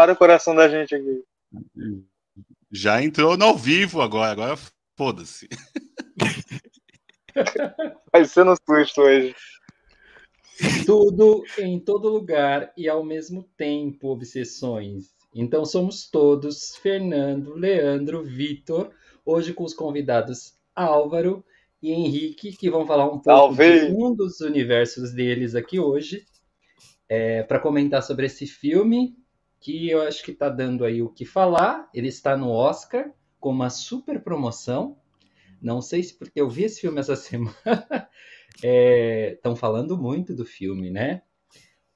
para o coração da gente aqui. Já entrou no ao vivo agora, agora foda-se. Vai ser no susto hoje. Tudo em todo lugar e ao mesmo tempo, obsessões. Então somos todos Fernando, Leandro, Vitor, hoje com os convidados Álvaro e Henrique, que vão falar um pouco Salve. de um dos universos deles aqui hoje, é, para comentar sobre esse filme, que eu acho que está dando aí o que falar. Ele está no Oscar com uma super promoção. Não sei se porque eu vi esse filme essa semana. Estão falando muito do filme, né?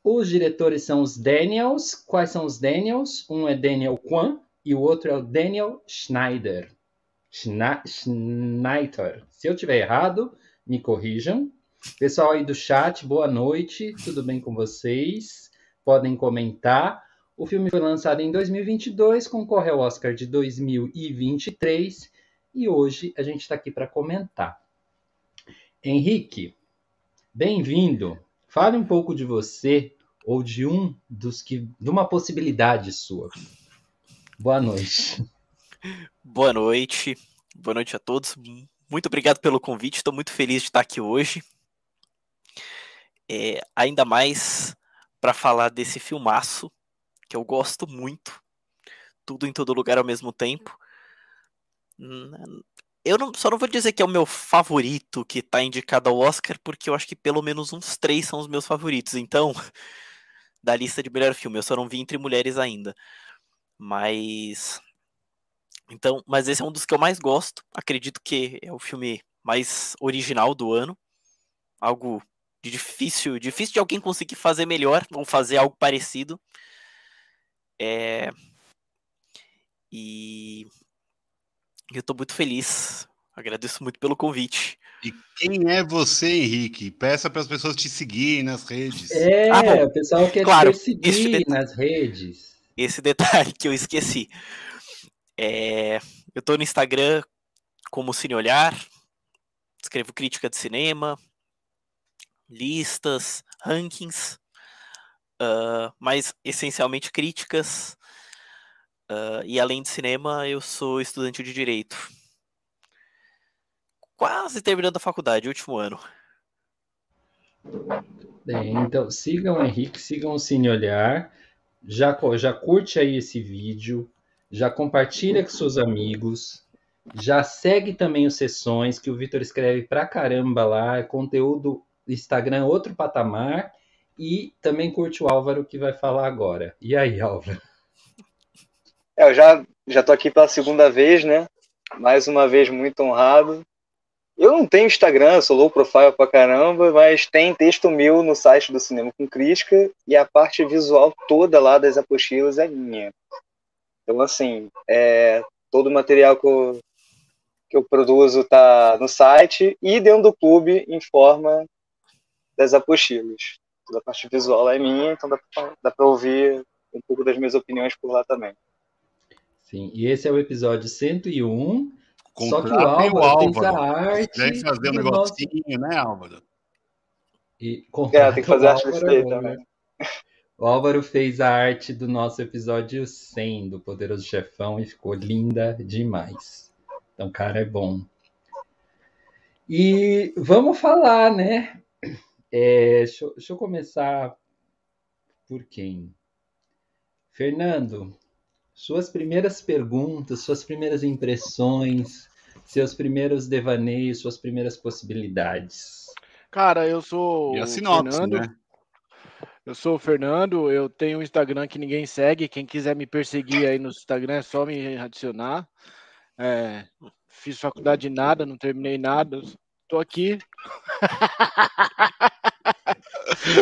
Os diretores são os Daniels. Quais são os Daniels? Um é Daniel Kwan e o outro é o Daniel Schneider. Schna Schneider. Se eu tiver errado, me corrijam. Pessoal aí do chat, boa noite. Tudo bem com vocês? Podem comentar. O filme foi lançado em 2022, concorre ao Oscar de 2023 e hoje a gente está aqui para comentar. Henrique, bem-vindo. Fale um pouco de você ou de um dos que, de uma possibilidade sua. Boa noite. Boa noite. Boa noite a todos. Muito obrigado pelo convite. Estou muito feliz de estar aqui hoje. É, ainda mais para falar desse filmaço que eu gosto muito. Tudo em todo lugar ao mesmo tempo. Eu não, só não vou dizer que é o meu favorito que está indicado ao Oscar, porque eu acho que pelo menos uns três são os meus favoritos. Então, da lista de melhor filme, eu só não vi Entre Mulheres ainda. Mas. Então, mas esse é um dos que eu mais gosto. Acredito que é o filme mais original do ano. Algo difícil, difícil de alguém conseguir fazer melhor ou fazer algo parecido. É... E eu estou muito feliz. Agradeço muito pelo convite. E quem é você, Henrique? Peça para as pessoas te seguirem nas redes. É, Ah, bom. o pessoal quer Claro, te detalhe- nas redes. Esse detalhe que eu esqueci. É, eu tô no Instagram como Cine Olhar, escrevo crítica de cinema, listas, rankings, ah, mas essencialmente críticas. ah, e além de cinema, eu sou estudante de direito. Quase terminando a faculdade, último ano. Bem, então sigam o Henrique, sigam o Cine Olhar, já, já curte aí esse vídeo, já compartilha com seus amigos, já segue também os sessões que o Vitor escreve pra caramba lá, é conteúdo Instagram outro patamar e também curte o Álvaro que vai falar agora. E aí, Álvaro? É, eu já, já tô aqui pela segunda vez, né? Mais uma vez muito honrado. Eu não tenho Instagram, sou low profile pra caramba, mas tem texto meu no site do Cinema com Crítica e a parte visual toda lá das apostilas é minha. Então, assim, é, todo o material que eu, que eu produzo tá no site e dentro do clube em forma das apostilas. Toda a parte visual lá é minha, então dá pra, dá pra ouvir um pouco das minhas opiniões por lá também. Sim, e esse é o episódio 101. Só que o Contratem Álvaro fez a arte. Quiserem fazer um nosso- negocinho, né, Álvaro? É, E tem que fazer o arte desse Álvaro, daí né? também. O Álvaro fez a arte do nosso episódio 100 do Poderoso Chefão e ficou linda demais. Então, cara, é bom. E vamos falar, né? É, deixa, eu- deixa eu começar por quem? Fernando, suas primeiras perguntas, suas primeiras impressões, seus primeiros devaneios, suas primeiras possibilidades. Cara, eu sou E a o sinopse, Fernando. né? Eu sou o Fernando, eu tenho um Instagram que ninguém segue. Quem quiser me perseguir aí no Instagram é só me adicionar. É, fiz faculdade de nada, não terminei nada. Tô aqui.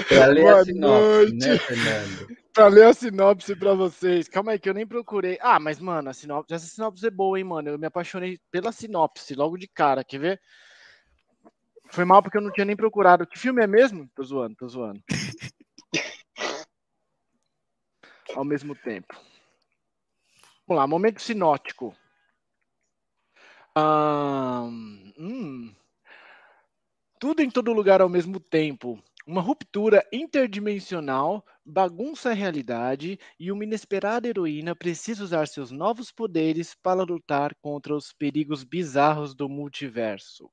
Para ler Boa a sinopse, noite. né, Fernando? pra ler a sinopse pra vocês. Calma aí, que eu nem procurei. Ah, mas, mano, a sinopse, essa sinopse é boa, hein, mano? Eu me apaixonei pela sinopse logo de cara. Quer ver? Foi mal porque eu não tinha nem procurado. Que filme é mesmo? Tô zoando, tô zoando. Ao mesmo tempo. Vamos lá, momento sinótico. Ahn, hum. Tudo em todo lugar ao mesmo tempo. Uma ruptura interdimensional bagunça a realidade e uma inesperada heroína precisa usar seus novos poderes para lutar contra os perigos bizarros do multiverso.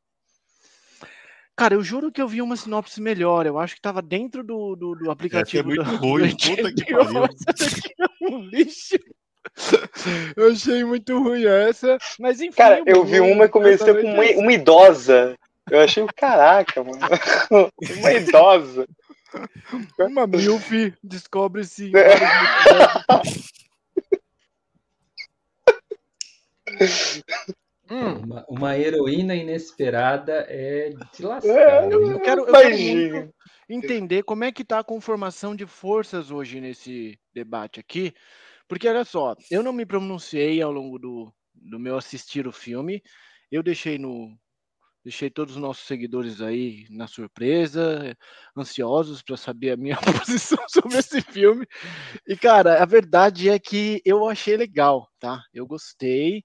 Cara, eu juro que eu vi uma sinopse melhor. Eu acho que estava dentro do, do, do aplicativo. Essa é muito do, ruim. Puta que pariu. é um lixo. Eu achei muito ruim essa, mas enfim. Cara, eu o vi uma e comecei com uma, uma idosa. Eu achei, caraca, mano. Uma idosa. Uma milf descobre-se. É. Hum, Uma, uma heroína inesperada é de É, lascar. eu, né? eu quero, eu quero Imagina. muito entender como é que tá a conformação de forças hoje nesse debate aqui. Porque olha só, eu não me pronunciei ao longo do, do meu assistir o filme. Eu deixei no. Deixei todos os nossos seguidores aí na surpresa, ansiosos para saber a minha posição sobre esse filme. E, cara, a verdade é que eu achei legal, tá? Eu gostei.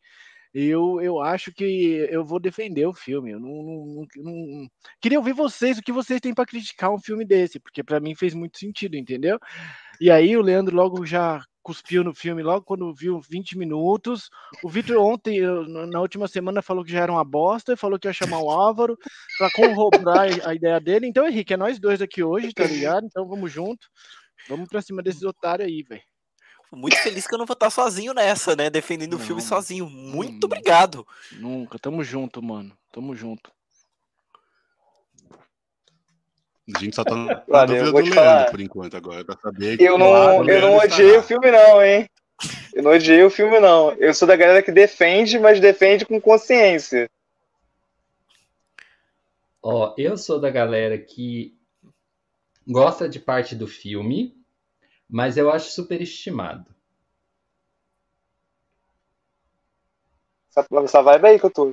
Eu, eu acho que eu vou defender o filme. Eu não, não- não- Queria ouvir vocês, o que vocês têm para criticar um filme desse, porque para mim fez muito sentido, entendeu? E aí o Leandro logo já cuspiu no filme, logo quando viu 20 minutos. O Vitor ontem, na última semana, falou que já era uma bosta, falou que ia chamar o Álvaro para corroborar a ideia dele. Então, Henrique, é nós dois aqui hoje, tá ligado? Então vamos junto. Vamos pra cima desses otários aí, velho. Muito feliz que eu não vou estar sozinho nessa, né? Defendendo o filme Não. sozinho. Muito Hum. obrigado. Nunca. Tamo junto, mano. Tamo junto. A gente só tá na Olha, dúvida eu do vou te Leandro falar. por enquanto agora, pra saber. Eu lado não, eu não odiei o filme, não, hein? Eu não odiei o filme, não. Eu sou da galera que defende, mas defende com consciência. Ó, eu sou da galera que gosta de parte do filme, mas eu acho superestimado. Essa, essa vibe aí que eu tô.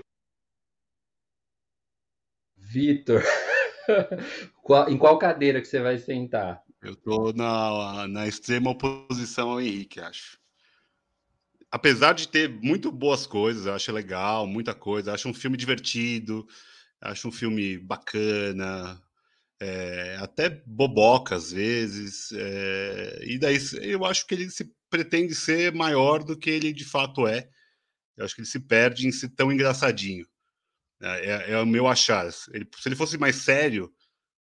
Vitor, em qual cadeira que você vai sentar? Eu tô na, na extrema oposição ao Henrique, acho. Apesar de ter muito boas coisas, acho legal, muita coisa. Acho um filme divertido, acho um filme bacana, é, até boboca às vezes. é, e daí eu acho que ele se pretende ser maior do que ele de fato é. Eu acho que ele se perde em ser tão engraçadinho. É, é- é o meu achar. Ele- se ele fosse mais sério,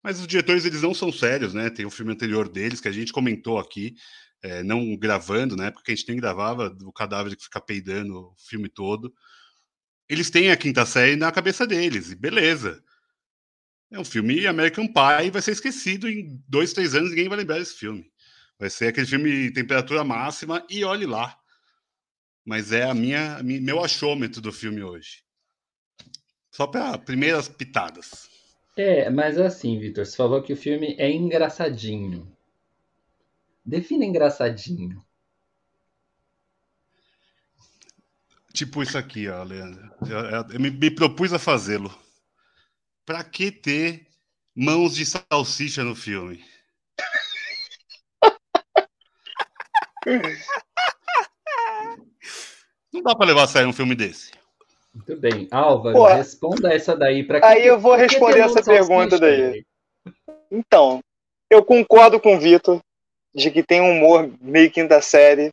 mas os diretores eles não são sérios, né? Tem o filme anterior deles que a gente comentou aqui, é, não gravando, na época que a gente nem gravava, do cadáver que fica peidando o filme todo. Eles têm a quinta série na cabeça deles, e beleza. É um filme American Pie, vai ser esquecido em dois, três anos, ninguém vai lembrar desse filme. Vai ser aquele filme temperatura máxima e olhe lá. Mas é a minha, meu achômetro do filme hoje. Só para primeiras pitadas. É, mas assim, Vitor, você falou que o filme é engraçadinho. Defina engraçadinho. Tipo isso aqui, ó, Leandro. Eu, eu- eu me, me propus a fazê-lo. Pra que ter mãos de salsicha no filme? Não dá pra levar a sério um filme desse. Muito bem. Álvaro, Pô, responda essa daí para Aí eu vou responder essa pergunta daí. Então, eu concordo com o Vitor de que tem um humor meio quinta série.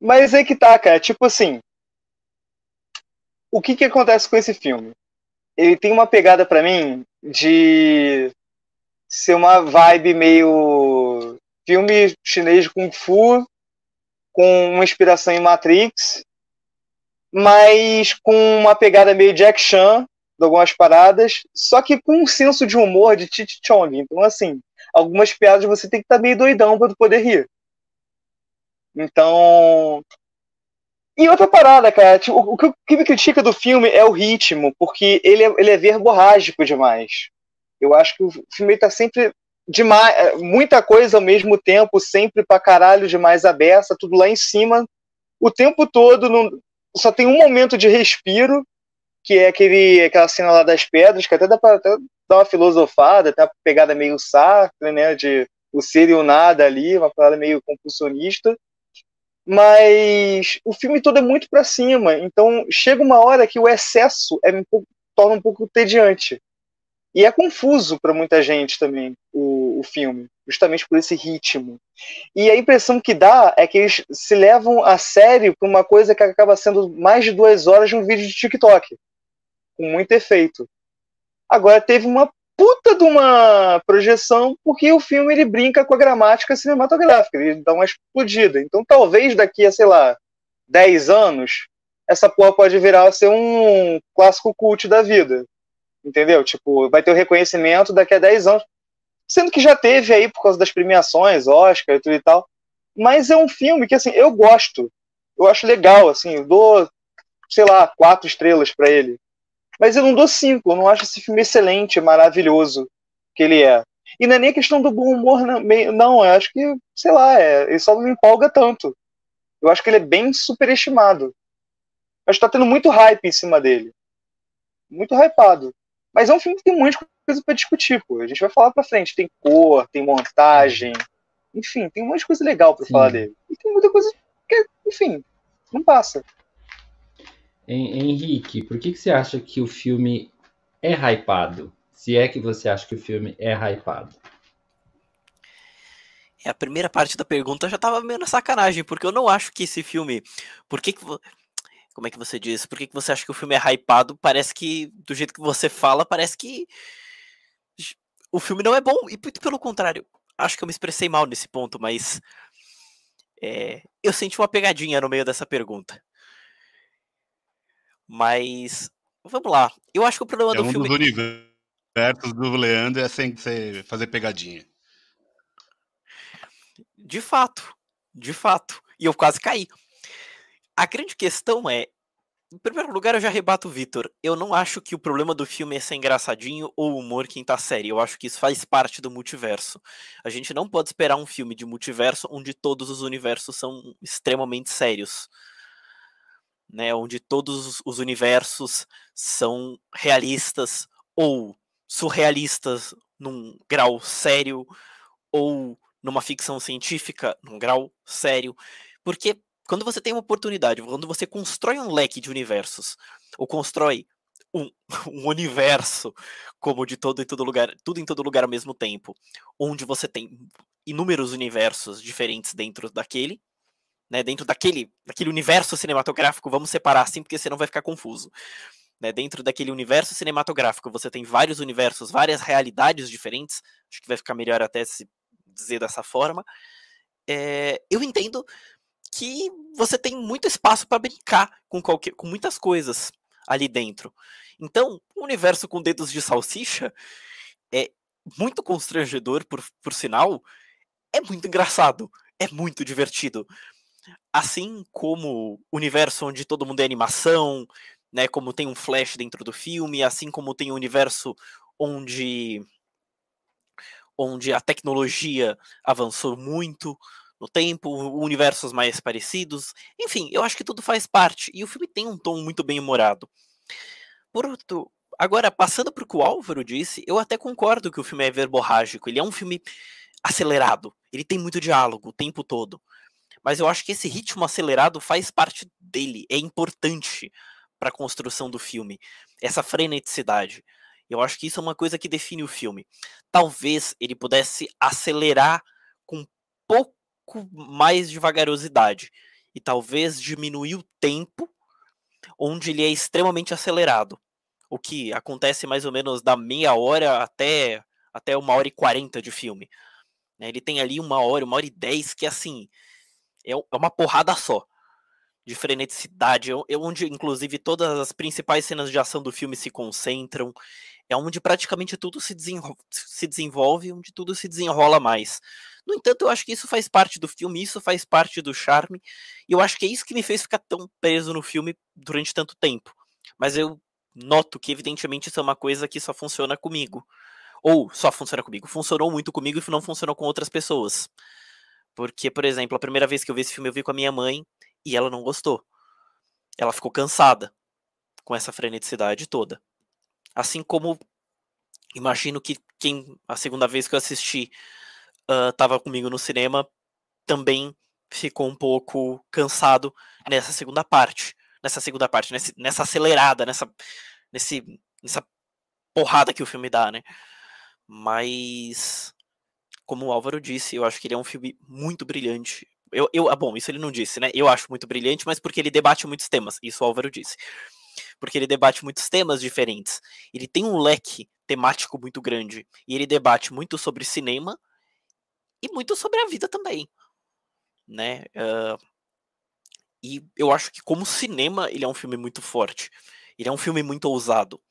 Mas é que tá, cara. Tipo assim. O que que acontece com esse filme? Ele tem uma pegada pra mim de ser uma vibe meio filme chinês de Kung Fu, com uma inspiração em Matrix, mas com uma pegada meio Jack Chan, de algumas paradas, só que com um senso de humor de Titi Chong. Então, assim, algumas piadas você tem que estar meio doidão para poder rir. Então. E outra parada, cara, tipo, o que me critica do filme é o ritmo, porque ele é, ele é verborrágico demais. Eu acho que o filme tá sempre demais, é, muita coisa ao mesmo tempo, sempre pra caralho demais a beça, tudo lá em cima, o tempo todo, não, só tem um momento de respiro, que é aquele, aquela cena lá das pedras, que até dá pra até dar uma filosofada, até uma pegada meio Sartre, né, de o ser e o nada ali, uma parada meio compulsionista, mas o filme todo é muito pra cima, então chega uma hora que o excesso é um pouco, torna um pouco tediante. E é confuso para muita gente também o, o filme, justamente por esse ritmo. E a impressão que dá é que eles se levam a sério para uma coisa que acaba sendo mais de duas horas de um vídeo de TikTok, com muito efeito. Agora teve uma puta de uma projeção porque o filme ele brinca com a gramática cinematográfica, ele dá uma explodida. Então talvez daqui a, sei lá, 10 anos, essa porra pode virar a ser um clássico cult da vida. Entendeu? Tipo, vai ter o reconhecimento daqui a 10 anos. Sendo que já teve aí por causa das premiações, Oscar e tudo e tal. Mas é um filme que, assim, eu gosto. Eu acho legal, assim, eu dou, sei lá, quatro estrelas para ele. Mas eu não dou cinco, eu não acho esse filme excelente, maravilhoso que ele é. E não é nem questão do bom humor, não, eu acho que, sei lá, é, ele só não me empolga tanto. Eu acho que ele é bem superestimado. Mas tá tendo muito hype em cima dele. Muito hypado. Mas é um filme que tem muita coisa para discutir, pô. A gente vai falar pra frente. Tem cor, tem montagem. Enfim, tem um monte de coisa legal para falar dele. E tem muita coisa que, enfim, não passa. Henrique, por que, que você acha que o filme é hypado? Se é que você acha que o filme é hypado. É, a primeira parte da pergunta já tava meio na sacanagem, porque eu não acho que esse filme. Por que, que Como é que você diz? Por que, que você acha que o filme é hypado? Parece que, do jeito que você fala, parece que o filme não é bom. E muito pelo contrário. Acho que eu me expressei mal nesse ponto, mas. É, eu senti uma pegadinha no meio dessa pergunta. Mas vamos lá. Eu acho que o problema é do um filme. Dos universos do Leandro é sem fazer pegadinha. De fato, de fato. E eu quase caí. A grande questão é, em primeiro lugar, eu já rebato o Vitor. Eu não acho que o problema do filme é ser engraçadinho ou humor quinta série. Eu acho que isso faz parte do multiverso. A gente não pode esperar um filme de multiverso onde todos os universos são extremamente sérios né, onde todos os universos são realistas ou surrealistas num grau sério ou numa ficção científica num grau sério, porque quando você tem uma oportunidade, quando você constrói um leque de universos ou constrói um, um universo como de todo em todo lugar, tudo em todo lugar ao mesmo tempo, onde você tem inúmeros universos diferentes dentro daquele, né, dentro daquele, daquele universo cinematográfico, vamos separar assim, porque senão vai ficar confuso. Né, dentro daquele universo cinematográfico, você tem vários universos, várias realidades diferentes, acho que vai ficar melhor até se dizer dessa forma. É, eu entendo que você tem muito espaço para brincar com, qualquer, com muitas coisas ali dentro. Então, o universo com dedos de salsicha é muito constrangedor, por, por sinal, é muito engraçado, é muito divertido assim como o universo onde todo mundo é animação, né, como tem um Flash dentro do filme, assim como tem um universo onde onde a tecnologia avançou muito no tempo, universos mais parecidos, enfim, eu acho que tudo faz parte e o filme tem um tom muito bem humorado. Por outro, agora passando para o que o Álvaro disse, eu até concordo que o filme é verborrágico, ele é um filme acelerado, ele tem muito diálogo o tempo todo mas eu acho que esse ritmo acelerado faz parte dele, é importante para a construção do filme, essa freneticidade. Eu acho que isso é uma coisa que define o filme. Talvez ele pudesse acelerar com um pouco mais de vagarosidade e talvez diminuir o tempo onde ele é extremamente acelerado. O que acontece mais ou menos da meia hora até, até uma hora e quarenta de filme. Né? Ele tem ali uma hora, uma hora e dez, que assim, é, é uma porrada só de freneticidade, é onde inclusive todas as principais cenas de ação do filme se concentram, é onde praticamente tudo se, desenvolve, se desenvolve, onde tudo se desenrola mais. No entanto, eu acho que isso faz parte do filme, isso faz parte do charme, e eu acho que é isso que me fez ficar tão preso no filme durante tanto tempo. Mas eu noto que, evidentemente, isso é uma coisa que só funciona comigo. Ou só funciona comigo. Funcionou muito comigo e não funcionou com outras pessoas. Porque, por exemplo, a primeira vez que eu vi esse filme, eu vi com a minha mãe e ela não gostou. Ela ficou cansada com essa freneticidade toda. Assim como imagino que quem a segunda vez que eu assisti estava uh, comigo no cinema também ficou um pouco cansado nessa segunda parte, nessa segunda parte, nessa, nessa acelerada, nessa, nesse, nessa porrada que o filme dá, né? Mas, como o Álvaro disse, eu acho que ele é um filme muito brilhante. Eu, eu, ah, bom, isso ele não disse, né? Eu acho muito brilhante, mas porque ele debate muitos temas. Isso o Álvaro disse. Porque ele debate muitos temas diferentes. Ele tem um leque temático muito grande. E ele debate muito sobre cinema e muito sobre a vida também. Né? Uh, e eu acho que, como cinema, ele é um filme muito forte. Ele é um filme muito ousado.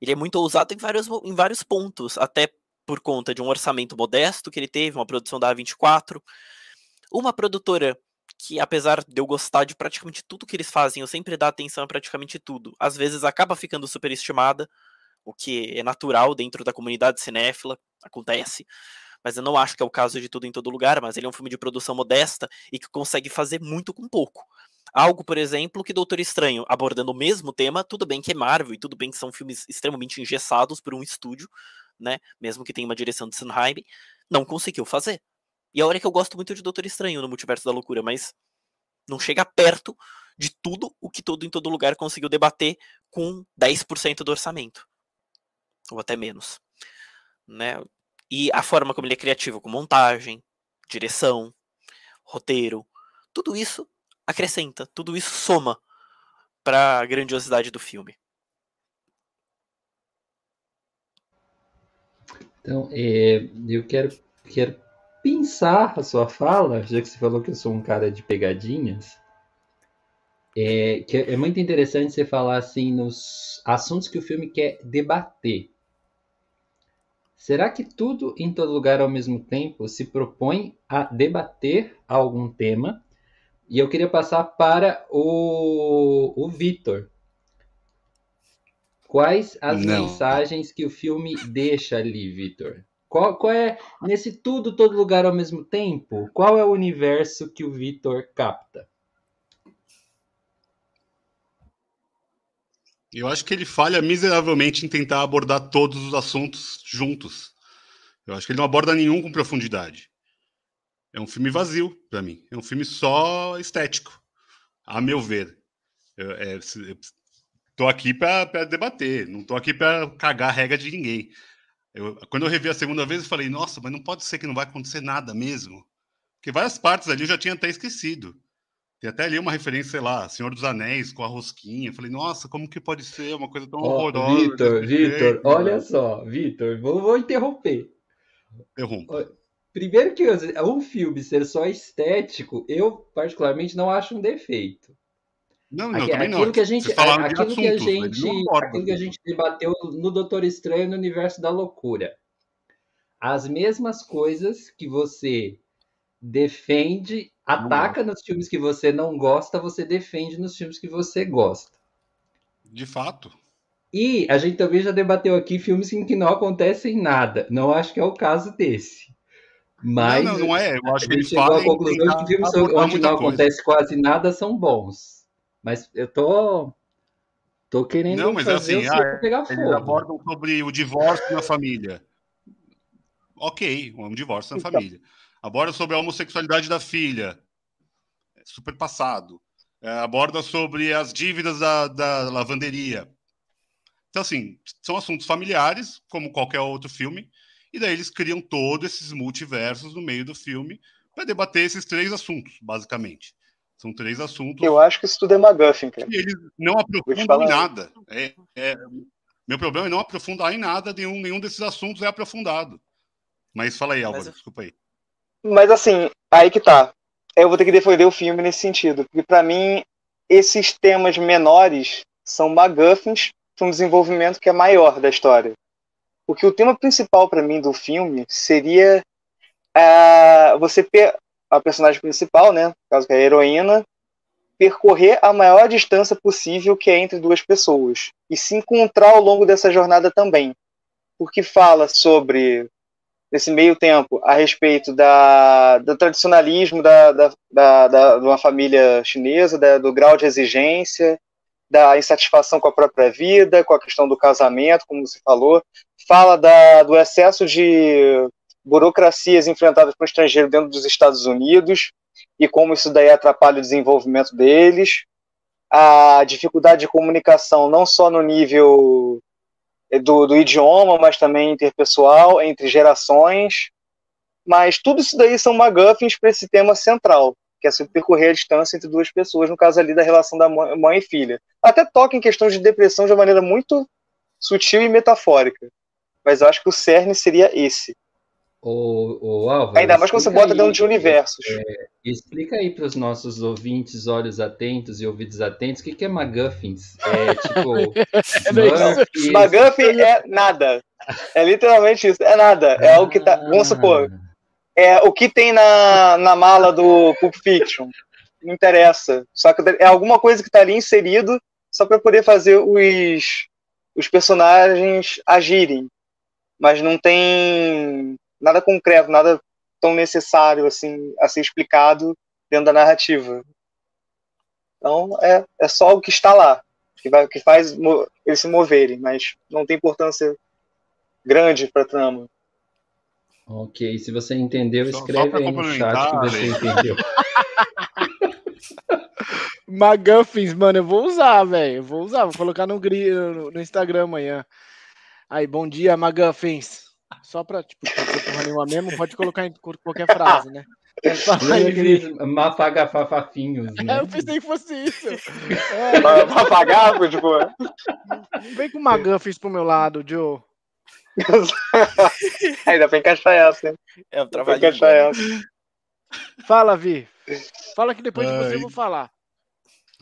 Ele é muito ousado em vários, em vários pontos, até por conta de um orçamento modesto que ele teve, uma produção da A24. Uma produtora que, apesar de eu gostar de praticamente tudo que eles fazem, eu sempre dou atenção a praticamente tudo, às vezes acaba ficando superestimada, o que é natural dentro da comunidade cinéfila, acontece. Mas eu não acho que é o caso de tudo em todo lugar, mas ele é um filme de produção modesta e que consegue fazer muito com pouco. Algo, por exemplo, que Doutor Estranho, abordando o mesmo tema, tudo bem que é Marvel e tudo bem que são filmes extremamente engessados por um estúdio, né? Mesmo que tenha uma direção de Sanheim, não conseguiu fazer. E a hora que eu gosto muito de Doutor Estranho no Multiverso da Loucura, mas não chega perto de tudo o que todo em todo lugar conseguiu debater com 10% do orçamento. Ou até menos. Né? E a forma como ele é criativo, com montagem, direção, roteiro, tudo isso acrescenta, tudo isso soma para a grandiosidade do filme. Então, é, eu quero, quero pensar a sua fala, já que você falou que eu sou um cara de pegadinhas. É, que é muito interessante você falar assim nos assuntos que o filme quer debater. Será que tudo em todo lugar ao mesmo tempo se propõe a debater algum tema e eu queria passar para o, o Vitor. Quais as Não. mensagens que o filme deixa ali, Vitor? Qual, qual é, nesse tudo, todo lugar ao mesmo tempo, qual é o universo que o Vitor capta? Eu acho que ele falha miseravelmente em tentar abordar todos os assuntos juntos. Eu acho que ele não aborda nenhum com profundidade. É um filme vazio para mim. É um filme só estético, a meu ver. Eu, é, tô aqui para debater, não tô aqui para cagar a regra de ninguém. Eu, quando eu revi a segunda vez, eu falei, nossa, mas não pode ser que não vai acontecer nada mesmo. Porque várias partes ali eu já tinha até esquecido. Tem até ali uma referência, sei lá, Senhor dos Anéis com a rosquinha. Eu falei, nossa, como que pode ser uma coisa tão oh, horrorosa? Vitor, Vitor, olha só, Vitor, vou, vou interromper. Interrompa. Primeiro que um filme ser só estético, eu particularmente não acho um defeito. Não, não, Aqui, aquilo não. que a gente, aquilo assuntos, que a gente, aquilo que a gente debateu no Doutor Estranho no Universo da Loucura. As mesmas coisas que você defende, ataca nos filmes que você não gosta, você defende nos filmes que você gosta. De fato. E a gente também já debateu aqui filmes em que não acontecem nada. Não acho que é o caso desse. Mas não, não, não é. Eu acho que ele chegou à conclusão que filmes onde não acontece quase nada são bons. Mas eu tô tô querendo não, mas fazer assim, ah, pegar fogo. Eles abordam sobre o divórcio na família. Ok, um divórcio na então. família. Aborda sobre a homossexualidade da filha. Super passado. É, aborda sobre as dívidas da, da lavanderia. Então, assim, são assuntos familiares, como qualquer outro filme, e daí eles criam todos esses multiversos no meio do filme para debater esses três assuntos, basicamente. São três assuntos. Eu acho que isso tudo é McGuffin, cara. E eles não aprofundam em nada. É, é, meu problema é não aprofundar em nada, nenhum, nenhum desses assuntos é aprofundado. Mas fala aí, Álvaro, Mas, desculpa aí. Mas assim, aí que tá. Eu vou ter que defender o filme nesse sentido. Porque para mim, esses temas menores são McGuffins para um desenvolvimento que é maior da história. Porque o tema principal para mim do filme seria uh, você a personagem principal, né, no caso que é a heroína, percorrer a maior distância possível que é entre duas pessoas e se encontrar ao longo dessa jornada também, porque fala sobre nesse meio tempo a respeito da, do tradicionalismo da, da, da, da de uma família chinesa, da, do grau de exigência, da insatisfação com a própria vida, com a questão do casamento, como você falou, fala da, do excesso de burocracias enfrentadas por estrangeiro dentro dos Estados Unidos e como isso daí atrapalha o desenvolvimento deles, a dificuldade de comunicação não só no nível do, do idioma, mas também interpessoal, entre gerações. Mas tudo isso daí são MacGuffins para esse tema central, que é percorrer a distância entre duas pessoas, no caso ali da relação da mãe e filha. Até toca em questões de depressão de uma maneira muito sutil e metafórica. Mas eu acho que o cerne seria esse. O, o Álvaro, Ainda mais quando você bota dentro de universos. É, explica aí para os nossos ouvintes, olhos atentos e ouvidos atentos, o que, que é McGuffins? É tipo. McGuffin é nada. É literalmente isso. É nada. É algo que tá. Vamos supor. É o que tem na, na mala do Pulp Fiction. Não interessa. Só que é alguma coisa que está ali inserido só para poder fazer os, os personagens agirem. Mas não tem nada concreto, nada tão necessário assim a ser explicado dentro da narrativa. Então é, é só o que está lá que, vai, que faz eles se moverem, mas não tem importância grande para a trama. Ok, se você entendeu, escreve aí no chat que você entendeu. McGuffins, mano, eu vou usar, velho. Vou usar, vou colocar no, no, no Instagram amanhã. Aí, bom dia, McGuffins. Só pra, tipo, ser porra nenhuma mesmo, pode colocar em qualquer frase, né? aqueles mafagafafafinhos, né? É, eu pensei que fosse isso. É. Mafagafa, tipo... Vem com uma Guffins pro meu lado, Joe. Ainda pra encaixar essa, hein? É um trabalho. encaixar essa. Fala, Vi. Fala que depois de você eu vou falar.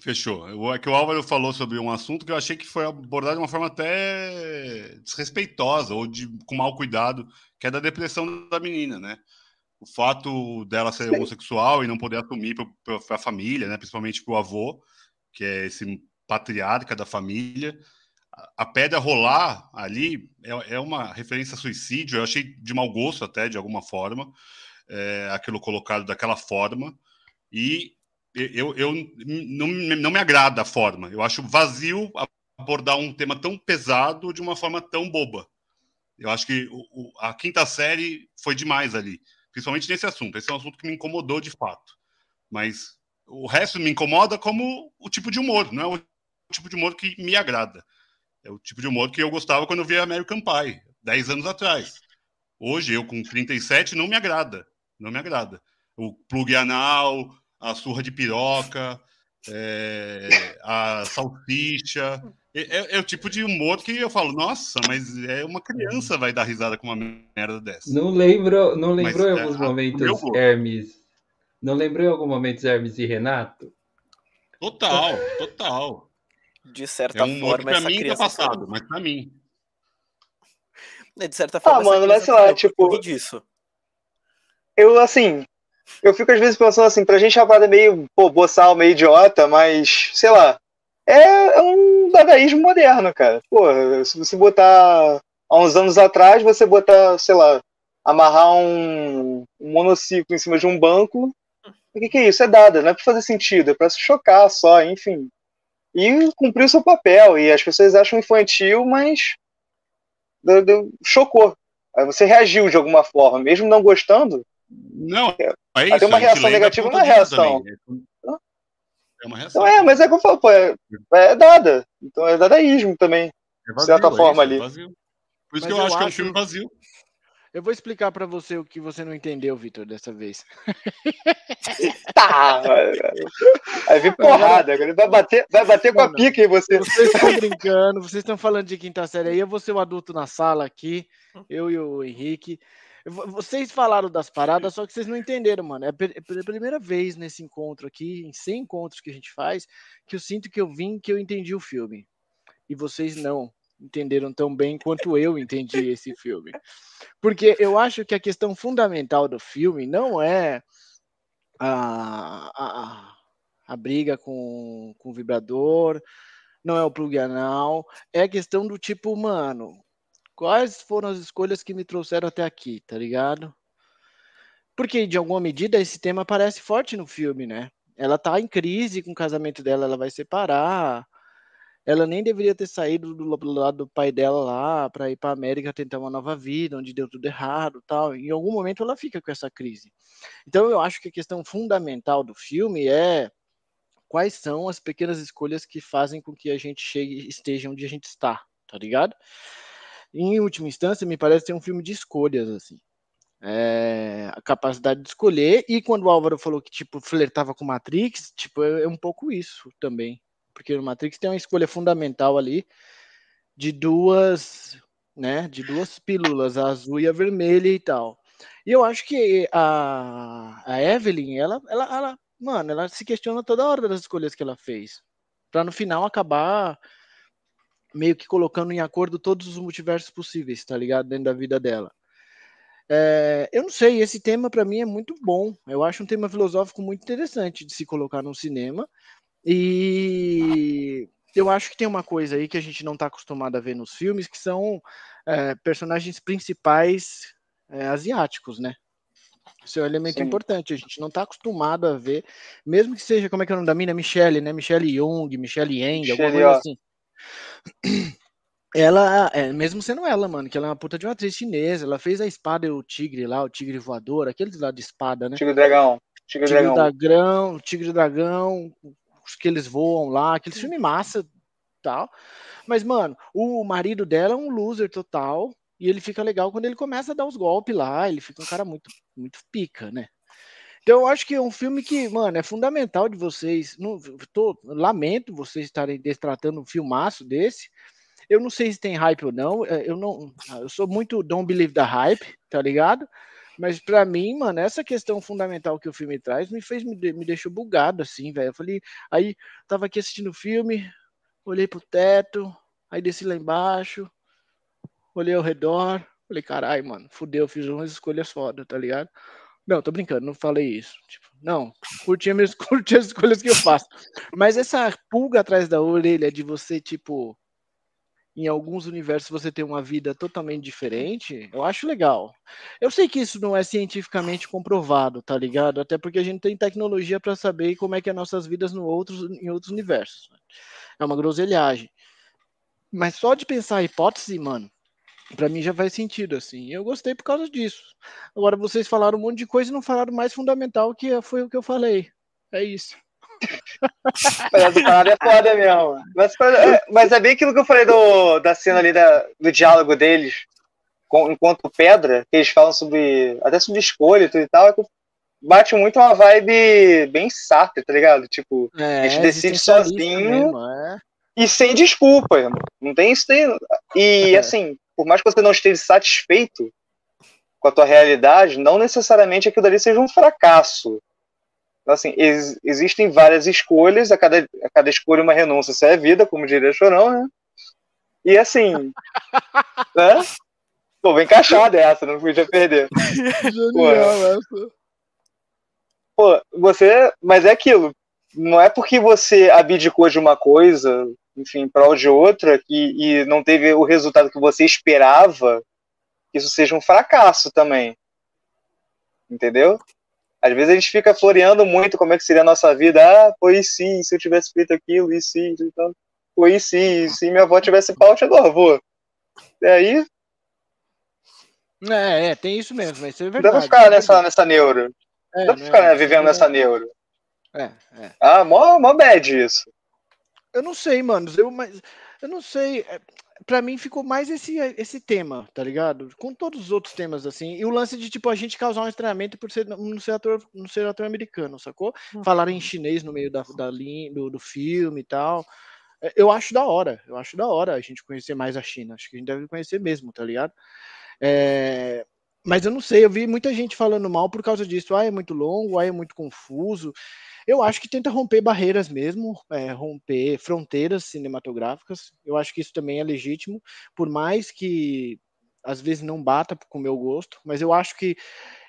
Fechou. É que o Álvaro falou sobre um assunto que eu achei que foi abordado de uma forma até desrespeitosa ou de, com mau cuidado, que é da depressão da menina, né? O fato dela ser homossexual e não poder assumir para a família, né? principalmente para o avô, que é esse patriarca da família. A pedra rolar ali é, é uma referência a suicídio, eu achei de mau gosto até, de alguma forma, é, aquilo colocado daquela forma. E eu, eu não, não me agrada a forma. Eu acho vazio abordar um tema tão pesado de uma forma tão boba. Eu acho que o, a quinta série foi demais ali, principalmente nesse assunto. Esse é um assunto que me incomodou de fato. Mas o resto me incomoda como o tipo de humor, não é o tipo de humor que me agrada. É o tipo de humor que eu gostava quando eu via American Pie, 10 anos atrás. Hoje, eu com 37, não me agrada. Não me agrada. O plug anal, a surra de piroca, é, a salsicha. É, é, é, o tipo de humor que eu falo, nossa, mas é uma criança vai dar risada com uma merda dessa. Não lembro, não lembrou em é, alguns momentos Hermes? Não lembrou em alguns momentos Hermes e Renato? Total, total. De certa é um forma, essa mim tá passado, mas pra mim. De certa forma, ah, mano, mas sei lá, tipo. Disso. Eu, assim, eu fico às vezes pensando assim, pra gente a parada é meio, pô, boçal, meio idiota, mas, sei lá, é, é um dadaísmo moderno, cara. Pô, se você botar há uns anos atrás, você botar, sei lá, amarrar um, um monociclo em cima de um banco, o que, que é isso? É dada, não é pra fazer sentido, é pra se chocar só, enfim. E cumprir o seu papel, e as pessoas acham infantil, mas chocou. Aí você reagiu de alguma forma, mesmo não gostando, não, é, é isso. Tem uma reação negativa uma reação. É uma reação. Então é, mas é que eu falo, pô, é, é dada. Então é dadaísmo também. É vazio, de certa forma isso, ali. Vazio. Por isso mas que eu, eu acho, acho que é um filme vazio. Eu vou explicar para você o que você não entendeu, Vitor, dessa vez. tá, vai vir porrada, agora vai bater, vai bater com a pica em você. Vocês estão brincando, vocês estão falando de quinta série aí, eu vou ser o adulto na sala aqui, eu e o Henrique. Vocês falaram das paradas, só que vocês não entenderam, mano. É, é pela primeira vez nesse encontro aqui, em 100 encontros que a gente faz, que eu sinto que eu vim, que eu entendi o filme. E vocês não entenderam tão bem quanto eu entendi esse filme. Porque eu acho que a questão fundamental do filme não é a, a, a briga com, com o vibrador, não é o plug anal, é a questão do tipo, mano, quais foram as escolhas que me trouxeram até aqui, tá ligado? Porque, de alguma medida, esse tema aparece forte no filme, né? Ela tá em crise com o casamento dela, ela vai separar. Ela nem deveria ter saído do, do lado do pai dela lá para ir para América tentar uma nova vida, onde deu tudo errado, tal. Em algum momento ela fica com essa crise. Então eu acho que a questão fundamental do filme é quais são as pequenas escolhas que fazem com que a gente chegue esteja onde a gente está, tá ligado? Em última instância, me parece ser um filme de escolhas, assim. É, a capacidade de escolher, e quando o Álvaro falou que, tipo, flertava com Matrix, tipo, é, é um pouco isso também. Porque no Matrix tem uma escolha fundamental ali de duas, né, de duas pílulas, a azul e a vermelha e tal. E eu acho que a, a Evelyn, ela, ela, ela, mano, ela se questiona toda hora das escolhas que ela fez. Pra no final acabar meio que colocando em acordo todos os multiversos possíveis, tá ligado? Dentro da vida dela. É, eu não sei, esse tema para mim é muito bom. Eu acho um tema filosófico muito interessante de se colocar no cinema. E eu acho que tem uma coisa aí que a gente não está acostumado a ver nos filmes, que são é, personagens principais é, asiáticos, né? Isso é um elemento Sim. importante. A gente não está acostumado a ver, mesmo que seja, como é que é o nome da mina? Michelle, né? Michelle Young, Michelle Yang, alguma coisa assim. Ela, é, mesmo sendo ela, mano, que ela é uma puta de uma atriz chinesa, ela fez a espada e o tigre lá, o tigre voador, aqueles lá de espada, né? Tigre dragão. Tigre, tigre dragão. dragão. Tigre dragão, os que eles voam lá, aqueles filme massa tal. Mas, mano, o marido dela é um loser total, e ele fica legal quando ele começa a dar os golpes lá, ele fica um cara muito, muito pica, né? Então eu acho que é um filme que, mano, é fundamental de vocês. Não, tô, lamento vocês estarem destratando um filmaço desse. Eu não sei se tem hype ou não. É, eu não. Eu sou muito don't believe the hype, tá ligado? Mas para mim, mano, essa questão fundamental que o filme traz me fez me, me deixou bugado assim, velho. Eu falei, aí tava aqui assistindo o filme, olhei pro teto, aí desci lá embaixo, olhei ao redor, falei, caralho, mano, fudeu, fiz umas escolhas foda, tá ligado? Não, tô brincando, não falei isso. Tipo, não, curti, minhas, curti as escolhas que eu faço. Mas essa pulga atrás da orelha de você, tipo, em alguns universos você ter uma vida totalmente diferente, eu acho legal. Eu sei que isso não é cientificamente comprovado, tá ligado? Até porque a gente tem tecnologia para saber como é que é nossas vidas no outros, em outros universos. É uma groselhagem. Mas só de pensar a hipótese, mano, para mim já faz sentido, assim. Eu gostei por causa disso. Agora vocês falaram um monte de coisa e não falaram mais fundamental, que foi o que eu falei. É isso. Parada é foda mesmo. Mas, mas é bem aquilo que eu falei do, da cena ali da, do diálogo deles com, enquanto pedra, que eles falam sobre. até sobre escolha e tudo e tal, é que bate muito uma vibe bem Sartre, tá ligado? Tipo, é, a gente decide sozinho mesmo, é. e sem desculpa, irmão. Não tem isso daí. E é. assim, por mais que você não esteja satisfeito com a tua realidade, não necessariamente aquilo ali seja um fracasso. Então, assim, ex existem várias escolhas, a cada, a cada escolha uma renúncia, isso é vida, como diria Chorão, né? E assim, né? Pô, bem encaixada essa, não podia perder. Genial essa. Pô, você, mas é aquilo, não é porque você abdicou de uma coisa, enfim, em prol de outra, e, e não teve o resultado que você esperava, isso seja um fracasso também. Entendeu? Às vezes a gente fica floreando muito como é que seria a nossa vida. Ah, pois sim, se eu tivesse feito aquilo, e sim, então, foi sim, se minha avó tivesse pau, eu tinha do avô. E aí. É, é, tem isso mesmo, isso é verdade. Dá pra ficar nessa, nessa neuro. É, Dá pra ficar né, vivendo nessa neuro. É, é. Ah, mó, mó bad isso. Eu não sei, mano. Eu, mas, eu não sei. É, para mim ficou mais esse, esse tema, tá ligado? Com todos os outros temas, assim. E o lance de, tipo, a gente causar um estranhamento por ser, não, ser ator, não ser ator americano, sacou? Uhum. Falar em chinês no meio da, da linha, do, do filme e tal. É, eu acho da hora, eu acho da hora a gente conhecer mais a China. Acho que a gente deve conhecer mesmo, tá ligado? É, mas eu não sei, eu vi muita gente falando mal por causa disso. Ah, é muito longo, ah, é muito confuso. Eu acho que tenta romper barreiras mesmo, é, romper fronteiras cinematográficas. Eu acho que isso também é legítimo, por mais que às vezes não bata com o meu gosto, mas eu acho que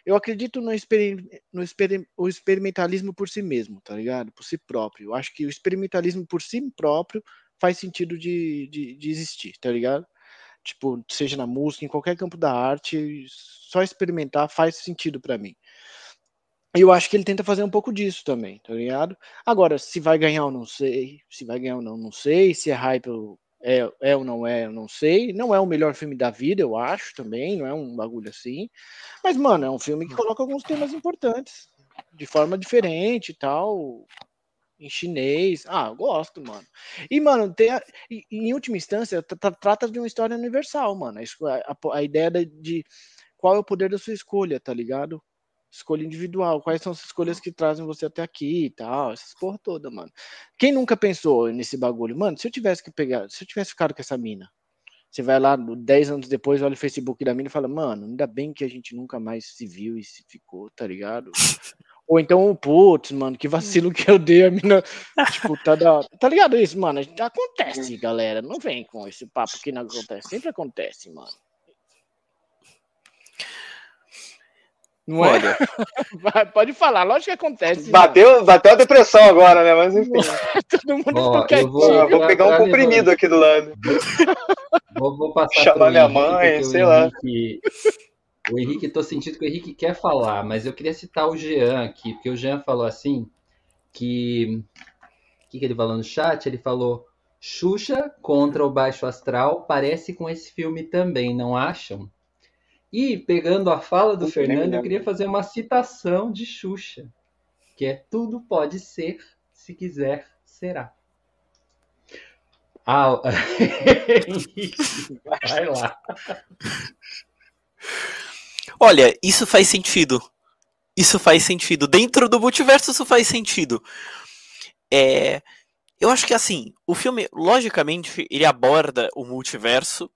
eu acredito no, exper, no exper, o experimentalismo por si mesmo, tá ligado? Por si próprio. Eu acho que o experimentalismo por si próprio faz sentido de, de, de existir, tá ligado? Tipo, seja na música, em qualquer campo da arte, só experimentar faz sentido para mim. Eu acho que ele tenta fazer um pouco disso também, tá ligado? Agora, se vai ganhar ou não sei, se vai ganhar ou não, não sei, se é hype é, é ou não é, eu não sei. Não é o melhor filme da vida, eu acho também, não é um bagulho assim. Mas, mano, é um filme que coloca alguns temas importantes, de forma diferente e tal. em chinês. Ah, eu gosto, mano. E, mano, tem a, e, em última instância, trata de uma história universal, mano. A, a, a ideia de qual é o poder da sua escolha, tá ligado? Escolha individual, quais são as escolhas que trazem você até aqui e tal, essas porra toda, mano. Quem nunca pensou nesse bagulho? Mano, se eu tivesse que pegar, se eu tivesse ficado com essa mina, você vai lá, 10 anos depois, olha o Facebook da mina e fala, mano, ainda bem que a gente nunca mais se viu e se ficou, tá ligado? Ou então, putz, mano, que vacilo que eu dei a mina. tipo, tá da. Tá ligado isso, mano? Acontece, galera. Não vem com esse papo que não acontece. Sempre acontece, mano. Não é? Olha. Pode falar, lógico que acontece. Bateu, bateu a depressão agora, né? Mas enfim. Todo mundo ficou Vou, vou pegar um comprimido aqui do lado. Vou, vou passar Chamar minha mãe, sei lá. Henrique, o Henrique, tô sentindo que o Henrique quer falar, mas eu queria citar o Jean aqui, porque o Jean falou assim que. O que, que ele falou no chat? Ele falou. Xuxa contra o Baixo Astral parece com esse filme também, não acham? E, pegando a fala do Fernando, eu queria fazer uma citação de Xuxa, que é tudo pode ser, se quiser, será. Ah, vai lá. Olha, isso faz sentido. Isso faz sentido. Dentro do multiverso, isso faz sentido. É, eu acho que assim, o filme, logicamente, ele aborda o multiverso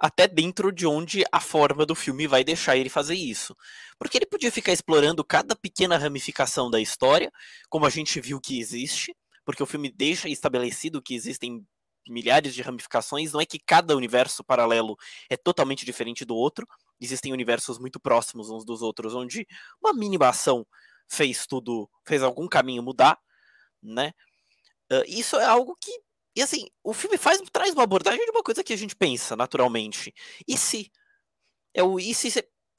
até dentro de onde a forma do filme vai deixar ele fazer isso. Porque ele podia ficar explorando cada pequena ramificação da história, como a gente viu que existe, porque o filme deixa estabelecido que existem milhares de ramificações, não é que cada universo paralelo é totalmente diferente do outro, existem universos muito próximos uns dos outros, onde uma mínima ação fez tudo, fez algum caminho mudar, né? Uh, isso é algo que e assim, o filme faz, traz uma abordagem de uma coisa que a gente pensa naturalmente. E se? É o e se,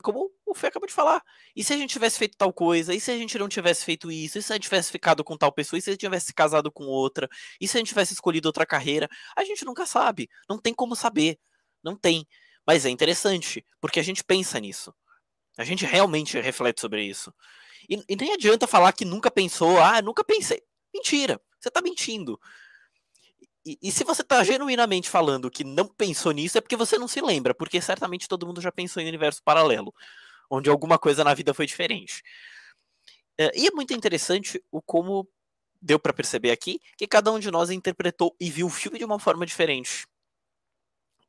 como o Fê acabou de falar. E se a gente tivesse feito tal coisa? E se a gente não tivesse feito isso? E se a gente tivesse ficado com tal pessoa? E se a gente tivesse casado com outra? E se a gente tivesse escolhido outra carreira? A gente nunca sabe. Não tem como saber. Não tem. Mas é interessante, porque a gente pensa nisso. A gente realmente reflete sobre isso. E, e nem adianta falar que nunca pensou, ah, nunca pensei. Mentira, você tá mentindo. E, e, se você está genuinamente falando que não pensou nisso, é porque você não se lembra, porque certamente todo mundo já pensou em universo paralelo, onde alguma coisa na vida foi diferente. É, e é muito interessante o como deu para perceber aqui que cada um de nós interpretou e viu o filme de uma forma diferente.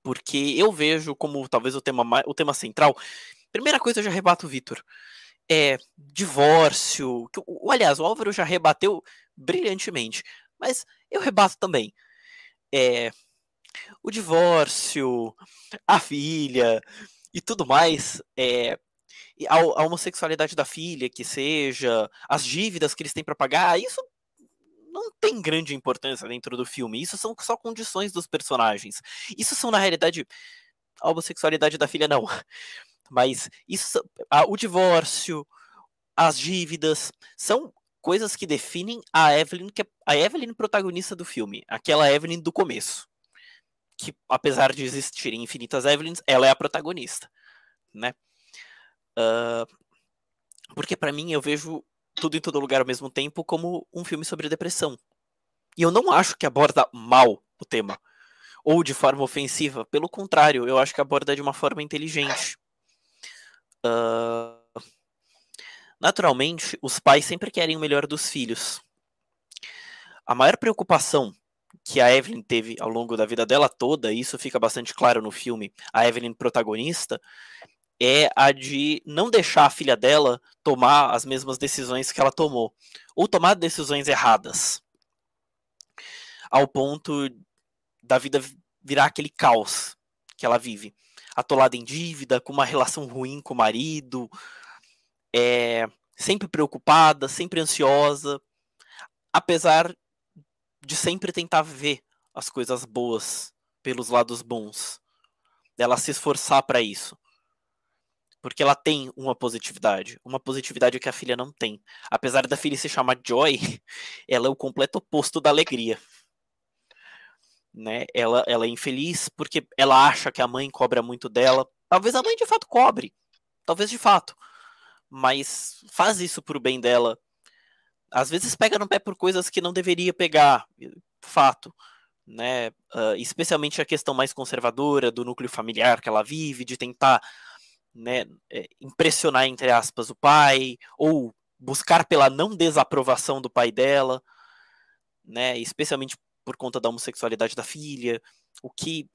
Porque eu vejo como talvez o tema, o tema central. Primeira coisa, eu já rebato o Vitor. É divórcio. Que, aliás, o Álvaro já rebateu brilhantemente. Mas eu rebato também é, o divórcio, a filha e tudo mais, é, a, a, homossexualidade da filha, que seja, as dívidas que eles têm para pagar, isso não tem grande importância dentro do filme. Isso são só condições dos personagens. Isso são, na realidade, a homossexualidade da filha, não. Mas isso, a, o divórcio, as dívidas, são coisas que definem a Evelyn, que é a Evelyn protagonista do filme, aquela Evelyn do começo. Que apesar de existirem infinitas Evelyns, ela é a protagonista, né? Uh, porque para mim eu vejo tudo em todo lugar ao mesmo tempo como um filme sobre depressão. E eu não acho que aborda mal o tema ou de forma ofensiva. Pelo contrário, eu acho que aborda de uma forma inteligente. Uh, Naturalmente, os pais sempre querem o melhor dos filhos. A maior preocupação que a Evelyn teve ao longo da vida dela toda, e isso fica bastante claro no filme, a Evelyn protagonista, é a de não deixar a filha dela tomar as mesmas decisões que ela tomou, ou tomar decisões erradas, ao ponto da vida virar aquele caos que ela vive, atolada em dívida, com uma relação ruim com o marido, é, sempre preocupada, sempre ansiosa, apesar de sempre tentar ver as coisas boas pelos lados bons, dela se esforçar para isso. Porque ela tem uma positividade, uma positividade que a filha não tem. Apesar da filha se chamar Joy, ela é o completo oposto da alegria. Né? Ela, ela é infeliz porque ela acha que a mãe cobra muito dela. Talvez a mãe de fato cobre, talvez de fato mas faz isso pro bem dela. às vezes pega no pé por coisas que não deveria pegar, fato, né? Uh, especialmente a questão mais conservadora do núcleo familiar que ela vive, de tentar né, é, impressionar, entre aspas, o pai, ou buscar pela não desaprovação do pai dela, né, especialmente por conta da homossexualidade da filha, o que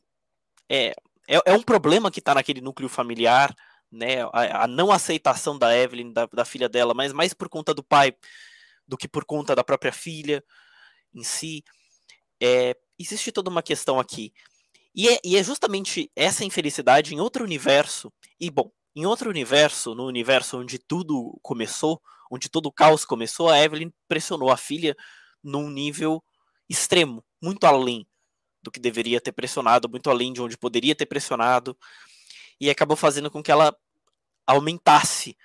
é, é, é um problema que está naquele núcleo familiar, né, a, a, não aceitação da Evelyn, da, da filha dela, mas mais por conta do pai do que por conta da própria filha em si. É, existe toda uma questão aqui. E é, e é justamente essa infelicidade em outro universo. E, bom, em outro universo, no universo onde tudo começou, onde todo o caos começou, a Evelyn pressionou a filha num nível extremo, muito além do que deveria ter pressionado, muito além de onde poderia ter pressionado, e acabou fazendo com que ela aumentasse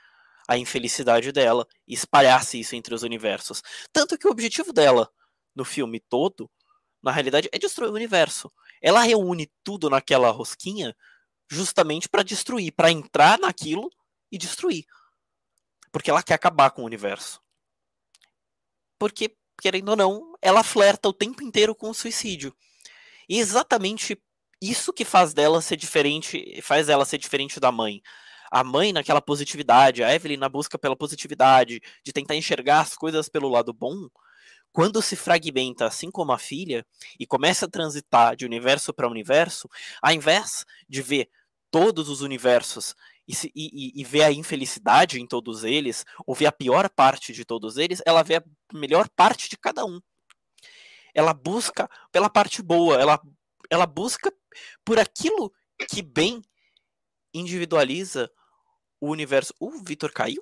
a infelicidade dela e espalhasse isso entre os universos. Tanto que o objetivo dela no filme todo, na realidade, é destruir o universo. Ela reúne tudo naquela rosquinha justamente para destruir, para entrar naquilo e destruir. Porque ela quer acabar com o universo. Porque, querendo ou não, ela flerta o tempo inteiro com o suicídio. E exatamente isso que faz dela ser diferente, faz ela ser diferente da mãe. A mãe naquela positividade, a Evelyn na busca pela positividade, de tentar enxergar as coisas pelo lado bom, quando se fragmenta, assim como a filha, e começa a transitar de universo para universo, ao invés de ver todos os universos e, se, e, e, ver a infelicidade em todos eles, ou ver a pior parte de todos eles, ela vê a melhor parte de cada um. Ela busca pela parte boa, ela, ela busca por aquilo que bem individualiza o universo. O Vitor caiu?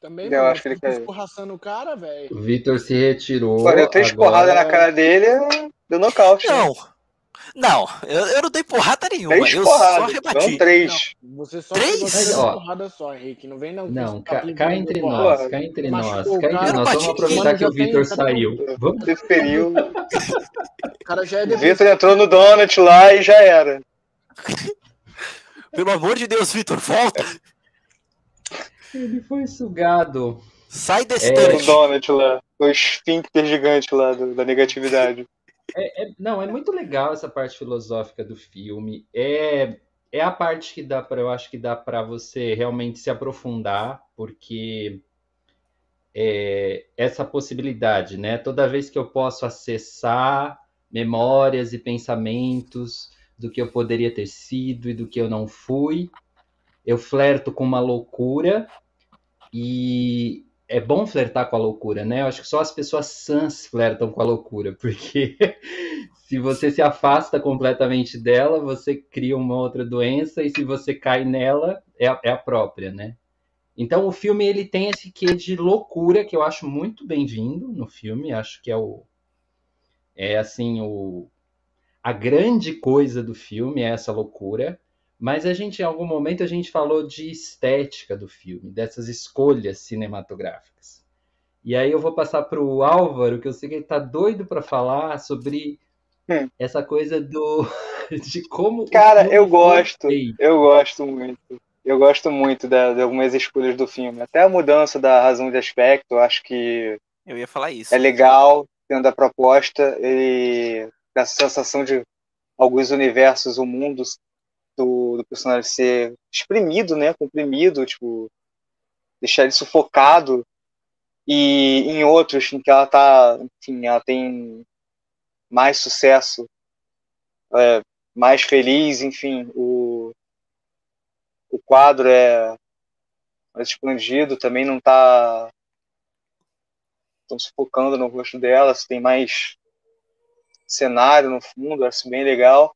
Também, Eu mano, acho que ele caiu. escorraçando o cara, velho. O Vitor se retirou. Quando eu três agora- porradas na cara dele, deu nocaute. né? Não. Não, eu, eu não dei porrada nenhuma. Três eu só rebati. não três. Você só Três? porradas só, Henrique. Não vem não. Não, Tá cá, cá entre porra. nós, cá entre nós, cá entre nós. Vamos aproveitar que o Vitor saiu. Vamos Preferiu. O cara já é. Vitor entrou no Donut lá e já era. Pelo amor de Deus, Vitor, volta. Ele foi sugado. Sai desse É. Donut lá. O esfíncter gigante lá do- da negatividade. É- é- não, é muito legal essa parte filosófica do filme. É, é a parte que dá para, eu acho que dá para você realmente se aprofundar, porque é, essa possibilidade, né? Toda vez que eu posso acessar memórias e pensamentos do que eu poderia ter sido e do que eu não fui, eu flerto com uma loucura e é bom flertar com a loucura, né? Eu acho que só as pessoas sãs flertam com a loucura, porque se você se afasta completamente dela, você cria uma outra doença, e se você cai nela, é a, é a própria, né? Então o filme ele tem esse quê de loucura que eu acho muito bem-vindo no filme, acho que é o é assim o a grande coisa do filme é essa loucura, mas a gente em algum momento a gente falou de estética do filme, dessas escolhas cinematográficas. E aí eu vou passar para o Álvaro, que eu sei que ele tá doido para falar sobre Hum. essa coisa do de como Cara, eu gosto. feito. Eu gosto muito. Eu gosto muito da- de algumas escolhas do filme. Até a mudança da razão de aspecto, eu acho que Eu ia falar isso. é legal, tendo a proposta, ele dá essa sensação de alguns universos, o mundo do, do personagem ser exprimido, né, comprimido, tipo, deixar ele sufocado, e em outros em que ela tá, enfim, ela tem mais sucesso, é, mais feliz, enfim, o, o quadro é mais expandido, também não tá estão sufocando no rosto dela, tem mais cenário no fundo, acho bem legal.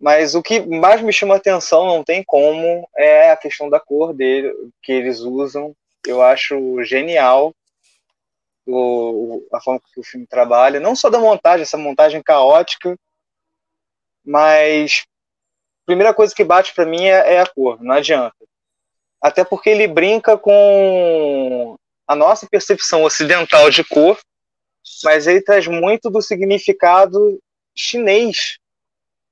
Mas o que mais me chama atenção, não tem como, é a questão da cor dele, que eles usam. Eu acho genial o, a forma que o filme trabalha, não só da montagem, essa montagem caótica, mas a primeira coisa que bate para mim é, é a cor, não adianta. Até porque ele brinca com a nossa percepção ocidental de cor, mas ele traz muito do significado chinês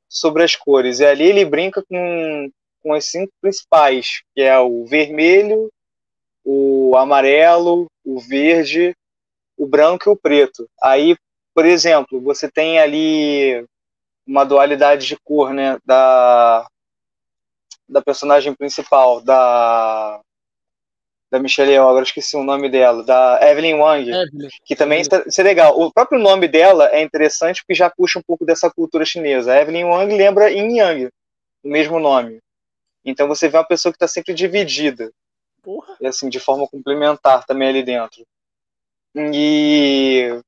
sobre as cores. E ali ele brinca com, com as cinco principais, que é o vermelho, o amarelo, o verde, o branco e o preto. Aí, por exemplo, você tem ali uma dualidade de cor, né, da da personagem principal, da da Michelle Yeoh, agora esqueci o nome dela, da Evelyn Wang, Evelyn. que também isso é legal. O próprio nome dela é interessante porque já puxa um pouco dessa cultura chinesa. A Evelyn Wang lembra Yin Yang, o mesmo nome. Então você vê uma pessoa que está sempre dividida, Porra. e assim, de forma complementar também ali dentro. E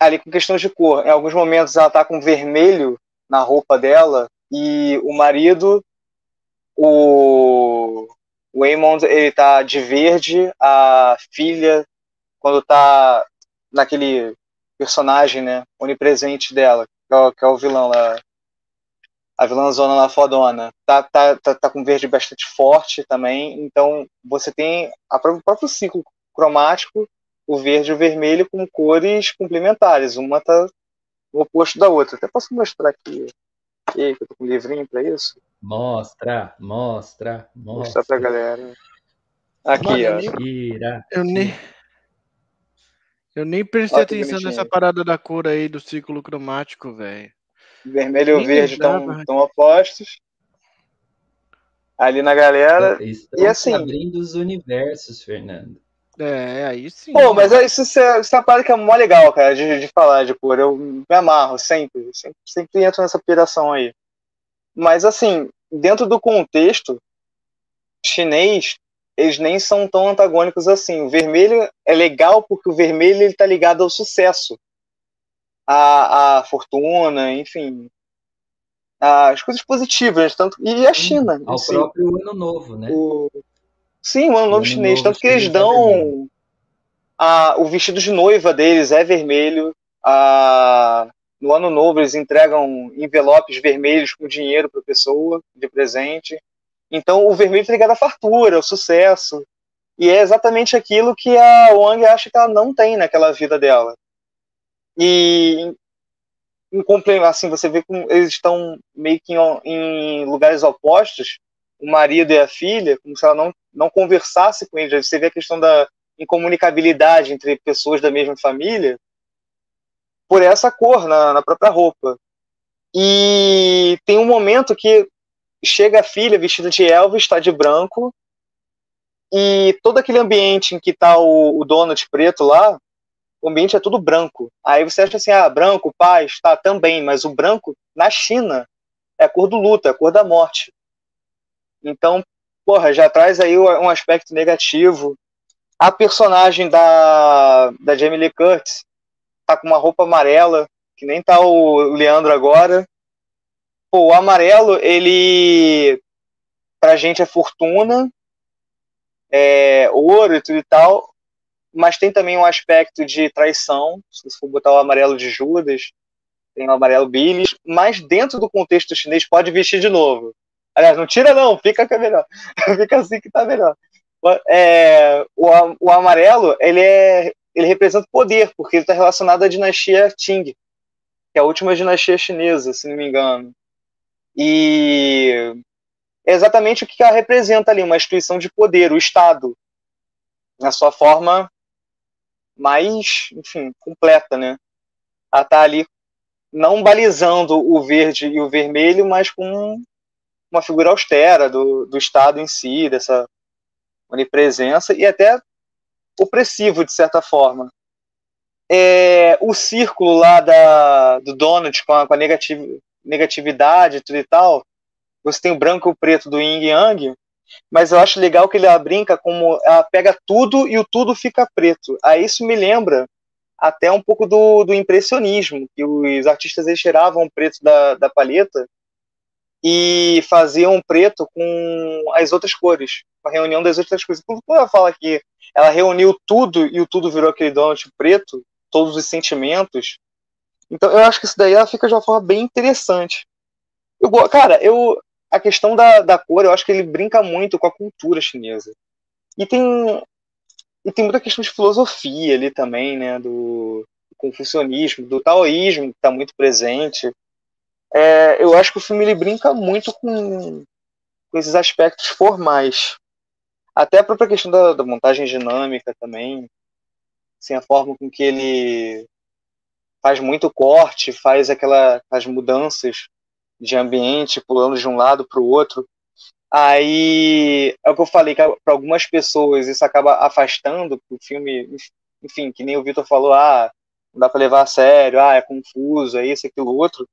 ali com questão de cor, em alguns momentos ela tá com vermelho na roupa dela e o marido, o, o Eamon, ele tá de verde, a filha, quando tá naquele personagem, né, onipresente dela, que é, o- que é o vilão lá, a vilãzona lá fodona, tá, tá, tá, tá com verde bastante forte também, então você tem o próprio ciclo cromático, o verde e o vermelho com cores complementares, uma tá o oposto da outra. Até posso mostrar aqui, aqui que eu tô com um livrinho pra isso, Mostra, mostra, mostrar pra mostra. galera. Aqui, ó. Eu nem. Eu nem prestei atenção nessa parada da cor aí do ciclo cromático, velho. Vermelho e verde estão tão opostos. Ali na galera. Estão E assim- abrindo os universos, Fernando. É, aí sim. Pô, mas é- isso, isso é, isso é uma parada que é mó legal, cara, de, de falar de cor. Eu me amarro sempre, sempre, sempre entro nessa piração aí. Mas, assim, dentro do contexto chinês, eles nem são tão antagônicos assim. O vermelho é legal porque o vermelho ele tá ligado ao sucesso, à, à fortuna, enfim, às coisas positivas. Tanto, e a China, Ao si. próprio Ano Novo, né? O... Sim, o Ano Novo Ano Chinês. Novo Tanto que eles é dão. a, o vestido de noiva deles é vermelho. A, no Ano Novo, eles entregam envelopes vermelhos com dinheiro para a pessoa, de presente. Então, o vermelho está ligado à fartura, ao sucesso. E é exatamente aquilo que a Wang acha que ela não tem naquela vida dela. E em comple- assim, você vê como eles estão meio que em, em lugares opostos, o marido e a filha, como se ela não, não conversasse com eles. Você vê a questão da incomunicabilidade entre pessoas da mesma família por essa cor na, na própria roupa. E tem um momento que chega a filha vestida de Elvis, está de branco, e todo aquele ambiente em que está o, o Donald preto lá, o ambiente é tudo branco. Aí você acha assim, ah, branco, paz, tá, também, mas o branco, na China, é a cor do luto, é a cor da morte. Então, porra, já traz aí um aspecto negativo. A personagem da, da Jamie Lee Curtis tá com uma roupa amarela, que nem tá o Leandro agora. Pô, o amarelo, ele pra gente é fortuna, é ouro e tudo e tal, mas tem também um aspecto de traição, se for botar o amarelo de Judas, tem o amarelo Billis, mas dentro do contexto chinês pode vestir de novo. Aliás, não tira não, fica que é melhor. fica assim que tá melhor. É, o, o amarelo, ele é ele representa poder, porque ele está relacionado à dinastia Qing, que é a última dinastia chinesa, se não me engano. E é exatamente o que ela representa ali, uma instituição de poder, o Estado, na sua forma mais, enfim, completa, né? Ela está ali não balizando o verde e o vermelho, mas com uma figura austera do, do Estado em si, dessa onipresença, e até opressivo, de certa forma. É, o círculo lá da, do Donald com a, com a negativ, negatividade tudo e tal, você tem o branco e o preto do Yin Yang, mas eu acho legal que ele brinca como ela pega tudo e o tudo fica preto. Aí isso me lembra até um pouco do, do impressionismo, que os artistas eles tiravam o preto da, da paleta e faziam preto com as outras cores, a reunião das outras cores. Quando ela fala que ela reuniu tudo e o tudo virou aquele donut preto, todos os sentimentos. Então eu acho que isso daí ela fica de uma forma bem interessante. Eu, cara, eu a questão da, da cor, eu acho que ele brinca muito com a cultura chinesa. E tem e tem muita questão de filosofia ali também, né, do confucionismo, do taoísmo que está muito presente. É, eu acho que o filme ele brinca muito com, com esses aspectos formais. Até a própria questão da, da montagem dinâmica também, assim, a forma com que ele faz muito corte, faz aquela, as mudanças de ambiente, pulando de um lado para o outro. Aí é o que eu falei, que para algumas pessoas isso acaba afastando o filme, enfim, que nem o Vitor falou, ah, não dá para levar a sério, ah, é confuso, é isso, aquilo, outro.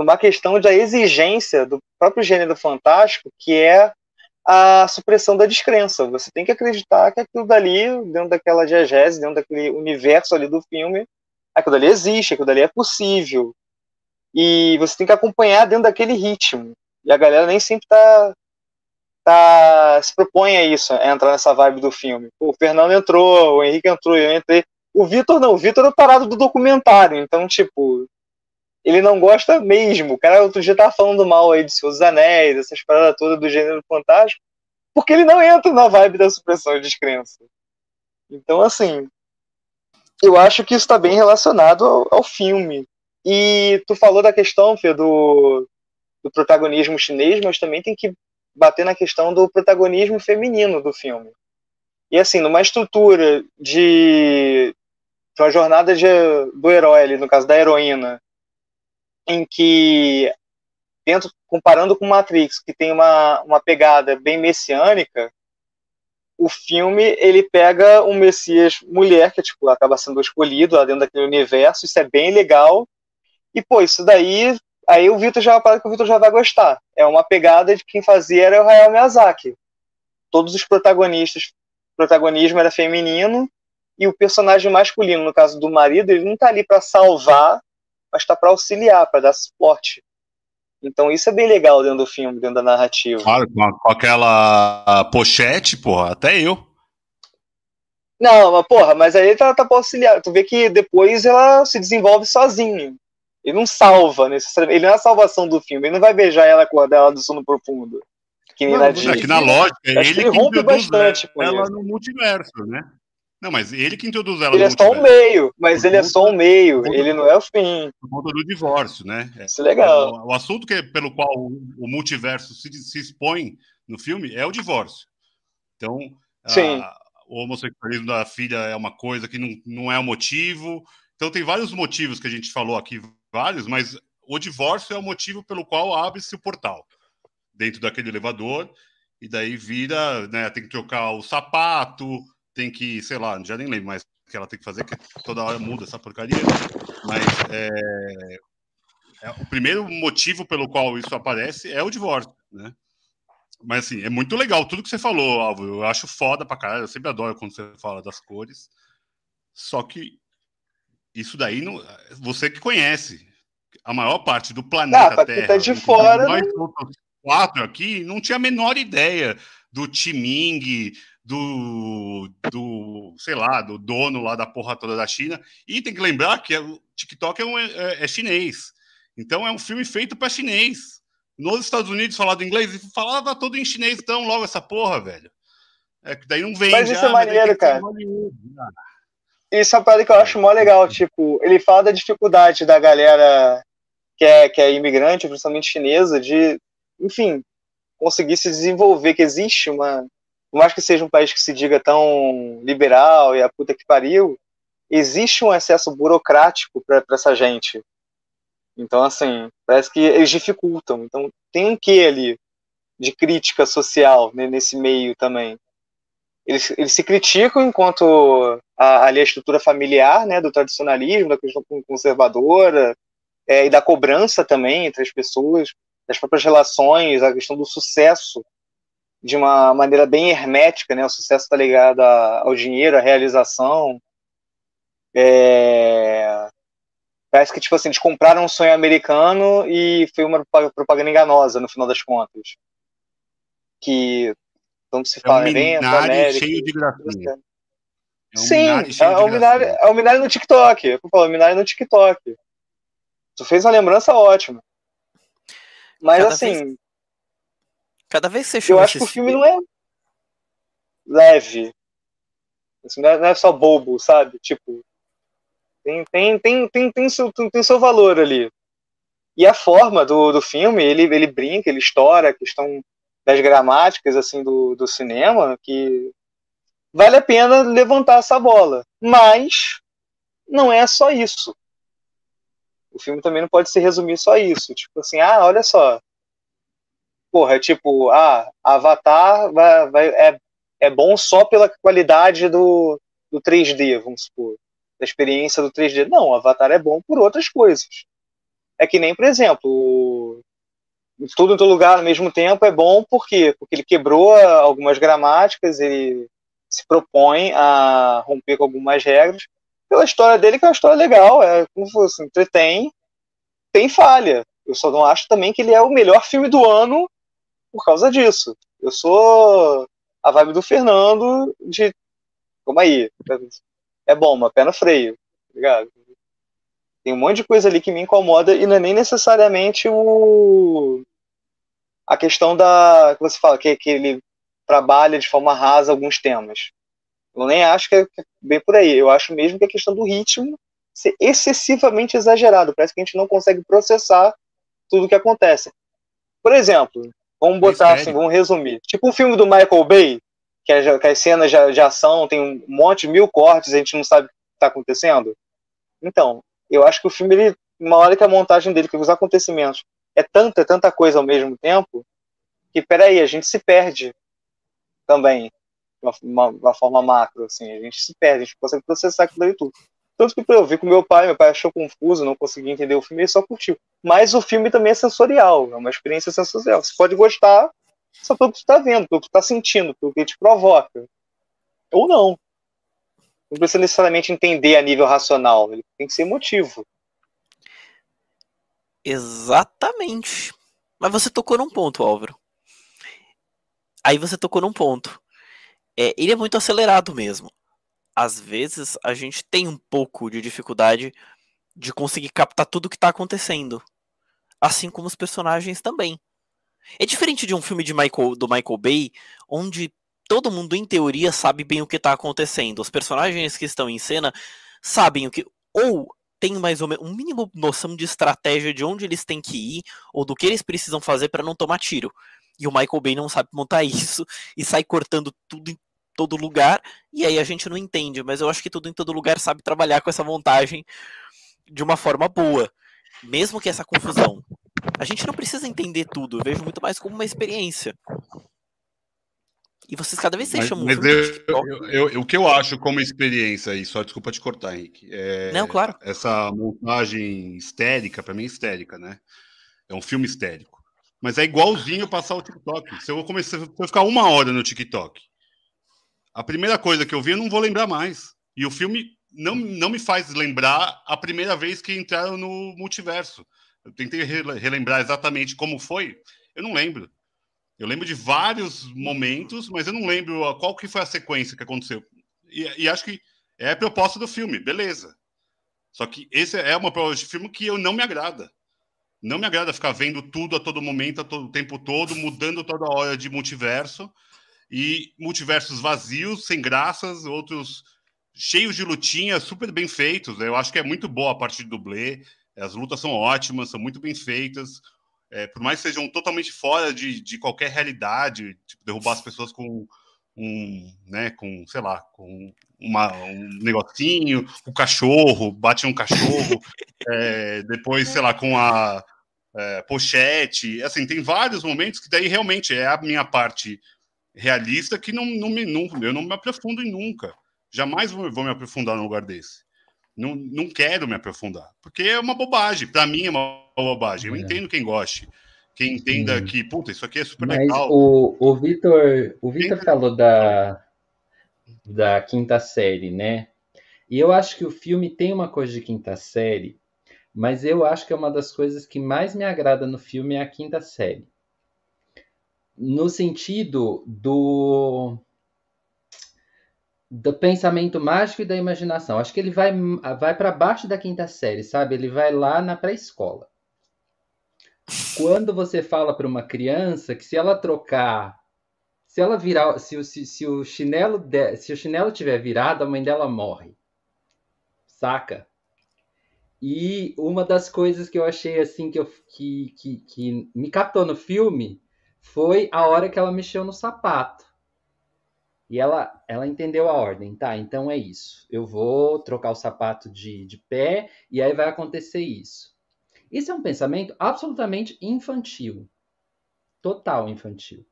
Por uma questão da exigência do próprio gênero fantástico, que é a supressão da descrença. Você tem que acreditar que aquilo dali, dentro daquela diegese, dentro daquele universo ali do filme, aquilo dali existe, aquilo dali é possível. E você tem que acompanhar dentro daquele ritmo. E a galera nem sempre tá, tá se propõe a isso, a entrar nessa vibe do filme. O Fernando entrou, o Henrique entrou, eu entrei. O Vitor não, o Vitor é parado do documentário, então, tipo, ele não gosta mesmo. O cara outro dia tava falando mal aí de Seus Anéis, essas paradas todas do gênero fantástico, porque ele não entra na vibe da supressão de descrença. Então, assim, eu acho que isso está bem relacionado ao, ao, filme. E tu falou da questão, Fê, do, do protagonismo chinês, mas também tem que bater na questão do protagonismo feminino do filme. E assim, numa estrutura de, de uma jornada de, do herói, ali, no caso da heroína, em que, dentro, comparando com Matrix, que tem uma, uma pegada bem messiânica, o filme ele pega um Messias mulher que tipo acaba sendo escolhido lá dentro daquele universo, isso é bem legal. E pô, isso daí, aí o Vitor já que o Vitor já vai gostar. É uma pegada de quem fazia era o Hayao Miyazaki. Todos os protagonistas, o protagonismo era feminino e o personagem masculino, no caso do marido, ele não tá ali para salvar, mas tá para auxiliar, para dar suporte. Então isso é bem legal dentro do filme, dentro da narrativa. Claro, com, aquela pochete, porra, até eu. Não, mas porra, mas aí tá, tá pra auxiliar. Tu vê que depois ela se desenvolve sozinha. Ele não salva necessariamente. Ele não é a salvação do filme. Ele não vai beijar ela com a dela do sono profundo. Que nem não, na é que na lógica, ele, ele rompe bastante ela no multiverso, né? Não, mas ele que introduz ela Ele é só um meio, mas ele é só um meio, ele não é o fim. Por conta do divórcio, né? Isso é legal. O, o assunto que, pelo qual o, o multiverso se, se, expõe no filme é o divórcio. Então, a, o homossexualismo da filha é uma coisa que não, não é o motivo. Então, tem vários motivos que a gente falou aqui, vários, mas o divórcio é o motivo pelo qual abre-se o portal dentro daquele elevador, e daí vira, né, tem que trocar o sapato, tem que, sei lá, já nem lembro mais o que ela tem que fazer, que toda hora muda essa porcaria. Mas é, é, o primeiro motivo pelo qual isso aparece é o divórcio, né? Mas assim, é muito legal tudo que você falou, Alvo. Eu acho foda pra caralho. Eu sempre adoro quando você fala das cores. Só que isso daí não, você que conhece a maior parte do planeta ah, Terra. Tá de fora. Nós né? quatro aqui não tinha a menor ideia do Timing, do, do, sei lá, do dono lá da porra toda da China. E tem que lembrar que o TikTok é, um, é, é chinês. Então é um filme feito para chinês. Nos Estados Unidos, falado inglês, e falava todo em chinês, então logo essa porra, velho. É que daí não vem. Mas isso é maneiro, cara. Isso é uma parada que eu acho mó legal. Tipo, ele fala da dificuldade da galera que é, que é imigrante, principalmente chinesa, de, enfim, conseguir se desenvolver, que existe uma por mais que seja um país que se diga tão liberal e a puta que pariu, existe um excesso burocrático para essa gente. Então, assim, parece que eles dificultam. Então, tem um quê ali de crítica social né, nesse meio também. Eles, eles se criticam enquanto a, ali a estrutura familiar, né, do tradicionalismo, da questão conservadora, é, e da cobrança também entre as pessoas, das próprias relações, a questão do sucesso de uma maneira bem hermética, né? O sucesso está ligado ao dinheiro, à realização. É... Parece que, tipo assim, eles compraram um sonho americano e foi uma propaganda enganosa, no final das contas. Que, como se fala, é um bem América, cheio de gracinha. É um Sim, é, o minário, é o minário no TikTok. Eu falo, o minário no TikTok. Tu fez uma lembrança ótima. Mas, Cada assim, vez Cada vez que você chama Eu acho que o filme não é leve. Assim, não, é, não, é, só bobo, sabe? Tipo, tem, tem, tem, tem, tem, seu, tem, tem seu valor ali. E a forma do, do filme, ele, ele brinca, ele estoura a questão das gramáticas assim do, do cinema que vale a pena levantar essa bola. Mas não é só isso. O filme também não pode se resumir só isso. Tipo assim, ah, olha só. Porra, é tipo, ah, Avatar vai, vai, é, é bom só pela qualidade do, do 3D, vamos supor. Da experiência do 3D. Não, Avatar é bom por outras coisas. É que nem, por exemplo, tudo em todo lugar ao mesmo tempo é bom por quê? Porque ele quebrou algumas gramáticas, ele se propõe a romper com algumas regras pela história dele, que é uma história legal, é como fosse, entretém, tem falha. Eu só não acho também que ele é o melhor filme do ano por causa disso. Eu sou a vibe do Fernando de. Calma aí. É bom, mas pé no freio. Tá ligado? Tem um monte de coisa ali que me incomoda e não é nem necessariamente o. A questão da. que você fala, que, que ele trabalha de forma rasa alguns temas. Eu nem acho que é bem por aí. Eu acho mesmo que a questão do ritmo ser excessivamente exagerado. Parece que a gente não consegue processar tudo o que acontece. Por exemplo, vamos botar assim, vamos resumir. Tipo um filme do Michael Bay, que, é, que as cenas de, de, ação tem um monte, mil cortes, a gente não sabe o que está acontecendo. Então, eu acho que o filme, ele, uma hora que a montagem dele, que os acontecimentos, é tanta, tanta coisa ao mesmo tempo, que peraí, a gente se perde também, de uma, uma, forma macro, assim, a gente se perde, a gente consegue processar aquilo ali tudo. Tanto que eu vi com meu pai, meu pai achou confuso, não conseguia entender o filme, ele só curtiu. Mas o filme também é sensorial, é uma experiência sensorial. Você pode gostar só pelo que você está vendo, pelo que está sentindo, pelo que te provoca. Ou não. Não precisa necessariamente entender a nível racional, ele tem que ser emotivo. Exatamente. Mas você tocou num ponto, Álvaro aí você tocou num ponto. É, ele é muito acelerado mesmo. Às vezes a gente tem um pouco de dificuldade de conseguir captar tudo o que está acontecendo. Assim como os personagens também. É diferente de um filme de Michael, do Michael Bay, onde todo mundo, em teoria, sabe bem o que está acontecendo. Os personagens que estão em cena sabem o que. Ou têm mais ou menos um mínimo noção de estratégia de onde eles têm que ir, ou do que eles precisam fazer para não tomar tiro. E o Michael Bay não sabe montar isso e sai cortando tudo em todo lugar. E aí a gente não entende, mas eu acho que tudo em todo lugar sabe trabalhar com essa montagem de uma forma boa. Mesmo que essa confusão. A gente não precisa entender tudo, eu vejo muito mais como uma experiência. E vocês cada vez se chamam mas eu, eu, eu, o que eu acho como experiência aí, só desculpa te cortar, Henrique. É, não, claro. Essa montagem histérica, para mim é histérica, né? É um filme histérico. Mas é igualzinho passar o TikTok. Se eu começar a ficar uma hora no TikTok, a primeira coisa que eu vi eu não vou lembrar mais. E o filme não, não me faz lembrar a primeira vez que entraram no multiverso. Eu tentei relembrar exatamente como foi, eu não lembro. Eu lembro de vários momentos, mas eu não lembro qual que foi a sequência que aconteceu. E, e acho que é a proposta do filme, beleza. Só que esse é uma proposta de filme que eu não me agrada. Não me agrada ficar vendo tudo a todo momento, a todo o tempo todo, mudando toda hora de multiverso e multiversos vazios, sem graças, outros cheios de lutinhas, super bem feitos. Eu acho que é muito boa a parte de dublê. As lutas são ótimas, são muito bem feitas. É, por mais que sejam totalmente fora de, de qualquer realidade, tipo, derrubar as pessoas com um, né, com, sei lá, com uma, um negocinho, o cachorro, bate um cachorro, é, depois, sei lá, com a é, pochete, assim, tem vários momentos que daí realmente é a minha parte realista que não, não, me, não eu não me aprofundo em nunca. Jamais vou, vou me aprofundar num lugar desse. Não, não quero me aprofundar, porque é uma bobagem. Para mim é uma bobagem. Eu é. entendo quem goste quem entenda Sim. que, puta, isso aqui é super Mas legal. O, o Vitor o Vitor falou da, da quinta série, né? E eu acho que o filme tem uma coisa de quinta série, mas eu acho que é uma das coisas que mais me agrada no filme é a quinta série. No sentido do do pensamento mágico e da imaginação. Acho que ele vai, vai para baixo da quinta série, sabe? Ele vai lá na pré-escola quando você fala para uma criança que se ela trocar, se ela virar, se, se, se o chinelo de, se o chinelo tiver virado, a mãe dela morre, saca? E uma das coisas que eu achei assim que, eu, que, que, que me captou no filme foi a hora que ela mexeu no sapato. E ela, ela entendeu a ordem, tá? Então é isso. Eu vou trocar o sapato de, de pé e aí vai acontecer isso. Isso é um pensamento absolutamente infantil. Total infantil.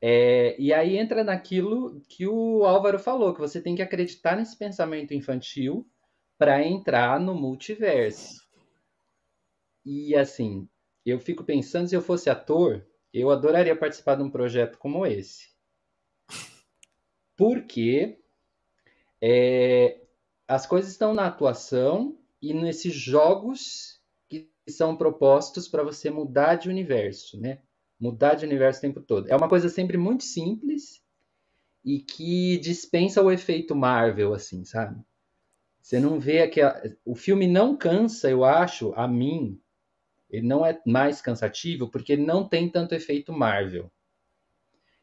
É, e aí entra naquilo que o Álvaro falou, que você tem que acreditar nesse pensamento infantil para entrar no multiverso. E assim, eu fico pensando, se eu fosse ator, eu adoraria participar de um projeto como esse. Porque é, as coisas estão na atuação e nesses jogos que são propostos para você mudar de universo, né? Mudar de universo o tempo todo. É uma coisa sempre muito simples e que dispensa o efeito Marvel, assim, sabe? Você não vê aquela. O filme não cansa, eu acho, a mim. Ele não é mais cansativo porque não tem tanto efeito Marvel.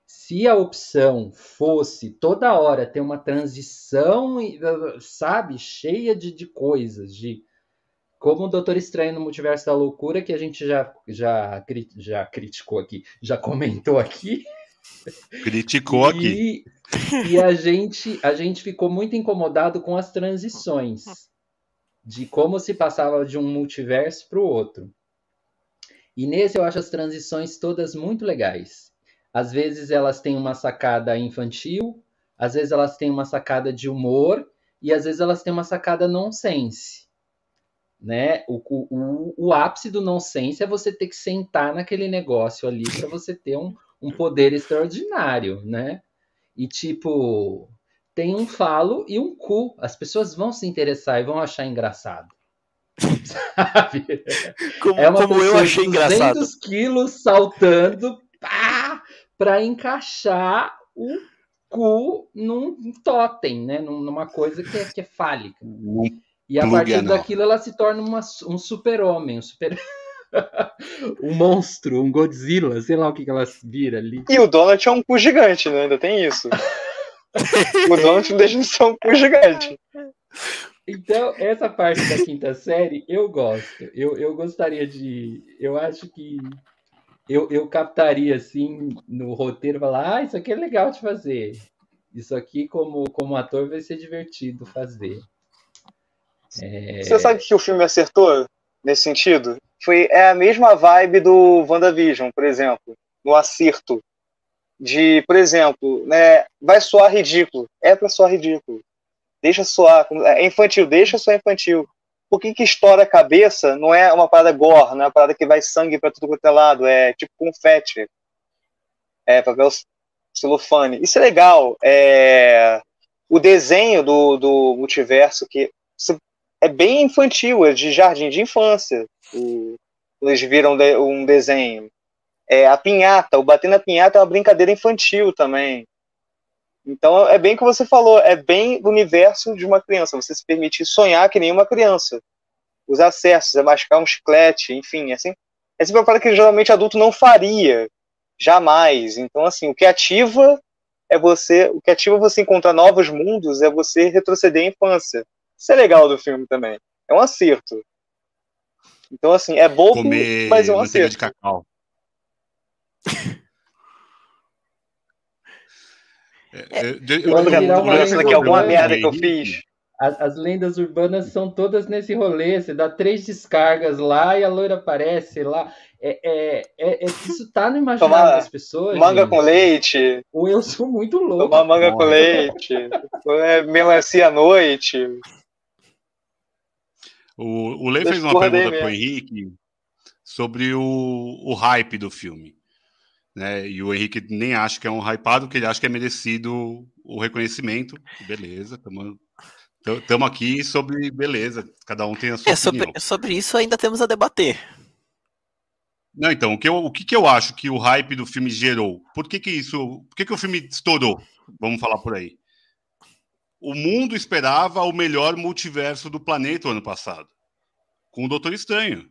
Se a opção fosse toda hora ter uma transição, sabe, cheia de, de coisas, de como o Doutor Estranho no Multiverso da Loucura, que a gente já, já, já criticou aqui, já comentou aqui. Criticou aqui. E a gente, a gente ficou muito incomodado com as transições de como se passava de um multiverso para o outro. E nesse eu acho as transições todas muito legais. Às vezes elas têm uma sacada infantil, às vezes elas têm uma sacada de humor e às vezes elas têm uma sacada nonsense. Né? O, o, o ápice do nonsense é você ter que sentar naquele negócio ali para você ter um, um poder extraordinário, né? E tipo, tem um falo e um cu. As pessoas vão se interessar e vão achar engraçado. Sabe? Como, é uma como eu achei de 200 engraçado. quilos saltando para encaixar o cu num totem, né? Numa coisa que é, que é fálica. E a partir daquilo ela se torna uma, um super-homem, um super. um monstro, um Godzilla, sei lá o que, que ela vira ali. E o Donald é um cu gigante, né? Ainda tem isso. o Donald deixa de ser um cu gigante. Então, essa parte da quinta série eu gosto. Eu, eu gostaria de. Eu acho que eu, eu captaria assim no roteiro falar: ah, isso aqui é legal de fazer. Isso aqui, como, como ator, vai ser divertido fazer. É... Você sabe que o filme acertou nesse sentido? Foi, é a mesma vibe do WandaVision, por exemplo, no acerto. De, por exemplo, né, vai soar ridículo. É para soar ridículo. Deixa soar. É infantil, deixa soar infantil. Por que, que estoura a cabeça não é uma parada gore, não é uma parada que vai sangue para tudo quanto é lado, é tipo confete. É papel celofane. Isso é legal. É... O desenho do, do multiverso, que é bem infantil, é de jardim de infância. Eles viram um desenho. É, a pinhata, o bater na pinhata é uma brincadeira infantil também. Então é bem o que você falou, é bem o universo de uma criança. Você se permitir sonhar que nem uma criança. Os acessos, é mascar um chiclete, enfim, é assim. É sempre uma coisa que geralmente adulto não faria, jamais. Então, assim, o que ativa é você, o que ativa você encontrar novos mundos é você retroceder à infância. Isso é legal do filme também. É um acerto. Então, assim, é bobo, Comer mas é um acerto. de cacau. É, eu, lembrando que alguma merda que eu fiz. As, as, lendas urbanas são todas nesse rolê. Você dá três descargas lá e a loira aparece lá. É, é, é, é isso tá no imaginário Tomar das pessoas. Manga gente. com leite. Ou eu sou muito louco. Tomar manga com leite. é, melancia à noite. O, o Lê fez uma pergunta para o Henrique sobre o, o hype do filme. Né? E o Henrique nem acha que é um hypado, porque ele acha que é merecido o reconhecimento. Beleza, estamos aqui sobre beleza, cada um tem a sua é, sobre, sobre, isso ainda temos a debater. Não, então, o que, eu, o que, que eu acho que o hype do filme gerou? Por que, que isso. Por que, que o filme estourou? Vamos falar por aí. O mundo esperava o melhor multiverso do planeta o ano passado, com o Doutor Estranho.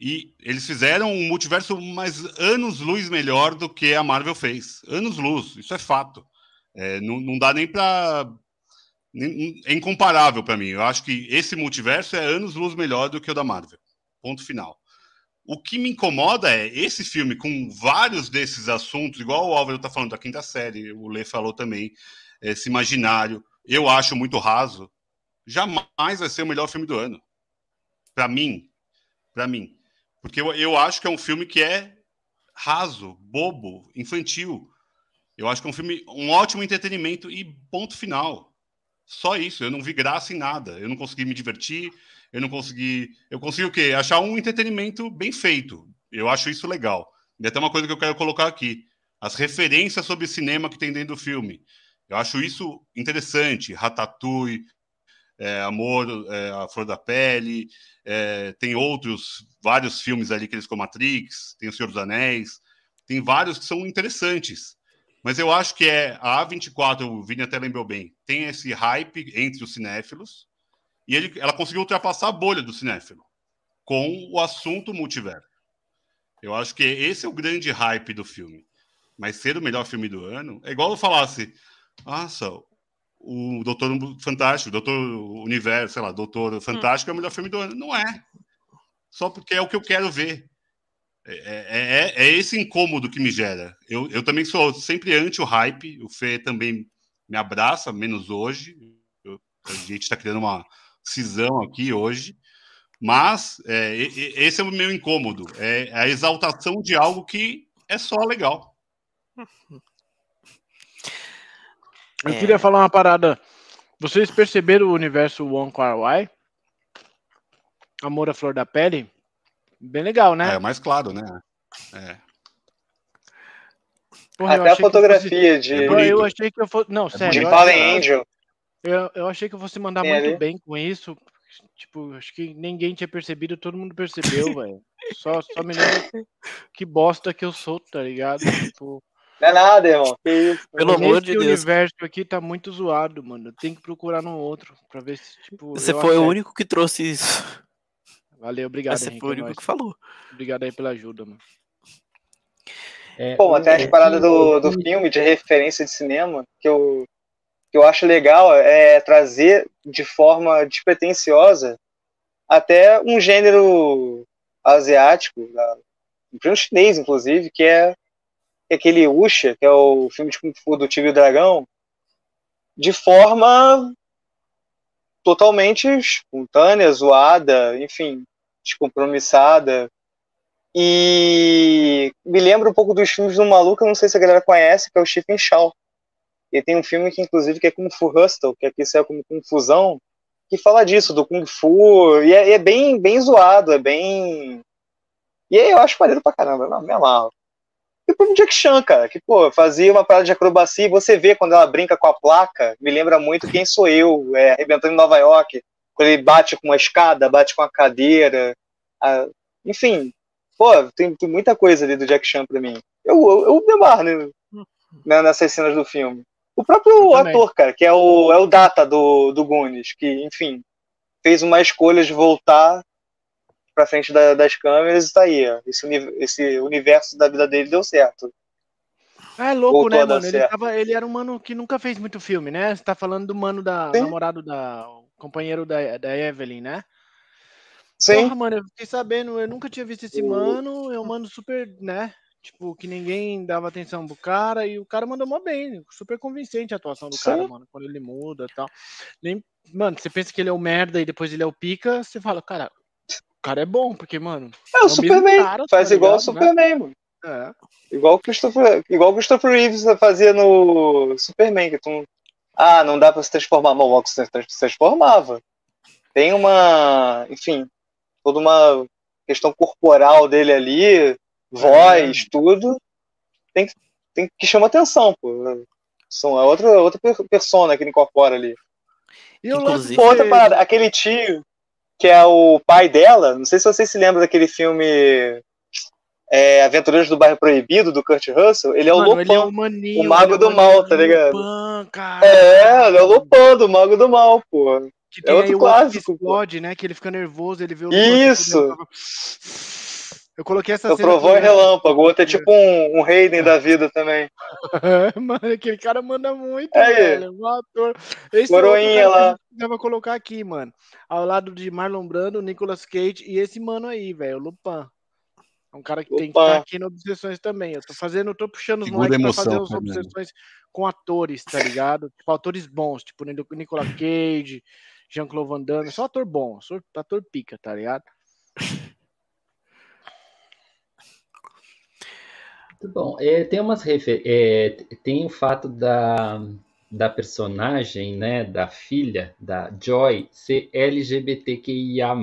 E eles fizeram um multiverso mais anos-luz melhor do que a Marvel fez. Anos-luz, isso é fato. É, não, não dá nem para. É incomparável para mim. Eu acho que esse multiverso é anos-luz melhor do que o da Marvel. Ponto final. O que me incomoda é esse filme com vários desses assuntos, igual o Álvaro tá falando da quinta série, o Lê falou também, esse imaginário, eu acho muito raso, jamais vai ser o melhor filme do ano. Para mim, para mim. Porque eu, eu acho que é um filme que é raso, bobo, infantil. Eu acho que é um filme, um ótimo entretenimento e ponto final. Só isso. Eu não vi graça em nada. Eu não consegui me divertir. Eu não consegui. Eu consegui o quê? Achar um entretenimento bem feito. Eu acho isso legal. E até uma coisa que eu quero colocar aqui: as referências sobre cinema que tem dentro do filme. Eu acho isso interessante. Ratatouille, é, Amor, é, A Flor da Pele, é, tem outros, vários filmes ali que eles com Matrix, tem O Senhor dos Anéis, tem vários que são interessantes. Mas eu acho que é a A24, o Vini até lembrou bem, tem esse hype entre os cinéfilos e ele, ela conseguiu ultrapassar a bolha do cinéfilo com o assunto multiverso. Eu acho que esse é o grande hype do filme. Mas ser o melhor filme do ano é igual eu falasse: nossa, o Doutor Fantástico, Doutor Universo, sei lá, Doutor Fantástico hum. é o melhor filme do ano. Não é. Só porque é o que eu quero ver. É, é, é, é esse incômodo que me gera. Eu, eu também sou sempre anti o hype. O Fê também me abraça, menos hoje. Eu, a gente está criando uma cisão aqui hoje. Mas é, esse é o meu incômodo. É a exaltação de algo que é só legal. Eu é... queria falar uma parada. Vocês perceberam o universo One Kar Wai? Amor à Flor da Pele? Bem legal, né? É, mais claro, né? É. Porra, Até a fotografia fosse... de. Eu, eu, achei que eu fosse. Não, sério. De Fallen Angel. Eu, eu achei que eu fosse mandar Tem muito ali? bem com isso. Tipo, acho que ninguém tinha percebido, todo mundo percebeu, velho. Só, só me lembro que bosta que eu sou, tá ligado? Tipo. Não é nada, irmão. Que isso? Pelo amor de Deus. Esse universo aqui tá muito zoado, mano. Tem que procurar no outro pra ver se, tipo. Você foi acerto. o único que trouxe isso. Valeu, obrigado. Você foi o único que falou. Obrigado aí pela ajuda, mano. É, Pô, até as paradas do, do filme, de referência de cinema, que eu, que eu acho legal é trazer de forma despretensiosa até um gênero asiático, um chinês, inclusive, que é é aquele Usha, que é o filme de Kung Fu do Tigre e Dragão, de forma totalmente espontânea, zoada, enfim, descompromissada. E me lembra um pouco dos filmes do maluco, não sei se a galera conhece, que é o Stephen Chow. E tem um filme que, inclusive, que é Kung Fu Hustle, que aqui saiu como Kung Fusão, que fala disso, do Kung Fu, e é, é, bem, bem zoado, é bem... E aí eu acho maneiro pra caramba, não, me amarro. E pro Jack Chan, cara, que, pô, fazia uma parada de acrobacia e você vê quando ela brinca com a placa, me lembra muito Quem Sou Eu, é, arrebentando em Nova York, quando ele bate com uma escada, bate com a cadeira, a... enfim, pô, tem, tem, muita coisa ali do Jack Chan pra mim. Eu, eu, eu me amarro né, né, nessas cenas do filme. O próprio ator, cara, que é o, é o Data do, do Goonies, que, enfim, fez uma escolha de voltar pra frente da, das câmeras e tá aí, ó. Esse, esse universo da vida dele deu certo. É louco, Voltou né, mano? Ele, tava, ele, era um mano que nunca fez muito filme, né? Você tá falando do mano da. Sim. namorado da. companheiro da, da Evelyn, né? Sim. Porra, mano, eu fiquei sabendo, eu nunca tinha visto esse mano, é um mano super, né? Tipo, que ninguém dava atenção pro cara, e o cara mandou mó bem, super convincente a atuação do Sim. cara, mano, quando ele muda e tal. Nem, mano, você pensa que ele é o merda e depois ele é o pica, você fala, cara, cara é bom, porque, mano. É, o, é Superman. Cara, faz tá igual o né? Superman, né? mano. É. Igual o Christopher, igual o Christopher Reeves fazia no Superman, que tu. Ah, não dá pra se transformar. Mas o se transformava. Tem uma. Enfim, toda uma questão corporal dele ali, voz, é. tudo. Tem, tem que chamar atenção, pô. São, é outra, outra persona que ele incorpora ali. E Inclusive... outra parada, aquele tio que é o pai dela. Não sei se vocês se lembram daquele filme é, Aventureiros do Bairro Proibido, do Kurt Russell. Ele é o Mano, é o, maninho, o mago é do mal, tá ligado? É, ele é o Lupan, do mago do mal, pô. Que é outro clássico. explode, né? Que ele fica nervoso, ele vê o Isso! Eu coloquei essa Eu provou em relâmpago, o outro é tipo um, um Raiden da vida também. mano, aquele cara manda muito, é velho. Um ator. Esse Coroinha é lá. Dava colocar aqui, mano. Ao lado de Marlon Brando, Nicolas Cage e esse mano aí, velho, o Lupin. É um cara que tem que estar aqui no Obsessões também. Eu tô fazendo, eu tô puxando os moleques pra fazer os Fernando. Obsessões com atores, tá ligado? tipo, atores bons, tipo Nic- Nicolas Cage, Jean-Claude Van Damme, só ator bom, só ator pica, tá ligado? Muito bom. É, tem umas refer... é, tem o fato da, da personagem, né, da filha da Joy ser LGBTQIA+.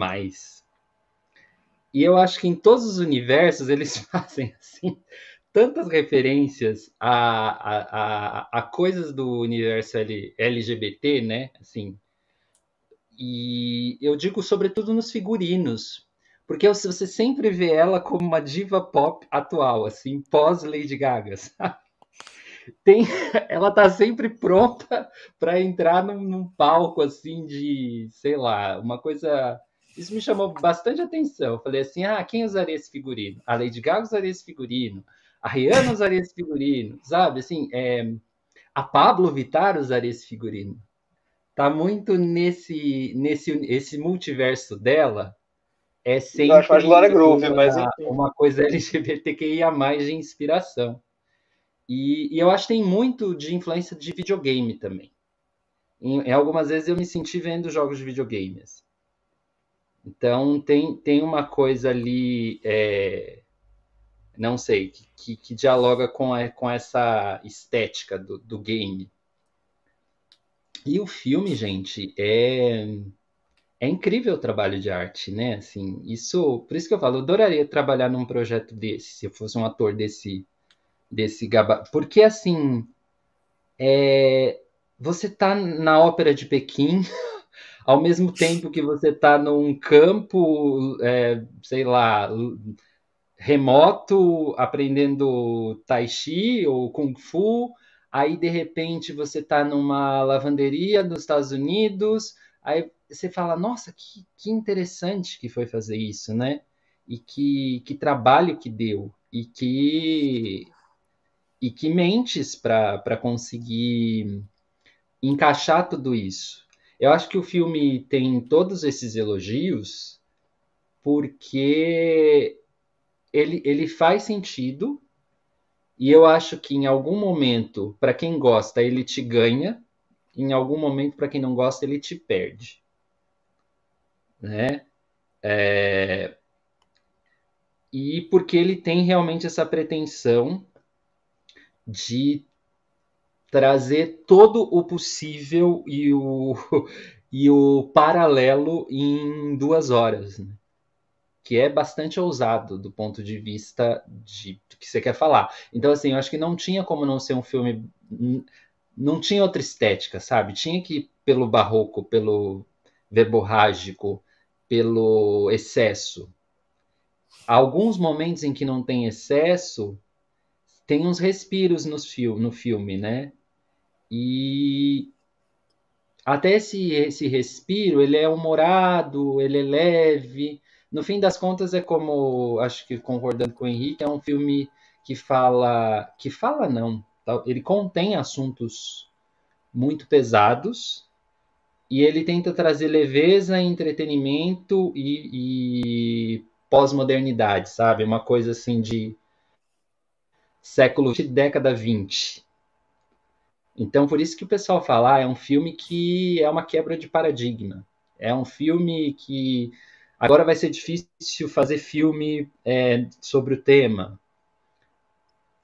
E eu acho que em todos os universos eles fazem assim tantas referências a, a, a, a coisas do universo LGBT, né? Assim, e eu digo sobretudo nos figurinos, porque você sempre vê ela como uma diva pop atual, assim, pós Lady Gaga, sabe? Tem, ela tá sempre pronta para entrar num, num palco assim de, sei lá, uma coisa. Isso me chamou bastante atenção. Eu falei assim: ah, quem usaria esse figurino? A Lady Gaga usaria esse figurino, a Rihanna usaria esse figurino, sabe? Assim, é, a Pablo Vittar usaria esse figurino. Tá muito nesse, nesse esse multiverso dela. É sempre acho mais Glória Groove, uma, mas enfim. uma coisa LGBTQIA de inspiração. E, e eu acho que tem muito de influência de videogame também. Em, em algumas vezes eu me senti vendo jogos de videogame. assim. Então tem, tem uma coisa ali, é, não sei, que, que, que dialoga com, a- com essa estética do, do game. E o filme, gente, é, é incrível o trabalho de arte, né? Assim, isso, por isso que eu falo, eu adoraria trabalhar num projeto desse, se eu fosse um ator desse, desse gabarito. Porque, assim, é, você tá na ópera de Pequim, ao mesmo tempo que você tá num campo, é, sei lá, remoto, aprendendo tai chi ou kung fu, aí de repente você tá numa lavanderia dos Estados Unidos, aí você fala, nossa, que, que interessante que foi fazer isso, né? E que, que trabalho que deu, e que, e que mentes para conseguir encaixar tudo isso. Eu acho que o filme tem todos esses elogios porque ele, ele faz sentido e eu acho que em algum momento, para quem gosta, ele te ganha, em algum momento, para quem não gosta, ele te perde. Né? É, E porque ele tem realmente essa pretensão de trazer todo o possível e o, e o paralelo em duas horas, né? que é bastante ousado do ponto de vista de do que você quer falar. Então, assim, eu acho que não tinha como não ser um filme. Não tinha outra estética, sabe? Tinha que ir pelo barroco, pelo verborrágico, pelo excesso. Alguns momentos em que não tem excesso, tem uns respiros nos fil no filme, né? E até esse, esse respiro, ele é humorado, ele é leve. No fim das contas, é como, acho que concordando com o Henrique, é um filme que fala, que fala não? Ele contém assuntos muito pesados e ele tenta trazer leveza, entretenimento e, e pós-modernidade, sabe? Uma coisa assim de século de década 20. Então, por isso que o pessoal fala, ah, é um filme que é uma quebra de paradigma. É um filme que agora vai ser difícil fazer filme é, sobre o tema,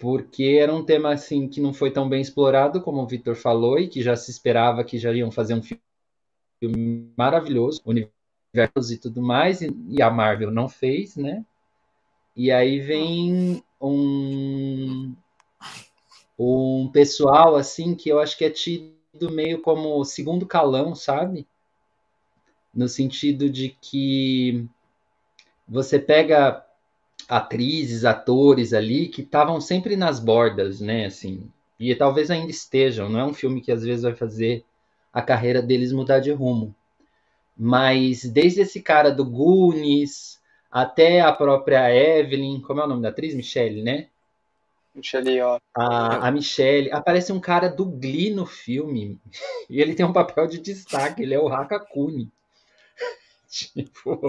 porque era um tema assim que não foi tão bem explorado como o Victor falou e que já se esperava que já iam fazer um filme maravilhoso, universo e tudo mais, e a Marvel não fez, né? E aí vem um um pessoal assim que eu acho que é tido meio como segundo calão, sabe? No sentido de que você pega atrizes, atores ali que estavam sempre nas bordas, né? Assim, e talvez ainda estejam. Não é um filme que às vezes vai fazer a carreira deles mudar de rumo. Mas desde esse cara do Goonies até a própria Evelyn, como é o nome da atriz? Michelle, né? Michelle, ó. A, a Michelle, aparece um cara do Glee no filme e ele tem um papel de destaque, ele é o Hakakuni. tipo,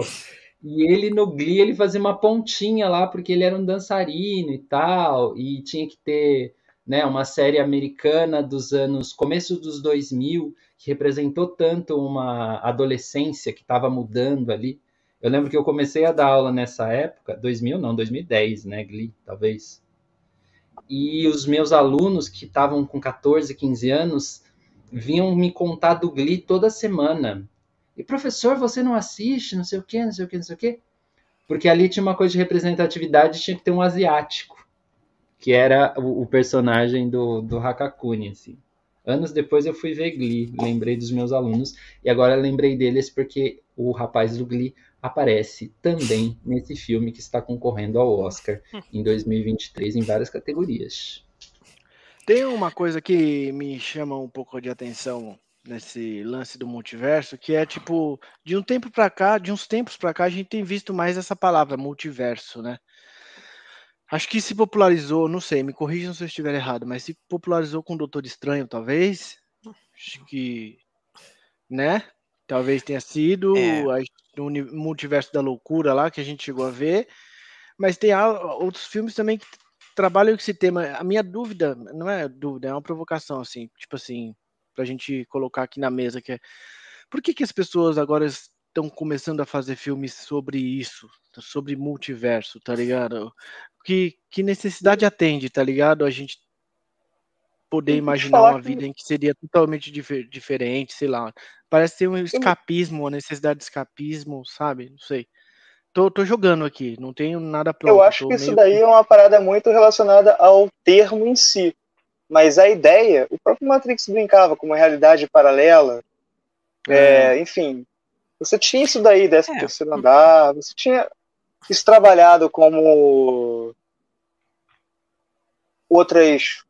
E ele no Glee, ele fazia uma pontinha lá, porque ele era um dançarino e tal, e tinha que ter né, uma série americana dos anos, começo dos 2000, que representou tanto uma adolescência que estava mudando ali. Eu lembro que eu comecei a dar aula nessa época, 2000 não, 2010, né, Glee, talvez. E os meus alunos que estavam com 14, 15 anos vinham me contar do Glee toda semana. E professor, você não assiste, não sei o quê, não sei o quê, não sei o quê? Porque ali tinha uma coisa de representatividade, tinha que ter um asiático, que era o, o personagem do, do Hakakuni, assim. Anos depois eu fui ver Glee, lembrei dos meus alunos, e agora lembrei deles porque o rapaz do Glee aparece também nesse filme que está concorrendo ao Oscar em 2023 em várias categorias. Tem uma coisa que me chama um pouco de atenção nesse lance do multiverso, que é tipo, de um tempo para cá, de uns tempos para cá, a gente tem visto mais essa palavra multiverso, né? Acho que se popularizou, não sei, me corrijam se eu estiver errado, mas se popularizou com o Doutor Estranho, talvez. Acho que, né? Talvez tenha sido é. o multiverso da loucura lá que a gente chegou a ver. Mas tem outros filmes também que trabalham com esse tema. A minha dúvida, não é dúvida, é uma provocação, assim, tipo assim, pra gente colocar aqui na mesa, que é por que, que as pessoas agora estão começando a fazer filmes sobre isso, sobre multiverso, tá ligado? Que, que necessidade atende, tá ligado? A gente poder imaginar uma vida que... em que seria totalmente dif diferente, sei lá. Parece ser um escapismo, uma necessidade de escapismo, sabe? Não sei. Tô, tô jogando aqui, não tenho nada pronto. Eu acho que isso daí é uma parada muito relacionada ao termo em si. Mas a ideia, o próprio Matrix brincava com uma realidade paralela. É. É, enfim, você tinha isso daí, desse é. terceiro andar, você tinha isso trabalhado como outras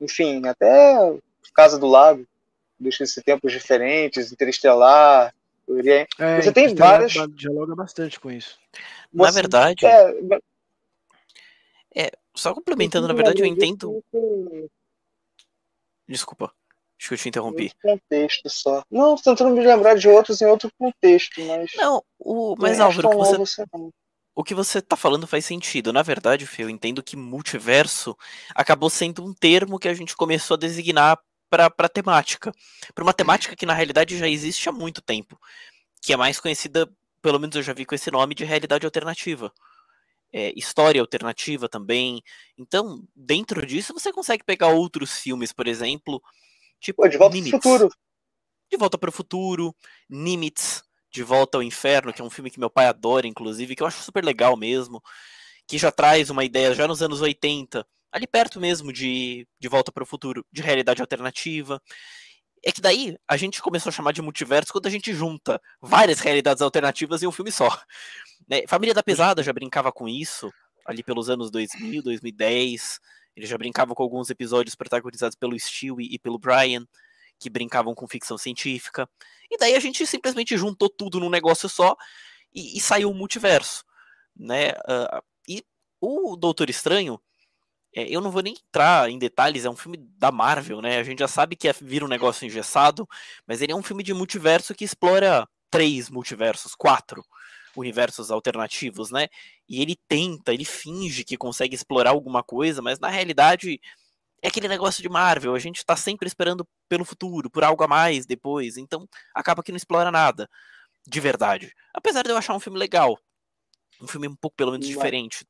enfim, até Casa do Lago, deixa esses tempos diferentes, Interestelar. É, você tem várias. Dialoga bastante com isso. Na verdade. É, é, só complementando, na verdade, eu entendo. Desculpa, acho que eu te interrompi. contexto só. Não, tentando me lembrar de outros em outro contexto, mas. Não, o. Mas Álvaro, que você o que você está falando faz sentido. Na verdade, Fê, eu entendo que multiverso acabou sendo um termo que a gente começou a designar para temática. Para uma temática que na realidade já existe há muito tempo. Que é mais conhecida, pelo menos eu já vi com esse nome, de realidade alternativa. É, história alternativa também. Então, dentro disso, você consegue pegar outros filmes, por exemplo. Tipo, Pô, de volta para o futuro. De volta para o futuro, Nimitz, de Volta ao Inferno, que é um filme que meu pai adora, inclusive, que eu acho super legal mesmo, que já traz uma ideia já nos anos 80, ali perto mesmo de, de Volta para o Futuro, de realidade alternativa. É que daí a gente começou a chamar de multiverso quando a gente junta várias realidades alternativas em um filme só. Né? Família da Pesada já brincava com isso, ali pelos anos 2000, 2010. Ele já brincava com alguns episódios protagonizados pelo Stewie e pelo Brian que brincavam com ficção científica. E daí a gente simplesmente juntou tudo num negócio só e, e saiu o multiverso, né? Uh, e o Doutor Estranho, é, eu não vou nem entrar em detalhes, é um filme da Marvel, né? A gente já sabe que é, vira um negócio engessado, mas ele é um filme de multiverso que explora três multiversos, quatro universos alternativos, né? E ele tenta, ele finge que consegue explorar alguma coisa, mas na realidade é aquele negócio de Marvel, a gente tá sempre esperando pelo futuro, por algo a mais depois, então acaba que não explora nada de verdade. Apesar de eu achar um filme legal, um filme um pouco pelo menos diferente.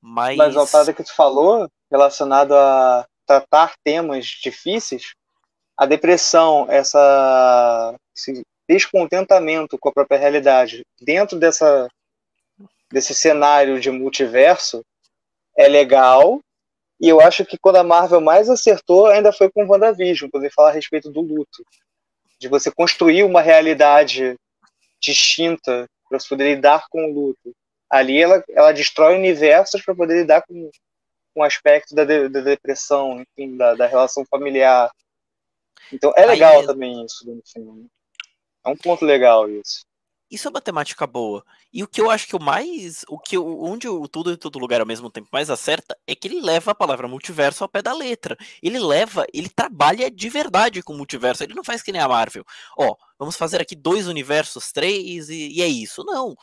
Mas Mas a parada que tu falou relacionado a tratar temas difíceis, a depressão, essa esse descontentamento com a própria realidade dentro dessa desse cenário de multiverso é legal e eu acho que quando a Marvel mais acertou ainda foi com WandaVision, quando ele fala a respeito do luto. De você construir uma realidade distinta para você poder lidar com o luto. Ali ela, ela destrói universos para poder lidar com, com o aspecto da, de, da depressão, enfim, da, da, relação familiar. Então é legal Aí, também isso no filme. É um ponto legal isso. Isso é uma temática boa. E o que eu acho que o mais. O que onde o tudo em todo lugar ao mesmo tempo mais acerta é que ele leva a palavra multiverso ao pé da letra. Ele leva, ele trabalha de verdade com multiverso. Ele não faz que nem a Marvel. Ó, vamos fazer aqui dois universos, três, e, e é isso. Não.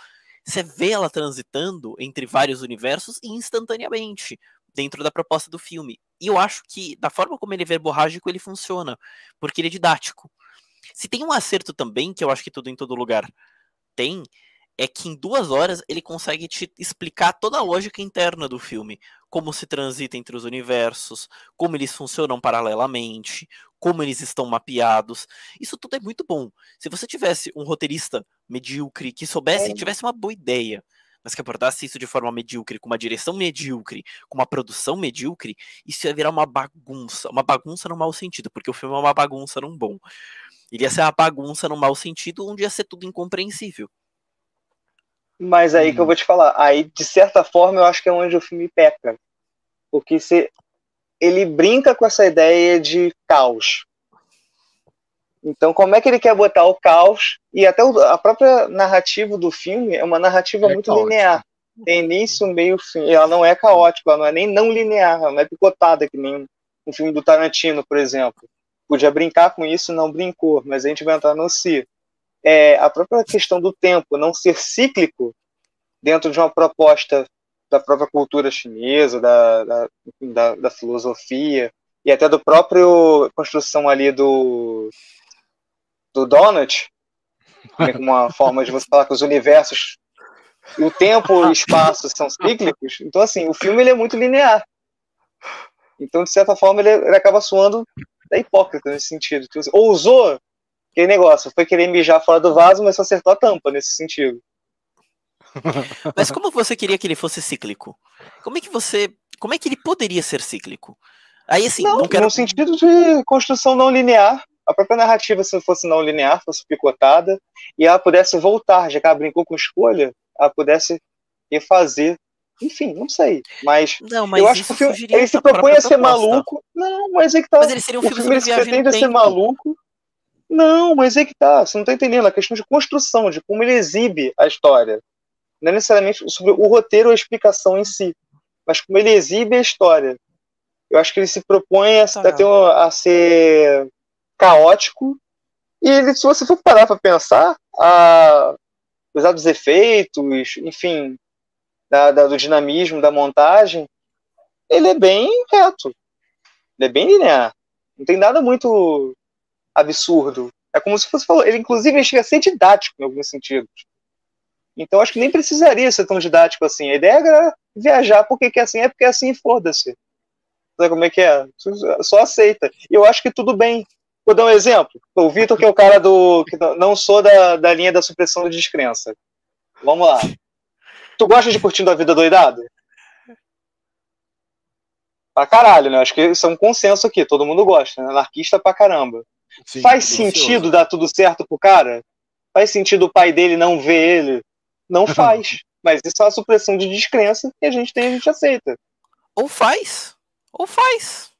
você vê ela transitando entre vários universos instantaneamente dentro da proposta do filme. E eu acho que, da forma como ele é verborrágico, ele funciona, porque ele é didático. Se tem um acerto também, que eu acho que tudo em todo lugar tem, é que em duas horas ele consegue te explicar toda a lógica interna do filme. Como se transita entre os universos, como eles funcionam paralelamente, como eles estão mapeados. Isso tudo é muito bom. Se você tivesse um roteirista medíocre que soubesse, é. tivesse uma boa ideia, mas que abordasse isso de forma medíocre, com uma direção medíocre, com uma produção medíocre, isso ia virar uma bagunça. Uma bagunça no mau sentido, porque o filme é uma bagunça num bom. Ele ia ser uma bagunça no mau sentido, onde ia ser tudo incompreensível. Mas aí hum. que eu vou te falar, aí de certa forma eu acho que é onde o filme peca. Porque se ele brinca com essa ideia de caos. Então, como é que ele quer botar o caos? E até a própria narrativa do filme é uma narrativa é muito caótico. linear. Tem início, meio, fim. Ela não é caótica, ela não é nem não linear, ela não é picotada, que nem um filme do Tarantino, por exemplo. Podia brincar com isso, não brincou, mas a gente vai entrar no si. É, a própria questão do tempo não ser cíclico dentro de uma proposta da própria cultura chinesa, da, da, da, da filosofia e até do próprio construção ali do do Donut, uma forma de você falar que os universos, o tempo e o espaço são cíclicos. Então, assim, o filme ele é muito linear. Então, de certa forma, ele, ele acaba soando da hipócrita nesse sentido. Então, assim, ousou aquele negócio, foi querer mijar fora do vaso, mas só acertou a tampa nesse sentido. Mas como você queria que ele fosse cíclico? Como é que você. Como é que ele poderia ser cíclico? Aí assim, não, não quero... no sentido de construção não linear. A própria narrativa, se fosse não linear, fosse picotada, e ela pudesse voltar, já que ela brincou com escolha, ela pudesse refazer. Enfim, não sei. Mas, não, mas eu acho que o filme, ele se propõe a ser maluco. Não, mas é que tá. Mas ele seria um o filme, filme ele pretende ser maluco. Não, mas é que tá. Você não tá entendendo. A questão de construção, de como ele exibe a história não é necessariamente sobre o roteiro ou a explicação em si, mas como ele exibe a história. Eu acho que ele se propõe a, a, ter, a ser caótico, e ele, se você for parar para pensar, a, apesar dos efeitos, enfim, da, da, do dinamismo da montagem, ele é bem reto. Ele é bem linear. Não tem nada muito absurdo. É como se fosse falou. Ele, inclusive, chega a ser didático em alguns sentidos. Então acho que nem precisaria ser tão didático assim. A ideia era viajar porque que assim é porque assim foda-se. Sabe como é que é? Só aceita. E eu acho que tudo bem. Vou dar um exemplo. O Vitor, que é o cara do. que não sou da, da linha da supressão de descrença. Vamos lá. Tu gosta de curtindo a vida doidado? Pra caralho, né? Acho que isso é um consenso aqui, todo mundo gosta, né? Anarquista pra caramba. Sim, Faz sentido dar tudo certo pro cara? Faz sentido o pai dele não ver ele não faz. Mas isso é uma supressão de descrença que a gente tem e a gente aceita. Ou faz. Ou faz.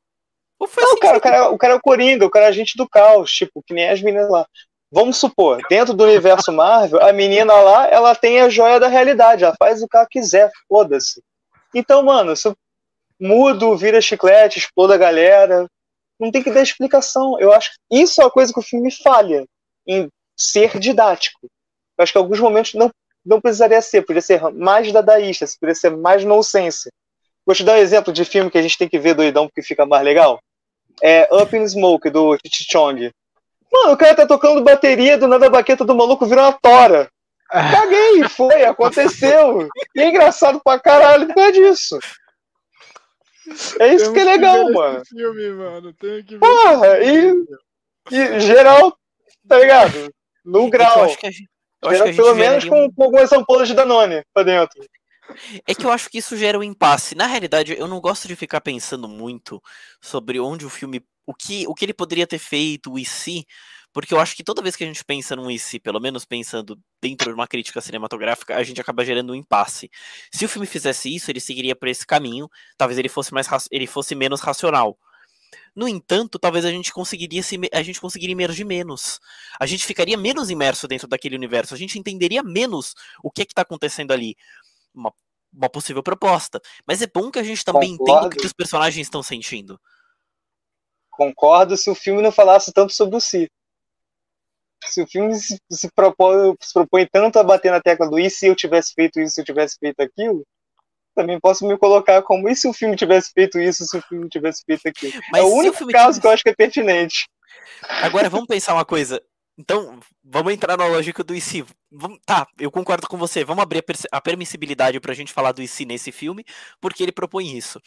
Ou faz não, cara, o, cara, o cara é o Coringa, o cara é agente do caos, tipo, que nem as meninas lá. Vamos supor, dentro do universo Marvel, a menina lá, ela tem a joia da realidade, ela faz o que ela quiser, foda-se. Então, mano, se mudo, vira chiclete, exploda a galera, não tem que dar explicação. Eu acho que isso é uma coisa que o filme falha, em ser didático. Eu acho que em alguns momentos não não precisaria ser, podia ser mais dadaísta, poderia ser mais nonsense. Vou te dar um exemplo de filme que a gente tem que ver doidão porque fica mais legal. É Up in Smoke, do Chong. Mano, o cara tá tocando bateria, do nada a baqueta do maluco vira uma tora. Caguei, foi, aconteceu. E é engraçado pra caralho por causa disso. É isso Temos que é legal, que mano. Filme, mano. Tenho que ver Porra, e, e geral, tá ligado? No grau. É eu acho que pelo menos com, com algumas ampolas de Danone pra dentro. É que eu acho que isso gera um impasse. Na realidade, eu não gosto de ficar pensando muito sobre onde o filme. O que, o que ele poderia ter feito, o e se, porque eu acho que toda vez que a gente pensa num e se, pelo menos pensando dentro de uma crítica cinematográfica, a gente acaba gerando um impasse. Se o filme fizesse isso, ele seguiria por esse caminho, talvez ele fosse, mais, ele fosse menos racional. No entanto, talvez a gente conseguiria se, a gente conseguiria emergir menos. A gente ficaria menos imerso dentro daquele universo. A gente entenderia menos o que é está acontecendo ali. Uma, uma, possível proposta. Mas é bom que a gente também Concordo. entenda o que os personagens estão sentindo. Concordo se o filme não falasse tanto sobre o si. se o filme se, se, propõe, se propõe tanto a bater na tecla do e se eu tivesse feito isso, se eu tivesse feito aquilo, também posso me colocar como e se o filme tivesse feito isso, se o filme tivesse feito aquilo. Mas é o único o caso tivesse... que eu acho que é pertinente. Agora vamos pensar uma coisa. Então, vamos entrar na lógica do IC. Vamos, tá, eu concordo com você. Vamos abrir a, a permissibilidade pra gente falar do IC nesse filme, porque ele propõe isso.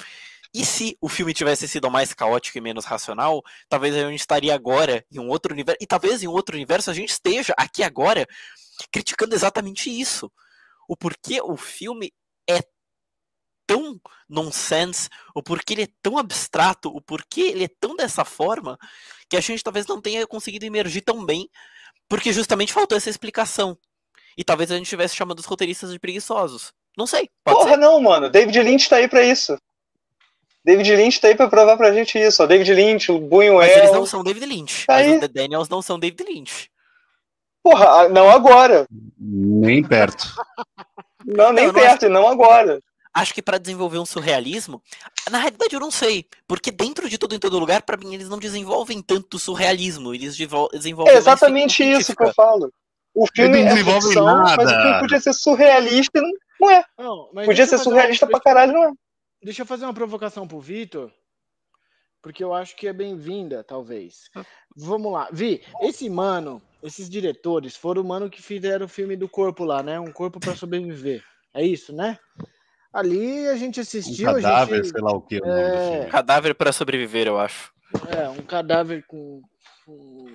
E se o filme tivesse sido mais caótico e menos racional, talvez a gente estaria agora em um outro universo. E talvez em outro universo a gente esteja aqui agora criticando exatamente isso. O porquê o filme é tão nonsense, o porquê ele é tão abstrato, o porquê ele é tão dessa forma, que a gente talvez não tenha conseguido emergir tão bem, porque justamente faltou essa explicação. E talvez a gente estivesse chamando os roteiristas de preguiçosos. Não sei. Porra, ser. não, mano. David Lynch tá aí pra isso. David Lynch tá aí pra provar pra gente isso. Ó. David Lynch, o Buñuel... Mas eles não são David Lynch. Tá mas aí. os The Daniels não são David Lynch. Porra, não agora. Nem perto. Não, nem não, perto, não agora acho que para desenvolver um surrealismo, na realidade eu não sei, porque dentro de tudo em todo lugar, para mim eles não desenvolvem tanto surrealismo, eles desenvolvem É exatamente isso que eu falo. O filme é ficção, nada. mas o filme podia ser surrealista e não é. Não, podia ser surrealista uma... pra caralho, não é. Deixa eu fazer uma provocação pro Vitor, porque eu acho que é bem-vinda, talvez. Ah. Vamos lá. Vi, esse mano, esses diretores foram o mano que fizeram o filme do corpo lá, né? Um corpo para sobreviver. É isso, né? Ali a gente assistiu. Um cadáver, gente, sei lá o que. É... Cadáver para sobreviver, eu acho. É, um cadáver com, com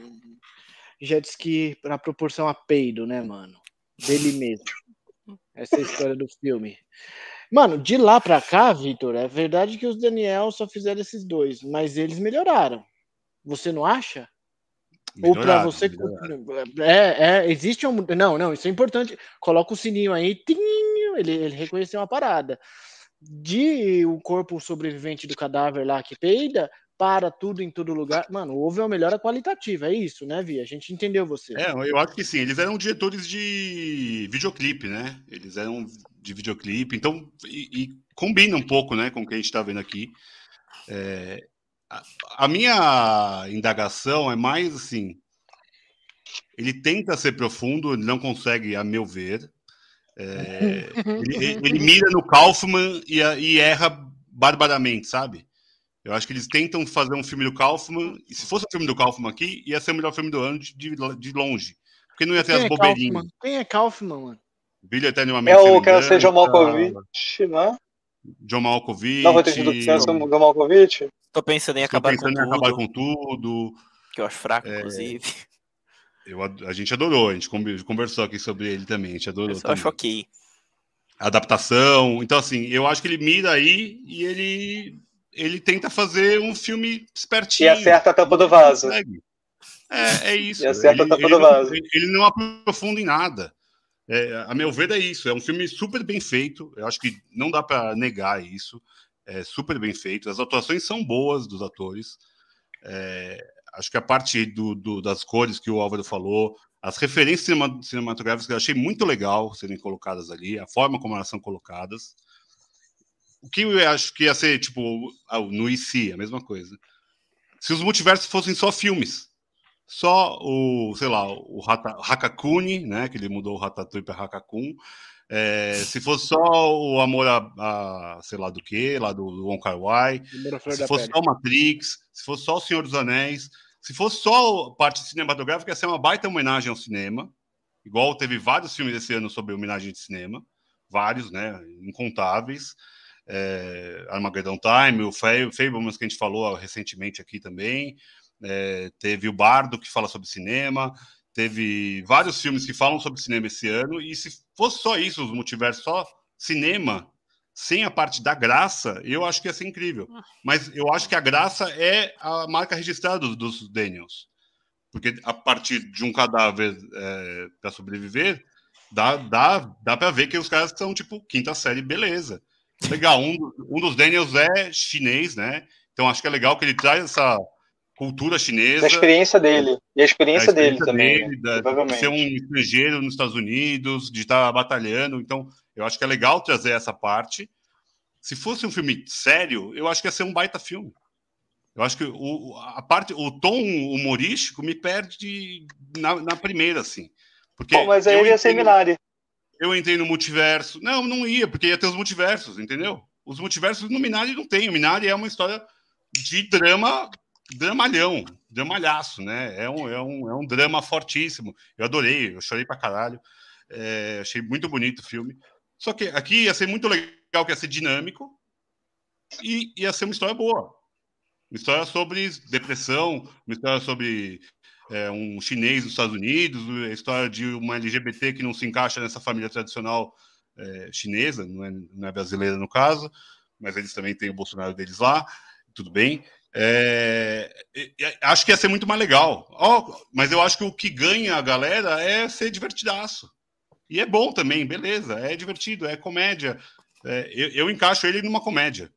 jet ski para proporção a peido, né, mano? Dele mesmo. Essa é a história do filme. Mano, de lá pra cá, Vitor, é verdade que os Daniel só fizeram esses dois, mas eles melhoraram. Você não acha? Ou para você. É, é, existe um. Não, não, isso é importante. Coloca o sininho aí, ele, ele reconheceu uma parada. De o corpo sobrevivente do cadáver lá que peida, para tudo em todo lugar. Mano, houve uma melhora qualitativa, é isso, né, Vi? A gente entendeu você. É, eu acho que sim. Eles eram diretores de videoclipe, né? Eles eram de videoclipe, então, e, e combina um pouco, né, com o que a gente está vendo aqui. É, a, minha indagação é mais assim. Ele tenta ser profundo, ele não consegue, a meu ver. É, ele, ele, mira no Kaufman e, e, erra barbaramente, sabe? Eu acho que eles tentam fazer um filme do Kaufman, e se fosse um filme do Kaufman aqui, ia ser o melhor filme do ano de, de longe. Porque não ia ter Quem as é bobeirinhas. Quem é Kaufman, mano? Brilho eternamente. É o que ser John Malkovich, né? John Malkovich. Não vai ter sido John Malkovich? Tô pensando em acabar pensando com em tudo. acabar com tudo. Que eu acho fraco, é... inclusive. Eu, a gente adorou, a gente conversou aqui sobre ele também, a gente adorou. Eu acho ok. Adaptação. Então, assim, eu acho que ele mira aí e ele, ele tenta fazer um filme espertinho. E acerta a tampa do vaso. É, é isso. E acerta ele, a tampa do vaso. Ele, ele não aprofunda em nada. É, a meu ver, é isso. É um filme super bem feito. Eu acho que não dá para negar isso é super bem feito. As atuações são boas dos atores. É, acho que a parte do, do, das cores que o Álvaro falou, as referências cinematográficas eu achei muito legal serem colocadas ali, a forma como elas são colocadas. O que eu acho que ia ser, tipo, no IC, a mesma coisa. Se os multiversos fossem só filmes, só o, sei lá, o Hakakuni, né, que ele mudou o Ratatouille para Hakakun, é, se fosse só o amor a, a, sei lá do que, lá do, do Kar Wai, se fosse só o Matrix, se fosse só o Senhor dos Anéis, se fosse só a parte cinematográfica, ia ser uma baita homenagem ao cinema. Igual teve vários filmes esse ano sobre homenagem de cinema, vários, né, incontáveis. É, Armageddon Time, o Fablemans que a gente falou recentemente aqui também. É, teve o Bardo que fala sobre cinema, teve vários filmes que falam sobre cinema esse ano, e se fosse só isso, os multiversos, só cinema, sem a parte da graça, eu acho que ia ser incrível. Ah. Mas eu acho que a graça é a marca registrada dos, dos Daniels. Porque a partir de um cadáver é, para sobreviver, dá, dá, dá para ver que os caras são tipo quinta série, beleza. Legal, um, um dos Daniels é chinês, né? Então acho que é legal que ele traz essa cultura chinesa. Da experiência dele. E a experiência, experiência dele, também. Dele, né? da, de ser um estrangeiro nos Estados Unidos, de estar batalhando. Então, eu acho que é legal trazer essa parte. Se fosse um filme sério, eu acho que ia ser um baita filme. Eu acho que o, a parte, o tom humorístico me perde na, na primeira, assim. Porque Bom, mas aí ele ia ser Minari. Eu entrei no multiverso. Não, não ia, porque ia ter os multiversos, entendeu? Os multiversos no Minari não tem. O Minari é uma história de drama, dramalhão, dramalhaço, né? É um, é um, é um drama fortíssimo. Eu adorei, eu chorei pra caralho. É, achei muito bonito o filme. Só que aqui ia ser muito legal, que ia ser dinâmico e ia ser uma história boa. Uma história sobre depressão, uma história sobre é, um chinês nos Estados Unidos, a história de uma LGBT que não se encaixa nessa família tradicional é, chinesa, não é, não é, brasileira no caso, mas eles também têm o Bolsonaro deles lá, tudo bem. É, acho que ia ser muito mais legal. Oh, mas eu acho que o que ganha a galera é ser divertidaço. E é bom também, beleza, é divertido, é comédia. É, eu, eu, encaixo ele numa comédia.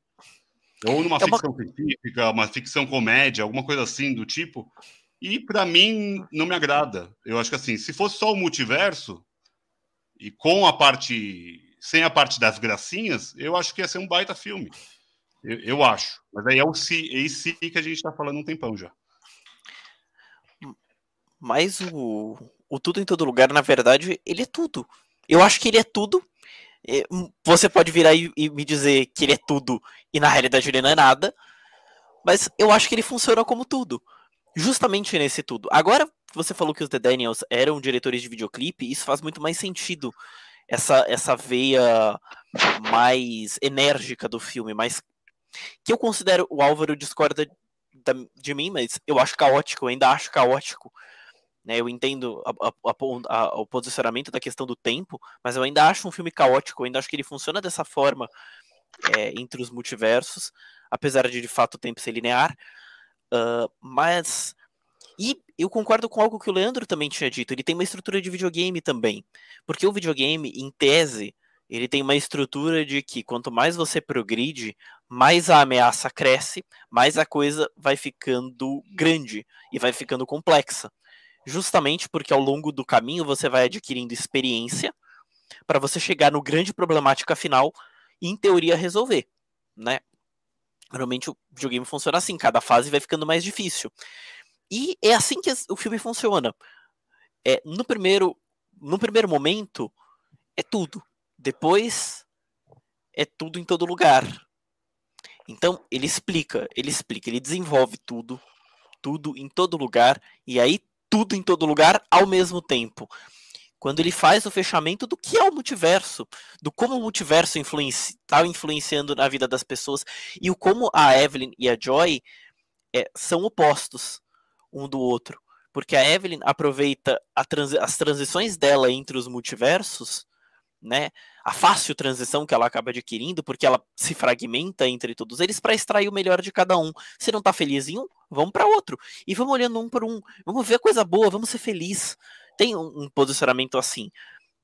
Ou numa é ficção uma... científica, uma ficção comédia, alguma coisa assim do tipo. E para mim não me agrada. Eu acho que assim, se fosse só o multiverso e com a parte sem a parte das gracinhas, eu acho que ia ser um baita filme. Eu, eu acho. Mas aí é o si, é esse que a gente está falando um tempão já. Mas o, o tudo em todo lugar, na verdade, ele é tudo. Eu acho que ele é tudo. Hum, você pode virar e, e me dizer que ele é tudo e na realidade ele não é nada. Mas eu acho que ele funciona como tudo justamente nesse tudo. Agora, você falou que os The Daniels eram diretores de videoclipe, isso faz muito mais sentido. Essa, essa veia mais enérgica do filme, mais. Que eu considero. O Álvaro discorda de mim, mas eu acho caótico, eu ainda acho caótico. Né? Eu entendo a, a, a, o posicionamento da questão do tempo, mas eu ainda acho um filme caótico, eu ainda acho que ele funciona dessa forma é, entre os multiversos, apesar de de fato o tempo ser linear. Uh, mas. E eu concordo com algo que o Leandro também tinha dito. Ele tem uma estrutura de videogame também. Porque o videogame, em tese, ele tem uma estrutura de que quanto mais você progride, mais a ameaça cresce, mais a coisa vai ficando grande e vai ficando complexa. Justamente porque ao longo do caminho você vai adquirindo experiência para você chegar no grande problemática final e, em teoria, resolver. Né? Normalmente o videogame funciona assim, cada fase vai ficando mais difícil. E é assim que o filme funciona. É, no primeiro no primeiro momento é tudo. Depois é tudo em todo lugar. Então ele explica, ele explica, ele desenvolve tudo, tudo em todo lugar e aí tudo em todo lugar ao mesmo tempo quando ele faz o fechamento do que é o multiverso, do como o multiverso está influenci tá influenciando na vida das pessoas e o como a Evelyn e a Joy é, são opostos um do outro. Porque a Evelyn aproveita transi as transições dela entre os multiversos, né? A fácil transição que ela acaba adquirindo, porque ela se fragmenta entre todos eles para extrair o melhor de cada um. Se não tá feliz em um, vamos para outro. E vamos olhando um por um. Vamos ver coisa boa, vamos ser felizes tem um, um posicionamento assim,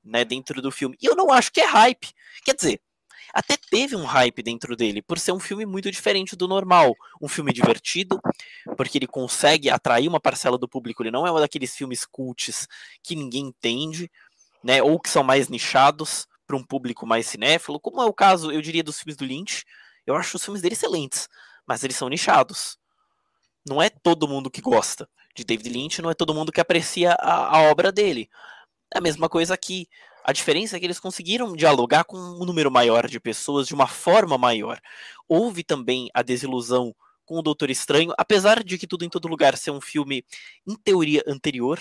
né, dentro do filme. E eu não acho que é hype. Quer dizer, até teve um hype dentro dele, por ser um filme muito diferente do normal. Um filme divertido, porque ele consegue atrair uma parcela do público. Ele não é um daqueles filmes cults que ninguém entende, né? Ou que são mais nichados para um público mais cinéfilo, como é o caso, eu diria, dos filmes do Lynch. Eu acho os filmes dele excelentes, mas eles são nichados. Não é todo mundo que gosta de David Lynch, não é todo mundo que aprecia a, a obra dele. É a mesma coisa aqui. A diferença é que eles conseguiram dialogar com um número maior de pessoas de uma forma maior. Houve também a desilusão com o Doutor Estranho, apesar de que Tudo em Todo Lugar ser um filme, em teoria, anterior,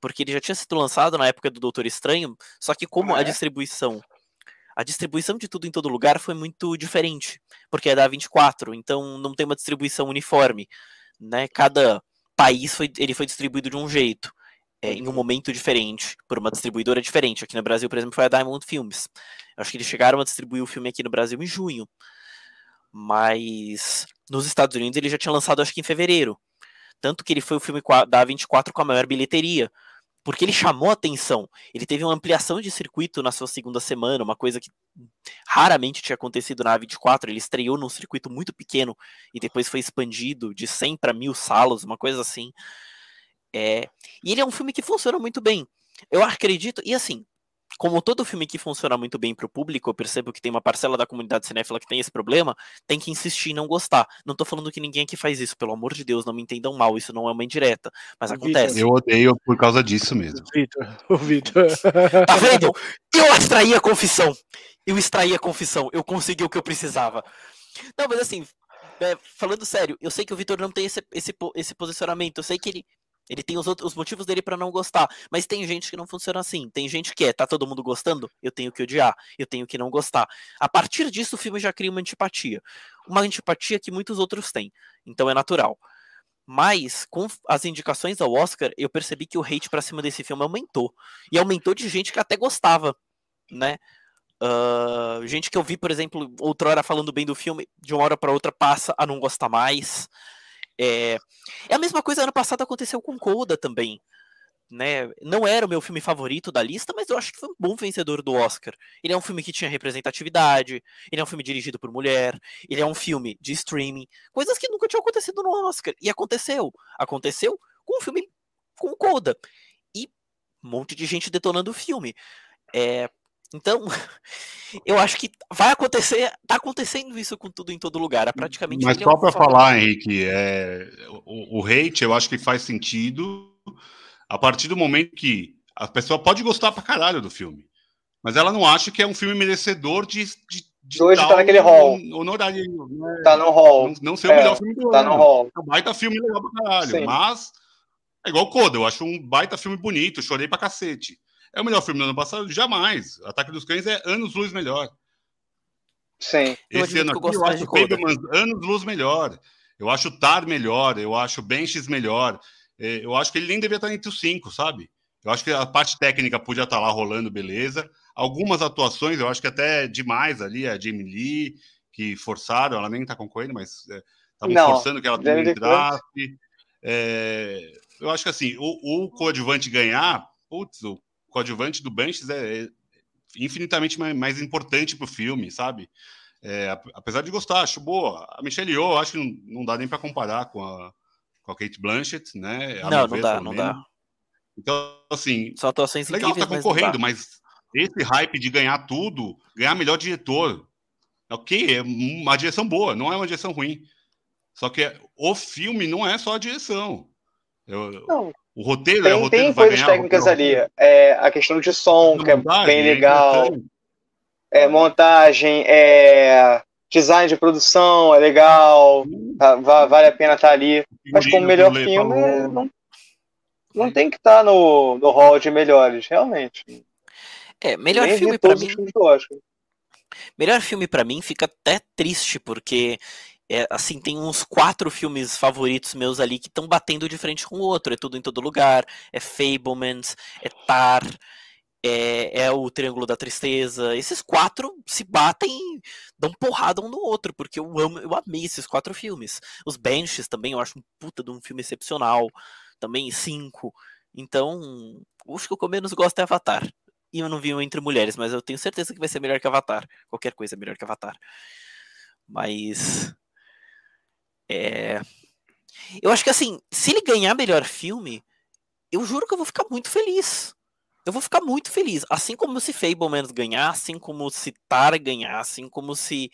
porque ele já tinha sido lançado na época do Doutor Estranho, só que como ah, é? a distribuição a distribuição de tudo em todo lugar foi muito diferente, porque é da 24, então não tem uma distribuição uniforme, né? Cada país foi, ele foi distribuído de um jeito, é, em um momento diferente, por uma distribuidora diferente. Aqui no Brasil, por exemplo, foi a Diamond Films. Eu acho que eles chegaram a distribuir o filme aqui no Brasil em junho. Mas nos Estados Unidos ele já tinha lançado, acho que em fevereiro. Tanto que ele foi o filme da 24 com a maior bilheteria. Porque ele chamou atenção. Ele teve uma ampliação de circuito na sua segunda semana, uma coisa que raramente tinha acontecido na A24. Ele estreou num circuito muito pequeno e depois foi expandido de 100 para mil salas, uma coisa assim. É... E ele é um filme que funciona muito bem. Eu acredito, e assim, como todo filme que funciona muito bem pro público, eu percebo que tem uma parcela da comunidade cinéfila que tem esse problema, tem que insistir em não gostar. Não tô falando que ninguém aqui faz isso, pelo amor de Deus, não me entendam mal, isso não é uma indireta, mas acontece. Eu odeio por causa disso mesmo. Vitor, o Vitor. Tá vendo? Eu extraí a confissão. Eu extraí a confissão. Eu consegui o que eu precisava. Não, mas assim, é, falando sério, eu sei que o Vitor não tem esse, esse, esse posicionamento. Eu sei que ele, ele tem os, outros, os motivos dele para não gostar. Mas tem gente que não funciona assim. Tem gente que é, tá todo mundo gostando? Eu tenho que odiar. Eu tenho que não gostar. A partir disso, o filme já cria uma antipatia. Uma antipatia que muitos outros têm. Então é natural. Mas, com as indicações ao Oscar, eu percebi que o hate pra cima desse filme aumentou. E aumentou de gente que até gostava, né? Uh, gente que eu vi, por exemplo, outrora falando bem do filme, de uma hora para outra passa a não gostar mais. É, é a mesma coisa ano passado aconteceu com Coda também. Né? Não era o meu filme favorito da lista, mas eu acho que foi um bom vencedor do Oscar. Ele é um filme que tinha representatividade, ele é um filme dirigido por mulher, ele é um filme de streaming, coisas que nunca tinham acontecido no Oscar. E aconteceu. Aconteceu com um filme com Coda. E um monte de gente detonando o filme. É, então, eu acho que vai acontecer, tá acontecendo isso com tudo em todo lugar. É praticamente. Mas só para falar, Henrique, é, o, o hate eu acho que faz sentido a partir do momento que a pessoa pode gostar pra caralho do filme, mas ela não acha que é um filme merecedor de. de, de Hoje tá naquele hall. Honorário, né? Tá no hall. Não, não ser o é, melhor filme do tá ano. No hall. É um baita filme legal pra caralho, Sim. mas. É igual Coda, eu acho um baita filme bonito, chorei pra cacete. É o melhor filme do ano passado? Jamais. Ataque dos Cães é anos luz melhor. Sim. Esse ano aqui eu acho anos luz melhor. Eu acho Tar melhor. Eu acho Benches melhor. É, eu acho que ele nem devia estar entre os cinco, sabe? Eu acho que a parte técnica podia estar lá rolando, beleza. Algumas atuações, eu acho que até demais ali, a Jamie Lee, que forçaram, ela nem tá concorrendo, mas estavam é, forçando que ela entrasse. É, eu acho que assim, o, o coadjuvante ganhar, putz, o coadjuvante do Banshees é, é infinitamente mais, importante para o filme, sabe? É, apesar de gostar, acho boa. A Michelle Yeoh, acho que não, não dá nem para comparar com a, com a Kate Blanchett, né? A não, não dá, não dá. Então, assim, São atuações legal tá concorrendo, mas, mas esse hype de ganhar tudo, ganhar melhor diretor, ok, é uma direção boa, não é uma direção ruim. Só que o filme não é só a direção. Eu, não. O roteiro tem, é o roteiro Tem coisas técnicas ali. É, a questão de som, que é bem legal. É, montagem, é, design de produção é legal. Tá, vale a pena estar tá ali. Mas como melhor filme, não, não tem que estar tá no, no hall de melhores, realmente. É, melhor Nem filme para mim. Melhor filme para mim fica até triste, porque é, assim, tem uns quatro filmes favoritos meus ali que estão batendo de frente com o outro. É tudo em todo lugar. É Fablemans, é Tar, é, é, o Triângulo da Tristeza. Esses quatro se batem, dão porrada um no outro, porque eu amo, eu amei esses quatro filmes. Os Benches também, eu acho um puta de um filme excepcional. Também cinco. Então, acho que o que eu menos gosto é Avatar. E eu não vi Entre Mulheres, mas eu tenho certeza que vai ser melhor que Avatar. Qualquer coisa é melhor que Avatar. Mas é... Eu acho que assim, se ele ganhar melhor filme, eu juro que eu vou ficar muito feliz. Eu vou ficar muito feliz. Assim como se Fablemans ganhar, assim como se Tar ganhar, assim como se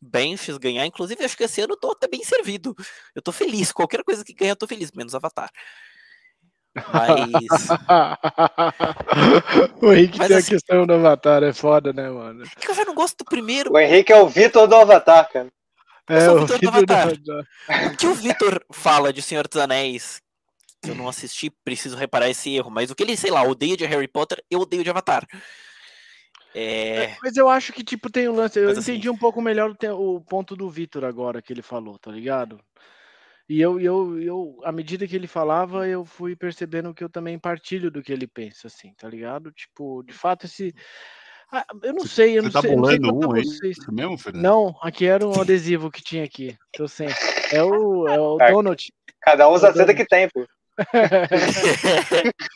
Benches ganhar. Inclusive, acho que esse ano eu tô até bem servido. Eu tô feliz. Qualquer coisa que ganhar, eu tô feliz, menos Avatar. Mas. o Henrique Mas, tem assim... a questão do Avatar, é foda, né, mano? É que eu já não gosto do primeiro. O Henrique é o Vitor do Avatar, cara. É, o Vitor Avatar. O que o Vitor fala de Senhor dos Anéis, que eu não assisti, preciso reparar esse erro, mas o que ele, sei lá, odeia de Harry Potter, eu odeio de Avatar. É... é mas eu acho que, tipo, tem o um lance. Eu assim entendi um pouco melhor o, o ponto do Vitor agora que ele falou, tá ligado? E eu, eu, eu, à medida que ele falava, eu fui percebendo que eu também partilho do que ele pensa, assim, tá ligado? Tipo, de fato, esse. Ah, eu não sei, eu não tá sei. Bolando não sei um, vocês. É mesmo, Fernando? Não, aqui era um adesivo que tinha aqui. Tô sem. É o, é o Donald. Cada um usa a seda que tem, pô.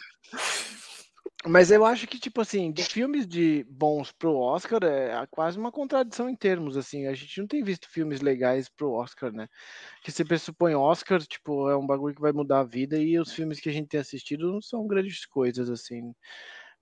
Mas eu acho que, tipo assim, de filmes de bons pro Oscar é quase uma contradição em termos, assim. A gente não tem visto filmes legais pro Oscar, né? Que você pressupõe Oscar, tipo, é um bagulho que vai mudar a vida e os filmes que a gente tem assistido não são grandes coisas, assim.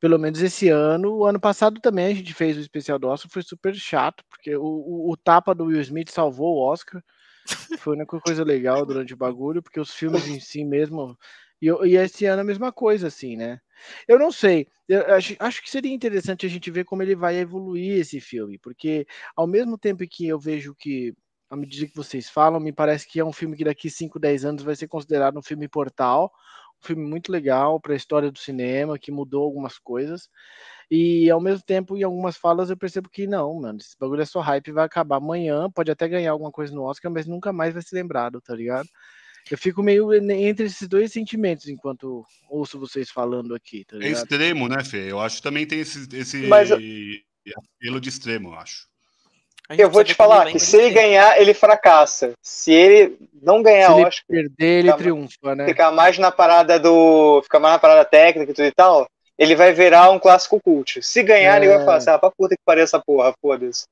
Pelo menos esse ano. O ano passado também a gente fez o especial do Oscar, foi super chato, porque o, o, o tapa do Will Smith salvou o Oscar. Foi a única coisa legal durante o bagulho, porque os filmes em si mesmo. E, e esse ano a mesma coisa, assim, né? Eu não sei. Eu acho, acho que seria interessante a gente ver como ele vai evoluir esse filme, porque ao mesmo tempo que eu vejo que, à medida que vocês falam, me parece que é um filme que daqui 5, 10 anos vai ser considerado um filme portal, um filme muito legal para a história do cinema, que mudou algumas coisas. E ao mesmo tempo, em algumas falas, eu percebo que não, mano, esse bagulho é só hype, vai acabar amanhã, pode até ganhar alguma coisa no Oscar, mas nunca mais vai ser lembrado, tá ligado? Eu fico meio entre esses dois sentimentos enquanto ouço vocês falando aqui, tá É extremo, né, Fê? Eu acho que também tem esse, esse Mas eu- apelo de extremo, eu acho. Eu vou te falar que se ele ganhar, ele fracassa. Se ele não ganhar Se ele Oscar, perder, ele triunfa, né? ficar mais na parada do. ficar mais na parada técnica e tudo e tal, ele vai virar um clássico cult. Se ganhar, É. ele vai falar assim, ah, pra puta que pariu essa porra, foda-se.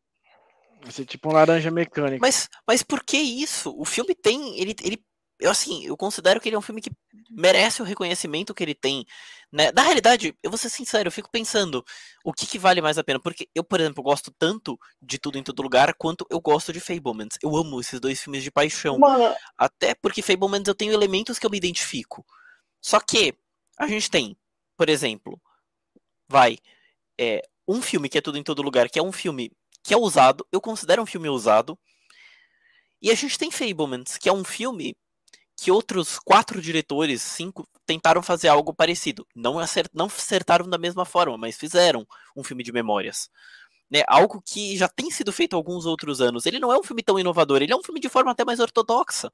Vai ser tipo um laranja mecânica. Mas, mas por que isso? O filme tem. Ele, ele, eu, assim, eu considero que ele é um filme que merece o reconhecimento que ele tem. Né? Na realidade, eu vou ser sincero, eu fico pensando o que, que vale mais a pena. Porque eu, por exemplo, gosto tanto de Tudo em Todo Lugar quanto eu gosto de Fablemans. Eu amo esses dois filmes de paixão. Mano, Até porque Fablemans eu tenho elementos que eu me identifico. Só que a gente tem, por exemplo, vai, é, um filme que é tudo em todo lugar, que é um filme que é usado, eu considero um filme usado. E a gente tem Fablemans, que é um filme que outros quatro diretores, cinco, tentaram fazer algo parecido. Não, acert, não acertaram da mesma forma, mas fizeram um filme de memórias. Né, algo que já tem sido feito há alguns outros anos. Ele não é um filme tão inovador, ele é um filme de forma até mais ortodoxa.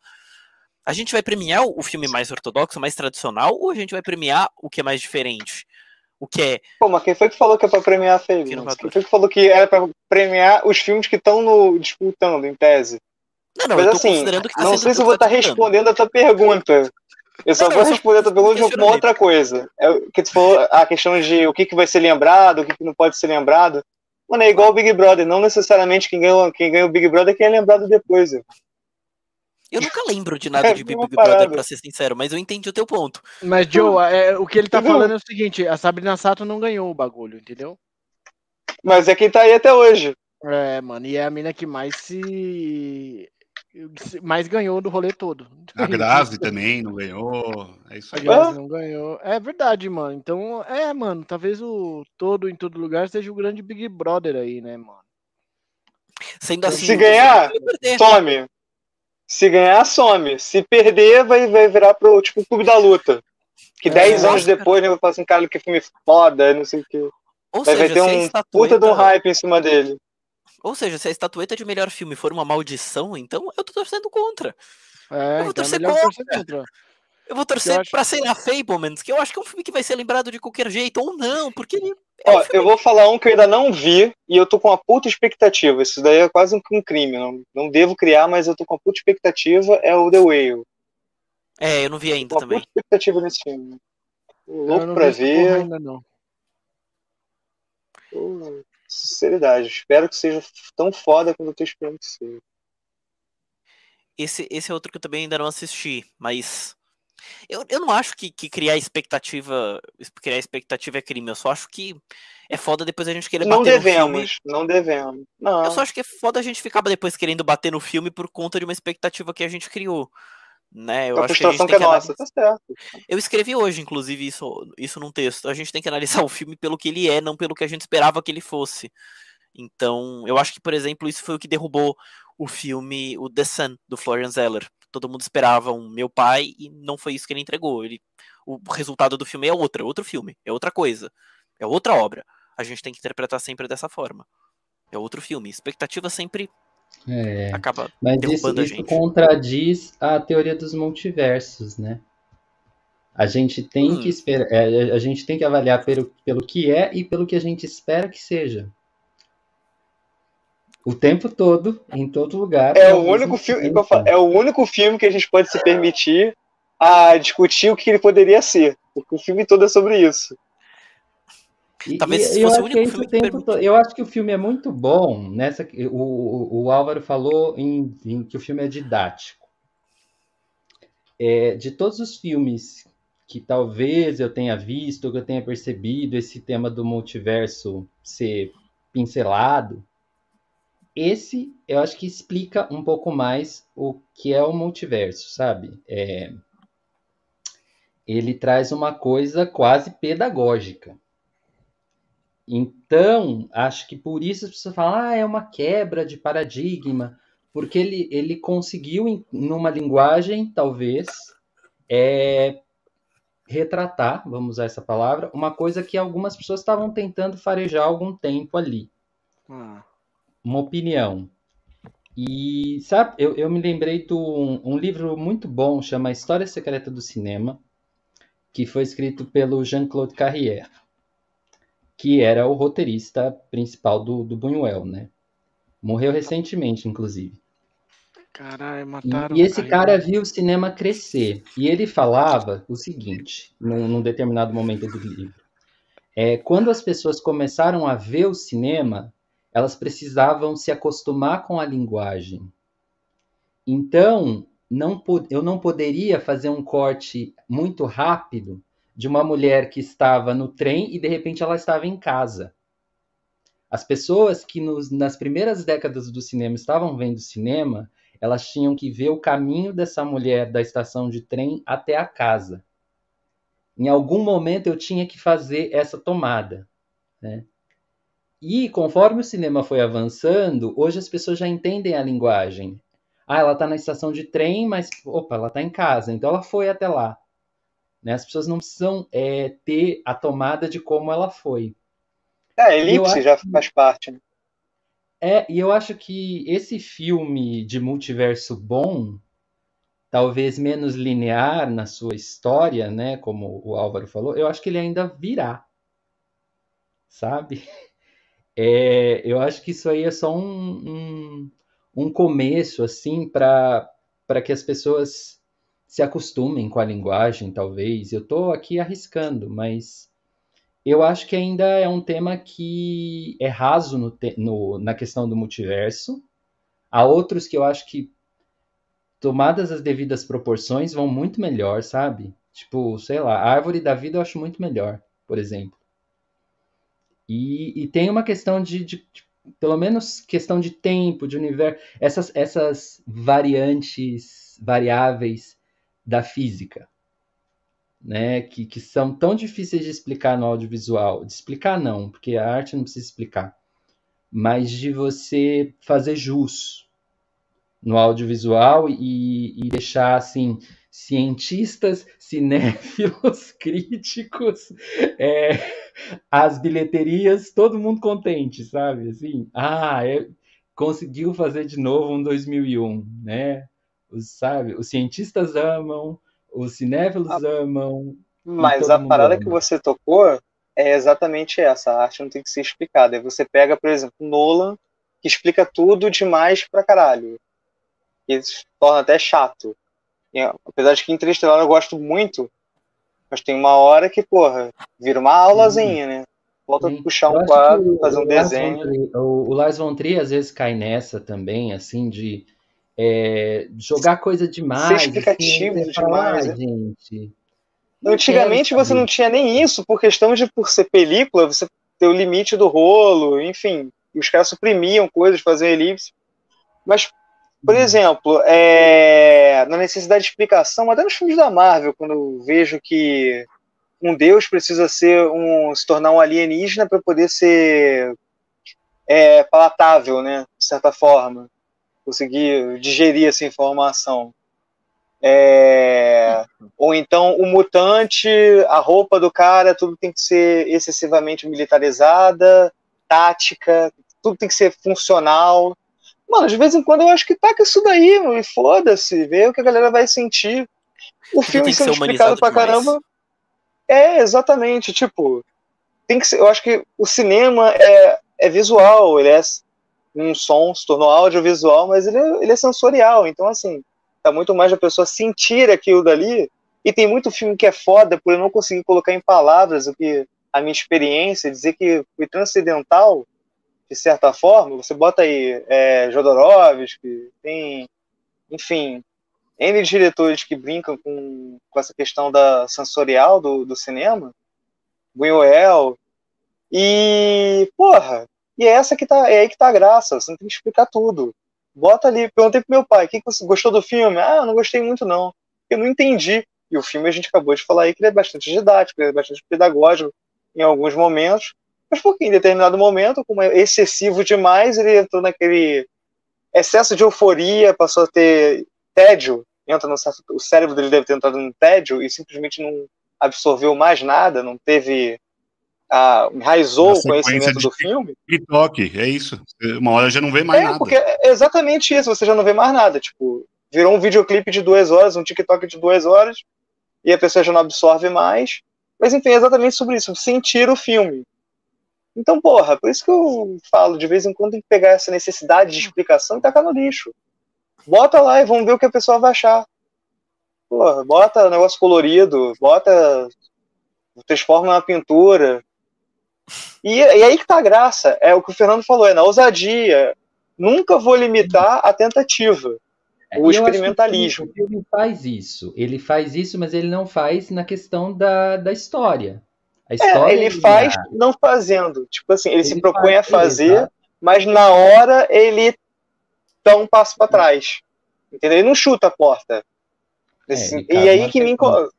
A gente vai premiar o filme mais ortodoxo, mais tradicional, ou a gente vai premiar o que é mais diferente? O que é. pô, mas quem foi que falou que é pra premiar inovador. Quem foi que falou que era pra premiar os filmes que estão no disputando, em tese? Não, não, Mas eu tô assim, considerando que tá não sei se eu vou estar disputando. respondendo a tua pergunta. Eu só Não, não, vou eu só- responder a tua pergunta de uma questionamento. outra coisa. É o que tu falou, a questão de o que, que vai ser lembrado, o que, que não pode ser lembrado. Mano, é igual o Big Brother. Não necessariamente quem ganha, quem ganha o Big Brother é quem é lembrado depois. irmão. Eu nunca lembro de nada de É Big Brother, pra ser sincero, mas eu entendi o teu ponto. Mas, Joe, é, o que ele tá Entendeu? falando é o seguinte: a Sabrina Sato não ganhou o bagulho, entendeu? Mas é quem tá aí até hoje. É, mano, e é a mina que mais se. Mais ganhou do rolê todo. A Grazi também não ganhou. É isso A aí. Grazi não ganhou. É verdade, mano. Então, é, mano, talvez o todo em todo lugar seja o grande Big Brother aí, né, mano? Sendo assim. Se ganhar, some. Se ganhar, some. Se perder, vai, vai virar pro tipo clube da luta. Que É, 10 anos Oscar. depois, né, vai falar assim, cara, que filme foda, não sei o que. Ou Vai, vai seja, ter a um puta de um hype em cima dele. Ou seja, se a estatueta de melhor filme for uma maldição, então eu tô torcendo contra. É, Eu vou então é torcer melhor contra. torcer contra. Eu vou torcer acho- pra ser a Fablemans, que eu acho que é um filme que vai ser lembrado de qualquer jeito, ou não, porque ele é um Ó, filme eu vou falar um que eu ainda não vi e eu tô com uma puta expectativa. Isso daí é quase um, um crime. Não, não devo criar, mas eu tô com uma puta expectativa. É o The Whale. É, eu não vi Tô ainda com uma também. puta expectativa nesse filme. Eu louco não pra ver. ainda não. Sinceridade. Espero que seja tão foda quanto eu tô esperando que seja. Esse, esse é outro que eu também ainda não assisti, mas. Eu, eu não acho que, que criar expectativa. Criar expectativa é crime. Eu só acho que é foda depois a gente querer Não bater no filme. devemos. Não devemos. Não. Eu só acho que é foda a gente ficar depois querendo bater no filme por conta de uma expectativa que a gente criou. Né? Eu a acho que a gente frustração tem que é nossa. analisar- Tá certo. Eu escrevi hoje, inclusive, isso, isso num texto. A gente tem que analisar o filme pelo que ele é, não pelo que a gente esperava que ele fosse. Então, eu acho que, por exemplo, isso foi o que derrubou o filme O The Sun, do Florian Zeller. Todo mundo esperava um Meu Pai e não foi isso que ele entregou. Ele, o resultado do filme é outra, outro filme, é outra coisa, é outra obra. A gente tem que interpretar sempre dessa forma. É outro filme. Expectativa sempre É, acaba mas isso, derrubando a isso gente. contradiz a teoria dos multiversos, né? A gente tem Hum. que esperar, é, a gente tem que avaliar pelo, pelo que é e pelo que a gente espera que seja. O tempo todo, em todo lugar. É o único filme. falo, É o único filme que a gente pode se permitir a discutir o que ele poderia ser. Porque o filme todo é sobre isso. Talvez e fosse o acho único filme o que permite. Eu acho que o filme é muito bom nessa. O, o, o Álvaro falou em, em que o filme é didático. É, de todos os filmes que talvez eu tenha visto, que eu tenha percebido esse tema do multiverso ser pincelado, esse eu acho que explica um pouco mais o que é o multiverso, sabe? É, ele traz uma coisa quase pedagógica. Então, acho que por isso as pessoas falam, ah, é uma quebra de paradigma, porque ele, ele conseguiu, numa linguagem, talvez, é, retratar, vamos usar essa palavra, uma coisa que algumas pessoas estavam tentando farejar há algum tempo ali. Ah. Uma opinião. E, sabe, eu, eu me lembrei de um, um livro muito bom, chama História Secreta do Cinema, que foi escrito pelo Jean-Claude Carrière, que era o roteirista principal do, do Buñuel, né? Morreu recentemente, inclusive. Caralho, mataram. E, e esse cara viu o cinema crescer. E ele falava o seguinte, num, num determinado momento do livro. É, quando as pessoas começaram a ver o cinema, elas precisavam se acostumar com a linguagem. Então, não, eu não poderia fazer um corte muito rápido de uma mulher que estava no trem e de repente ela estava em casa. As pessoas que nos, nas primeiras décadas do cinema estavam vendo cinema, elas tinham que ver o caminho dessa mulher da estação de trem até a casa. Em algum momento eu tinha que fazer essa tomada. Né? E conforme o cinema foi avançando, hoje as pessoas já entendem a linguagem. Ah, ela está na estação de trem, mas opa, ela está em casa, então ela foi até lá. Né? As pessoas não precisam é, ter a tomada de como ela foi. É, a elipse já faz parte. Né? É, e eu acho que esse filme de multiverso bom, talvez menos linear na sua história, né, como o Álvaro falou, eu acho que ele ainda virá. Sabe? É, eu acho que isso aí é só um, um um começo assim para que as pessoas se acostumem com a linguagem, talvez. Eu estou aqui arriscando, mas eu acho que ainda é um tema que é raso no, no, na questão do multiverso. Há outros que eu acho que, tomadas as devidas proporções, vão muito melhor, sabe? Tipo, sei lá, a árvore da vida eu acho muito melhor, por exemplo. E, e tem uma questão de, de, de pelo menos questão de tempo, de universo, essas, essas variantes, variáveis da física, né, que, que são tão difíceis de explicar no audiovisual. De explicar não, porque a arte não precisa explicar, mas de você fazer jus no audiovisual e, e deixar assim cientistas, cinéfilos, críticos, é, as bilheterias, todo mundo contente, sabe? Assim, ah, é, conseguiu fazer de novo um 2001, né? Os, sabe? Os cientistas amam, os cinéfilos ah, amam. Mas a parada ama. que você tocou é exatamente essa. A arte não tem que ser explicada. Aí você pega, por exemplo, Nolan, que explica tudo demais pra caralho. Isso torna até chato apesar de que Interestelar eu gosto muito, mas tem uma hora que, porra, vira uma aulazinha, né? Volta a puxar um quadro, fazer um desenho. Trier, o, o Lars von Trier às vezes cai nessa também, assim, de é, jogar coisa demais. Ser assim, explicativo assim, demais. Falar, né? gente. Antigamente você não tinha nem isso, por questão de por ser película, você ter o limite do rolo, enfim. Os caras suprimiam coisas, faziam elipse. Mas por uhum. exemplo, é, na necessidade de explicação, até nos filmes da Marvel, quando eu vejo que um deus precisa ser um, se tornar um alienígena para poder ser é, palatável, né, de certa forma, conseguir digerir essa informação. É, ou então o mutante, a roupa do cara, tudo tem que ser excessivamente militarizada, tática, tudo tem que ser funcional. Mano, de vez em quando eu acho que taca isso daí, mano, e foda-se, vê o que a galera vai sentir. O filme sendo explicado pra demais. caramba. É, exatamente, tipo, tem que ser, eu acho que o cinema é, é visual, ele é um som, se tornou audiovisual, mas ele é, ele é sensorial, então assim, tá muito mais da pessoa sentir aquilo dali, e tem muito filme que é foda por eu não conseguir colocar em palavras o que a minha experiência, dizer que foi transcendental, de certa forma, você bota aí é, Jodorowsky, tem, enfim, N diretores que brincam com, com essa questão da sensorial do, do cinema, Buñuel, e, porra, e é essa que tá, é aí que tá a graça, você não tem que explicar tudo. Bota ali, perguntei pro meu pai, que, que você gostou do filme? Ah, não gostei muito não, eu não entendi. E o filme a gente acabou de falar aí que ele é bastante didático, ele é bastante pedagógico em alguns momentos, mas porque em determinado momento, como é excessivo demais, ele entrou naquele excesso de euforia, passou a ter tédio, entra no o cérebro dele deve ter entrado num tédio e simplesmente não absorveu mais nada, não teve a, enraizou o conhecimento do filme. TikTok, é isso. Uma hora já não vê mais é, nada. Porque é exatamente isso, você já não vê mais nada. Tipo, virou um videoclipe de duas horas, um TikTok de duas horas, e a pessoa já não absorve mais. Mas enfim, é exatamente sobre isso, sentir o filme. Então, porra, por isso que eu falo, de vez em quando tem que pegar essa necessidade de explicação e tacar no lixo. Bota lá e vamos ver o que a pessoa vai achar. Porra, bota negócio colorido, bota. transforma na pintura. E, e aí que tá a graça. É o que o Fernando falou, é na ousadia. Nunca vou limitar a tentativa. O experimentalismo. O filme faz isso. Ele faz isso, mas ele não faz na questão da, da história. A história é, ele faz não fazendo. Tipo assim, ele, ele se propõe faz, a fazer, tá? mas na hora ele dá um passo para trás. Entendeu? Ele não chuta a porta. Assim, é, e aí que me incomoda.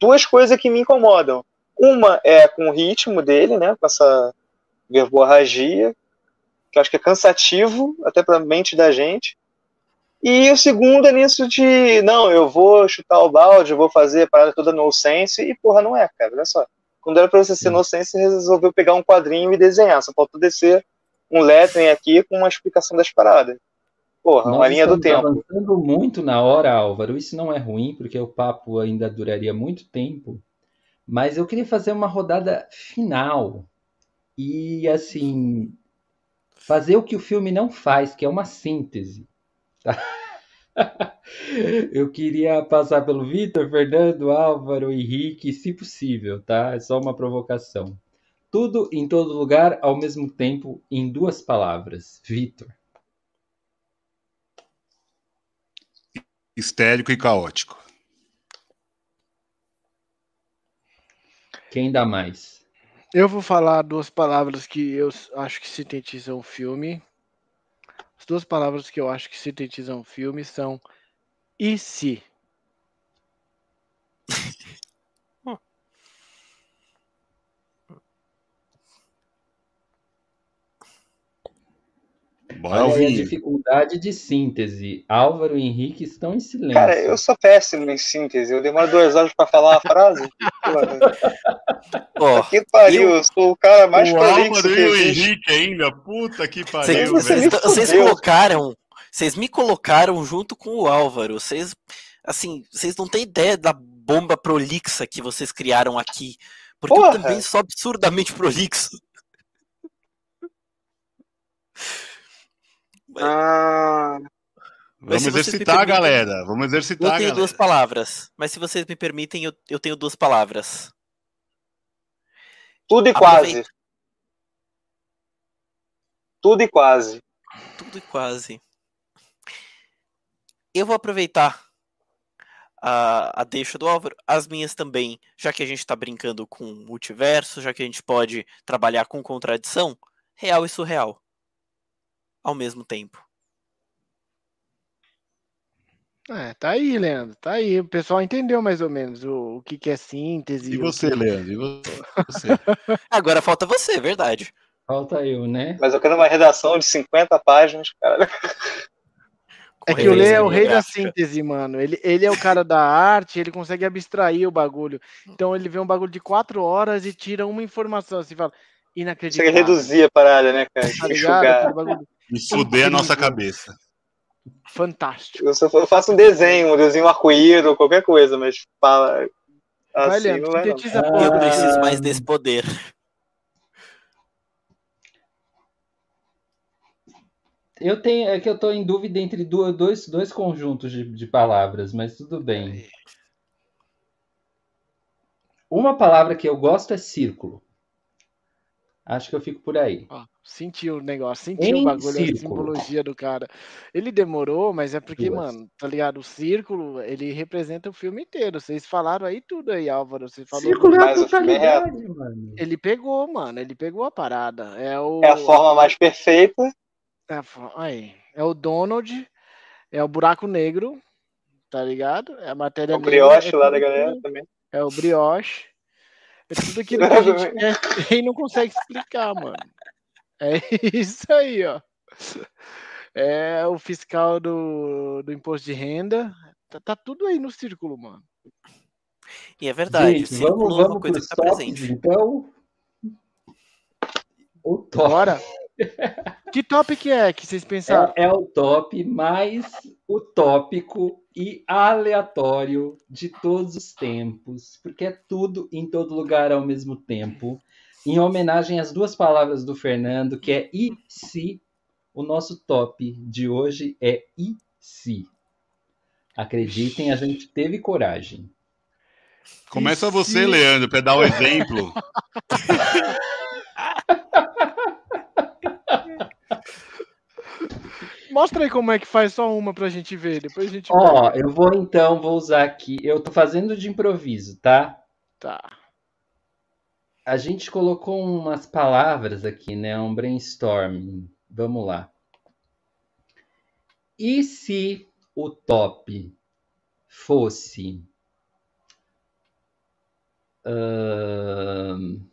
Duas coisas que me incomodam. Uma é com o ritmo dele, né? Com essa verborragia, que eu acho que é cansativo até para a mente da gente. E o segundo é nisso de, não, eu vou chutar o balde, vou fazer a parada toda no sense, e porra, não é, cara, olha só. Quando era pra você ser inocente, você resolveu pegar um quadrinho e desenhar. Só faltou descer um lettering aqui com uma explicação das paradas. Porra, Nós uma linha do tempo. avançando muito na hora, Álvaro. Isso não é ruim, porque o papo ainda duraria muito tempo. Mas eu queria fazer uma rodada final. E, assim, fazer o que o filme não faz, que é uma síntese. Tá? Eu queria passar pelo Vitor, Fernando, Álvaro, Henrique, se possível, tá? É só uma provocação. Tudo em todo lugar ao mesmo tempo em duas palavras. Vitor. Histérico e caótico. Quem dá mais? Eu vou falar duas palavras que eu acho que sintetizam o filme. As duas palavras que eu acho que sintetizam o filme são e se? Bora Olha a dificuldade de síntese. Álvaro e Henrique estão em silêncio. Cara, eu sou péssimo em síntese. Eu demoro duas horas para falar a frase. Pô, que pariu, eu... eu sou o cara mais o Álvaro e o Henrique ainda. Puta que pariu. Vocês, vocês colocaram vocês me colocaram junto com o Álvaro. Vocês, assim, vocês não têm ideia da bomba prolixa que vocês criaram aqui. Porque Porra. eu também sou absurdamente prolixo. Ah. Vamos exercitar, galera. Vamos exercitar, Eu tenho galera. duas palavras. Mas se vocês me permitem, eu, eu tenho duas palavras. Tudo e Aproveita. quase. Tudo e quase. Tudo e quase eu vou aproveitar a, a deixa do Álvaro, as minhas também, já que a gente está brincando com multiverso, já que a gente pode trabalhar com contradição, real e surreal ao mesmo tempo. É, tá aí, Leandro, tá aí. O pessoal entendeu mais ou menos o, o que, que é síntese. E você, que... Leandro? E você? Agora falta você, é verdade. Falta eu, né? Mas eu quero uma redação de 50 páginas, cara. É que o Lê é o rei da síntese, mano. Ele, ele é o cara da arte, ele consegue abstrair o bagulho. Então ele vê um bagulho de quatro horas e tira uma informação. Assim, fala, inacreditável. Consegue reduzir a parada, né, cara? Tá enxugar. E fuder a nossa cabeça. Fantástico. Eu, só, eu faço um desenho, um desenho arco-íris, qualquer coisa, mas fala. Assim, vai, Leandro, vai, Eu preciso mais desse poder. Eu tenho, é que eu estou em dúvida entre dois, dois conjuntos de, de palavras, mas tudo bem. Uma palavra que eu gosto é círculo. Acho que eu fico por aí. Ó, senti o negócio, senti Em o bagulho, a círculo. simbologia do cara. Ele demorou, mas é porque, Duas. mano, tá ligado? O círculo, ele representa o filme inteiro. Vocês falaram aí tudo aí, Álvaro. Você falou. Círculo é a é totalidade, mano. Ele pegou, mano. Ele pegou a parada. É o. É a forma mais perfeita. É a aí. É o Donald. É o buraco negro. Tá ligado? É a matéria É o brioche é lá da galera também. É o brioche. É tudo aquilo que a gente quer e não consegue explicar, mano. É isso aí, ó. É o fiscal do, do imposto de renda. Tá, tá tudo aí no círculo, mano. E é verdade, Gente, o círculo vamos, é uma vamos coisa que tá tops, presente. então. O top Bora. Que topic é que vocês pensaram? é, é o top mais utópico e aleatório de todos os tempos, porque é tudo em todo lugar ao mesmo tempo. Em homenagem às duas palavras do Fernando, que é e se, o nosso top de hoje é e se. Acreditem, a gente teve coragem. Começa E você, se- Leandro, para dar o exemplo. Mostra aí como é que faz só uma pra gente ver. Depois a gente Ó, eu vou então, vou usar aqui. Eu tô fazendo de improviso, tá? Tá. A gente colocou umas palavras aqui, né? Um brainstorming. Vamos lá. E se o top fosse. ahn,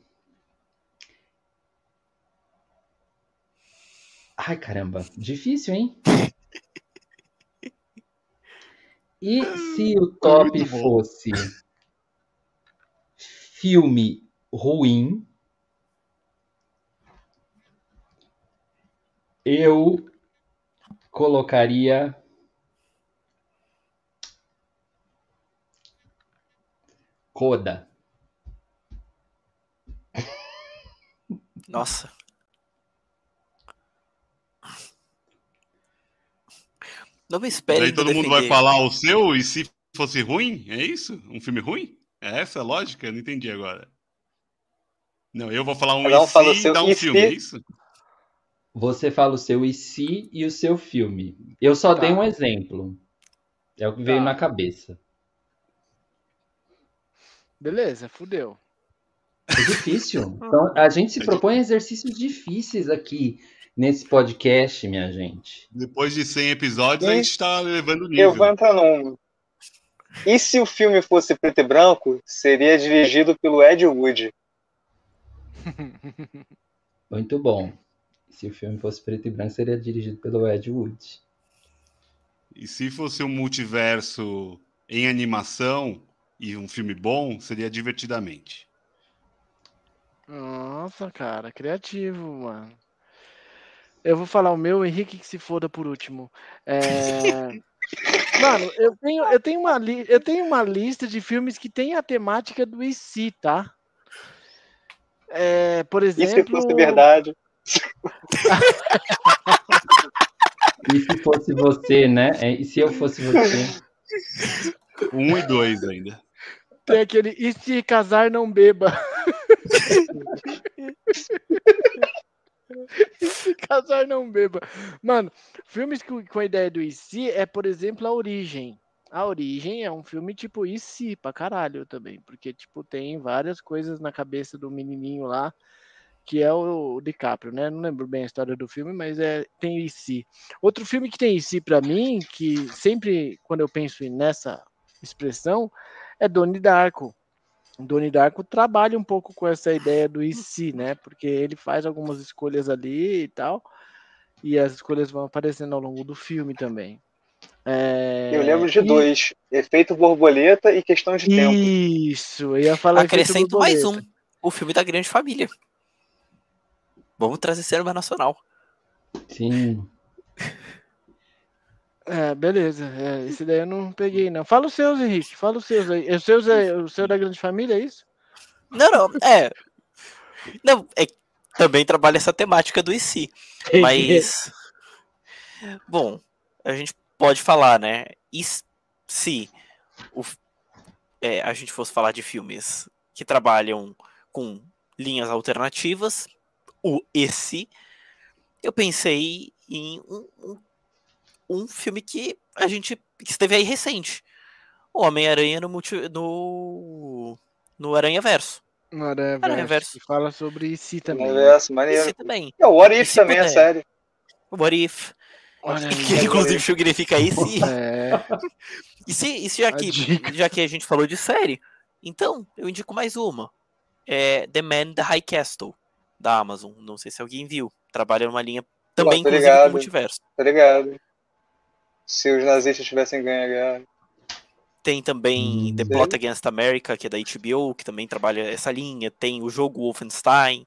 Ai, caramba, difícil, hein? E se o top muito bom. fosse filme ruim, eu colocaria Coda. Nossa. Não me espere Daí ainda todo mundo vai defender. falar o seu e se fosse ruim? É isso? Um filme ruim? É essa a lógica? Eu não entendi agora. Não, eu vou falar um Cada um e se dá um e filme, se. é isso? Você fala o seu e se e o seu filme. Eu só Tá. dei um exemplo. É o que veio Tá. na cabeça. Beleza, fudeu. É difícil. Então, a gente se propõe a exercícios difíceis aqui nesse podcast, minha gente. Depois de 100 episódios, a Hein? gente tá levando o Eu nível. vou entrar numa. E se o filme fosse preto e branco, seria dirigido pelo Ed Wood. Muito bom. Se o filme fosse preto e branco, seria dirigido pelo Ed Wood. E se fosse um multiverso em animação e um filme bom, seria divertidamente. Nossa, cara, criativo, mano. Eu vou falar o meu, o Henrique que se foda por último. É... Mano, eu tenho, eu, tenho uma li... eu tenho uma lista de filmes que tem a temática do IC, tá? É, por E se exemplo. fosse verdade? E se fosse você, né? É, E se eu fosse você? Um e dois ainda. Tem aquele E se casar não beba? e se casar não beba? Mano, filmes com, com a ideia do E se é, por exemplo, A Origem. A Origem é um filme tipo E se pra caralho também, porque tipo tem várias coisas na cabeça do menininho lá, que é o DiCaprio, né? Não lembro bem a história do filme, mas é tem E se. Outro filme que tem E se pra mim, que sempre quando eu penso nessa expressão, é Doni Darko. Doni Darko trabalha um pouco com essa ideia do e se, né? Porque ele faz algumas escolhas ali e tal, e as escolhas vão aparecendo ao longo do filme também. É, Eu lembro de e- dois: Efeito Borboleta e Questão de Tempo. Isso, eu ia falar Acrescento mais um. O filme da Grande Família. Vamos trazer cinema nacional. Sim. É, beleza. É, esse daí eu não peguei, não. Fala os seus, Henrique. Fala os seus aí. Os seus é o seu da Grande Família, é isso? Não, não, é. Não, é também trabalha essa temática do IC. Mas. Bom, a gente pode falar, né? E se o, é, a gente fosse falar de filmes que trabalham com linhas alternativas, o esse, eu pensei em um, um, um filme que a gente que esteve aí recente. O Homem-Aranha no, multi, no, no Aranha Verso. No Aranha Aranha Verso, Verso. fala sobre si também. Universo, maneiro. Esse também. É, o What If também, é puder? sério. What If. Olha. Que inclusive significa se. É, E se, e se já, que, já que a gente falou de série, então eu indico mais uma. É The Man in the High Castle, da Amazon. Não sei se alguém viu. Trabalha numa linha também, tô inclusive, ligado. com multiverso. Tá ligado? Se os nazistas tivessem ganho a guerra. Tem também Hum. The Sim. Plot Against America, que é da HBO, que também trabalha essa linha. Tem o jogo Wolfenstein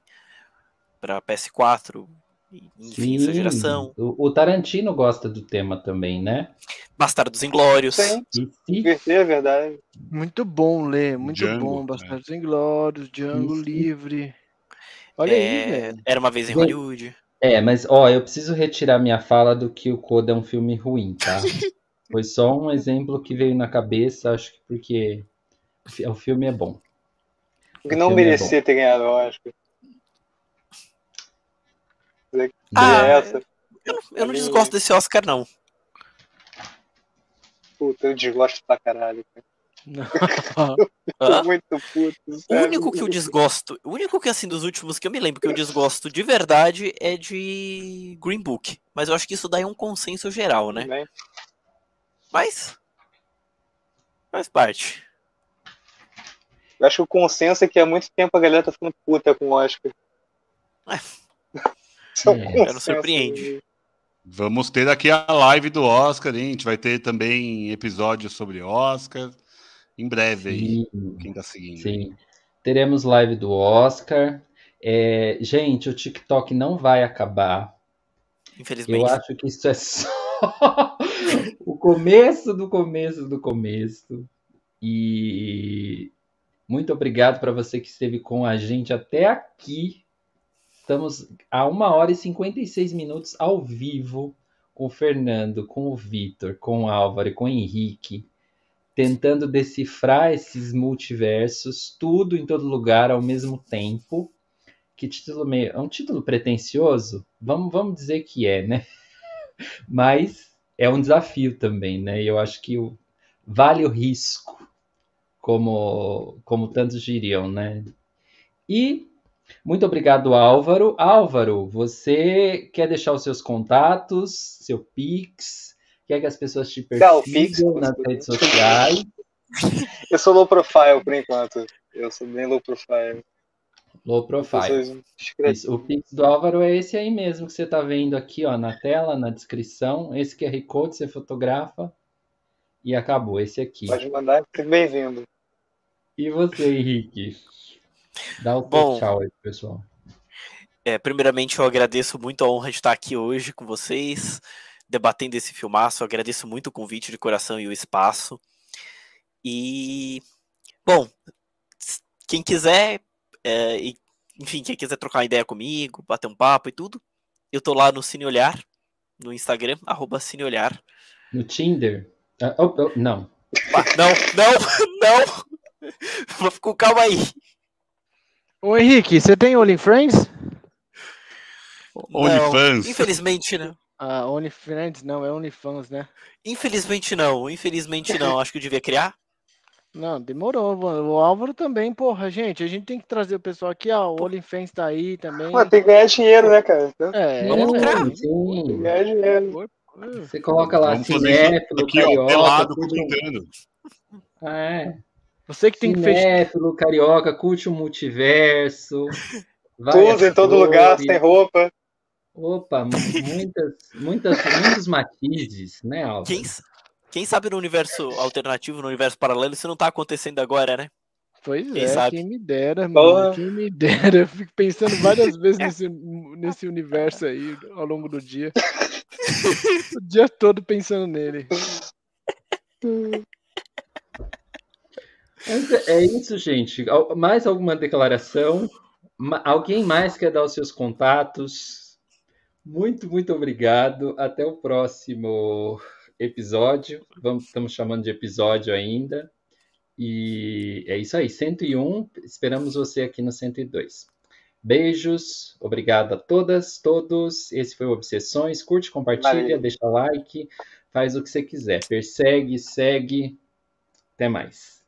para PS4. e, Enfim, essa geração. O, o Tarantino gosta do tema também, né? Bastardos Inglórios. Sim, E é verdade. muito bom ler, muito Django, bom. é. Bastardos Inglórios, Django Isso. Livre. Olha aí, É, velho. Era uma vez em Hollywood. É, mas ó, eu preciso retirar minha fala do que o Coda é um filme ruim, tá? Foi só um exemplo que veio na cabeça, acho que porque o fi- o filme é bom. O não é merecia ter ganhado, eu acho. Ah, é essa. Eu não, eu não desgosto desse Oscar, não. Puta, eu desgosto pra caralho. cara. Muito puto. O único que eu desgosto, o único que assim dos últimos que eu me lembro que eu desgosto de verdade é de Green Book. Mas eu acho que isso daí é um consenso geral, né? Né? Mas faz parte. Eu acho que o consenso é que há muito tempo a galera tá ficando puta com o Oscar. É. Isso é um É. consenso. Não surpreende. Vamos ter aqui a live do Oscar, hein? A gente vai ter também episódios sobre Oscar. Em breve aí, Sim, quem tá seguindo. sim. Teremos live do Oscar. É, gente, o TikTok não vai acabar. Eu Infelizmente. acho que isso é só o começo do começo do começo. E muito obrigado para você que esteve com a gente até aqui. Estamos a 1 hora e 56 minutos ao vivo com o Fernando, com o Vitor, com o Álvaro e com o Henrique, tentando decifrar esses multiversos, tudo em todo lugar ao mesmo tempo. Que título meio. É um título pretensioso? Vamos, vamos dizer que é, né? Mas é um desafio também, né? Eu acho que o- vale o risco, como, como tantos diriam, né? E muito obrigado, Álvaro. Álvaro, você quer deixar os seus contatos, seu Pix? Quer que as pessoas te persigam nas redes sociais? Eu sou low profile por enquanto. Eu sou bem low profile. Low profile. Isso, o Pix do Álvaro é esse aí mesmo que você está vendo aqui ó, na tela, na descrição. Esse QR Code você fotografa e acabou. Esse aqui. Pode mandar, seja bem-vindo. E você, Henrique? Dá o seu Bom. tchau aí, pessoal. É, primeiramente, eu agradeço muito a honra de estar aqui hoje com vocês, debatendo esse filmaço. Eu agradeço muito o convite de coração e o espaço. E, bom, quem quiser, é, e, enfim, quem quiser trocar uma ideia comigo, bater um papo e tudo, eu tô lá no Cine Olhar, no Instagram, arroba Cine Olhar. No Tinder? Ah, oh, oh, não. Ah, Não, não, não! Ficou calma aí. Ô Henrique, você tem OnlyFriends? Não, OnlyFans. Infelizmente não. Ah, OnlyFriends não, é OnlyFans, né? Infelizmente não, infelizmente não. Acho que eu devia criar. Não, demorou, mano. O Álvaro também, porra, gente, a gente tem que trazer o pessoal aqui, ó, o OnlyFans tá aí também. Mas tem que ganhar dinheiro, né, cara? É, Vamos lucrar. Tem que sim. ganhar dinheiro. Você coloca lá Vamos cinéfilo, aqui, ó, carioca, pelado, curte um... comentando. É, Você que tem que fechar. cinéfilo, carioca, curte o multiverso. Tudo em todo lugar, flores. sem roupa. Opa, mu- muitas, muitas, muitos matizes, né, Álvaro? Quem, quem sabe no universo alternativo, no universo paralelo, isso não tá acontecendo agora, né? Pois Quem é, sabe? quem me dera, mano. Quem me dera. Eu fico pensando várias vezes nesse, nesse universo aí ao longo do dia. o dia todo pensando nele. É é isso, gente. Mais alguma declaração? Alguém mais quer dar os seus contatos? Muito, muito obrigado. Até o próximo episódio. Vamos, estamos chamando de episódio ainda. E é isso aí, 101. Esperamos você aqui no 102. Beijos, obrigado a todas, todos. Esse foi o Obsessões. Curte, compartilha, Valeu. deixa like, faz o que você quiser. Persegue, segue. Até mais.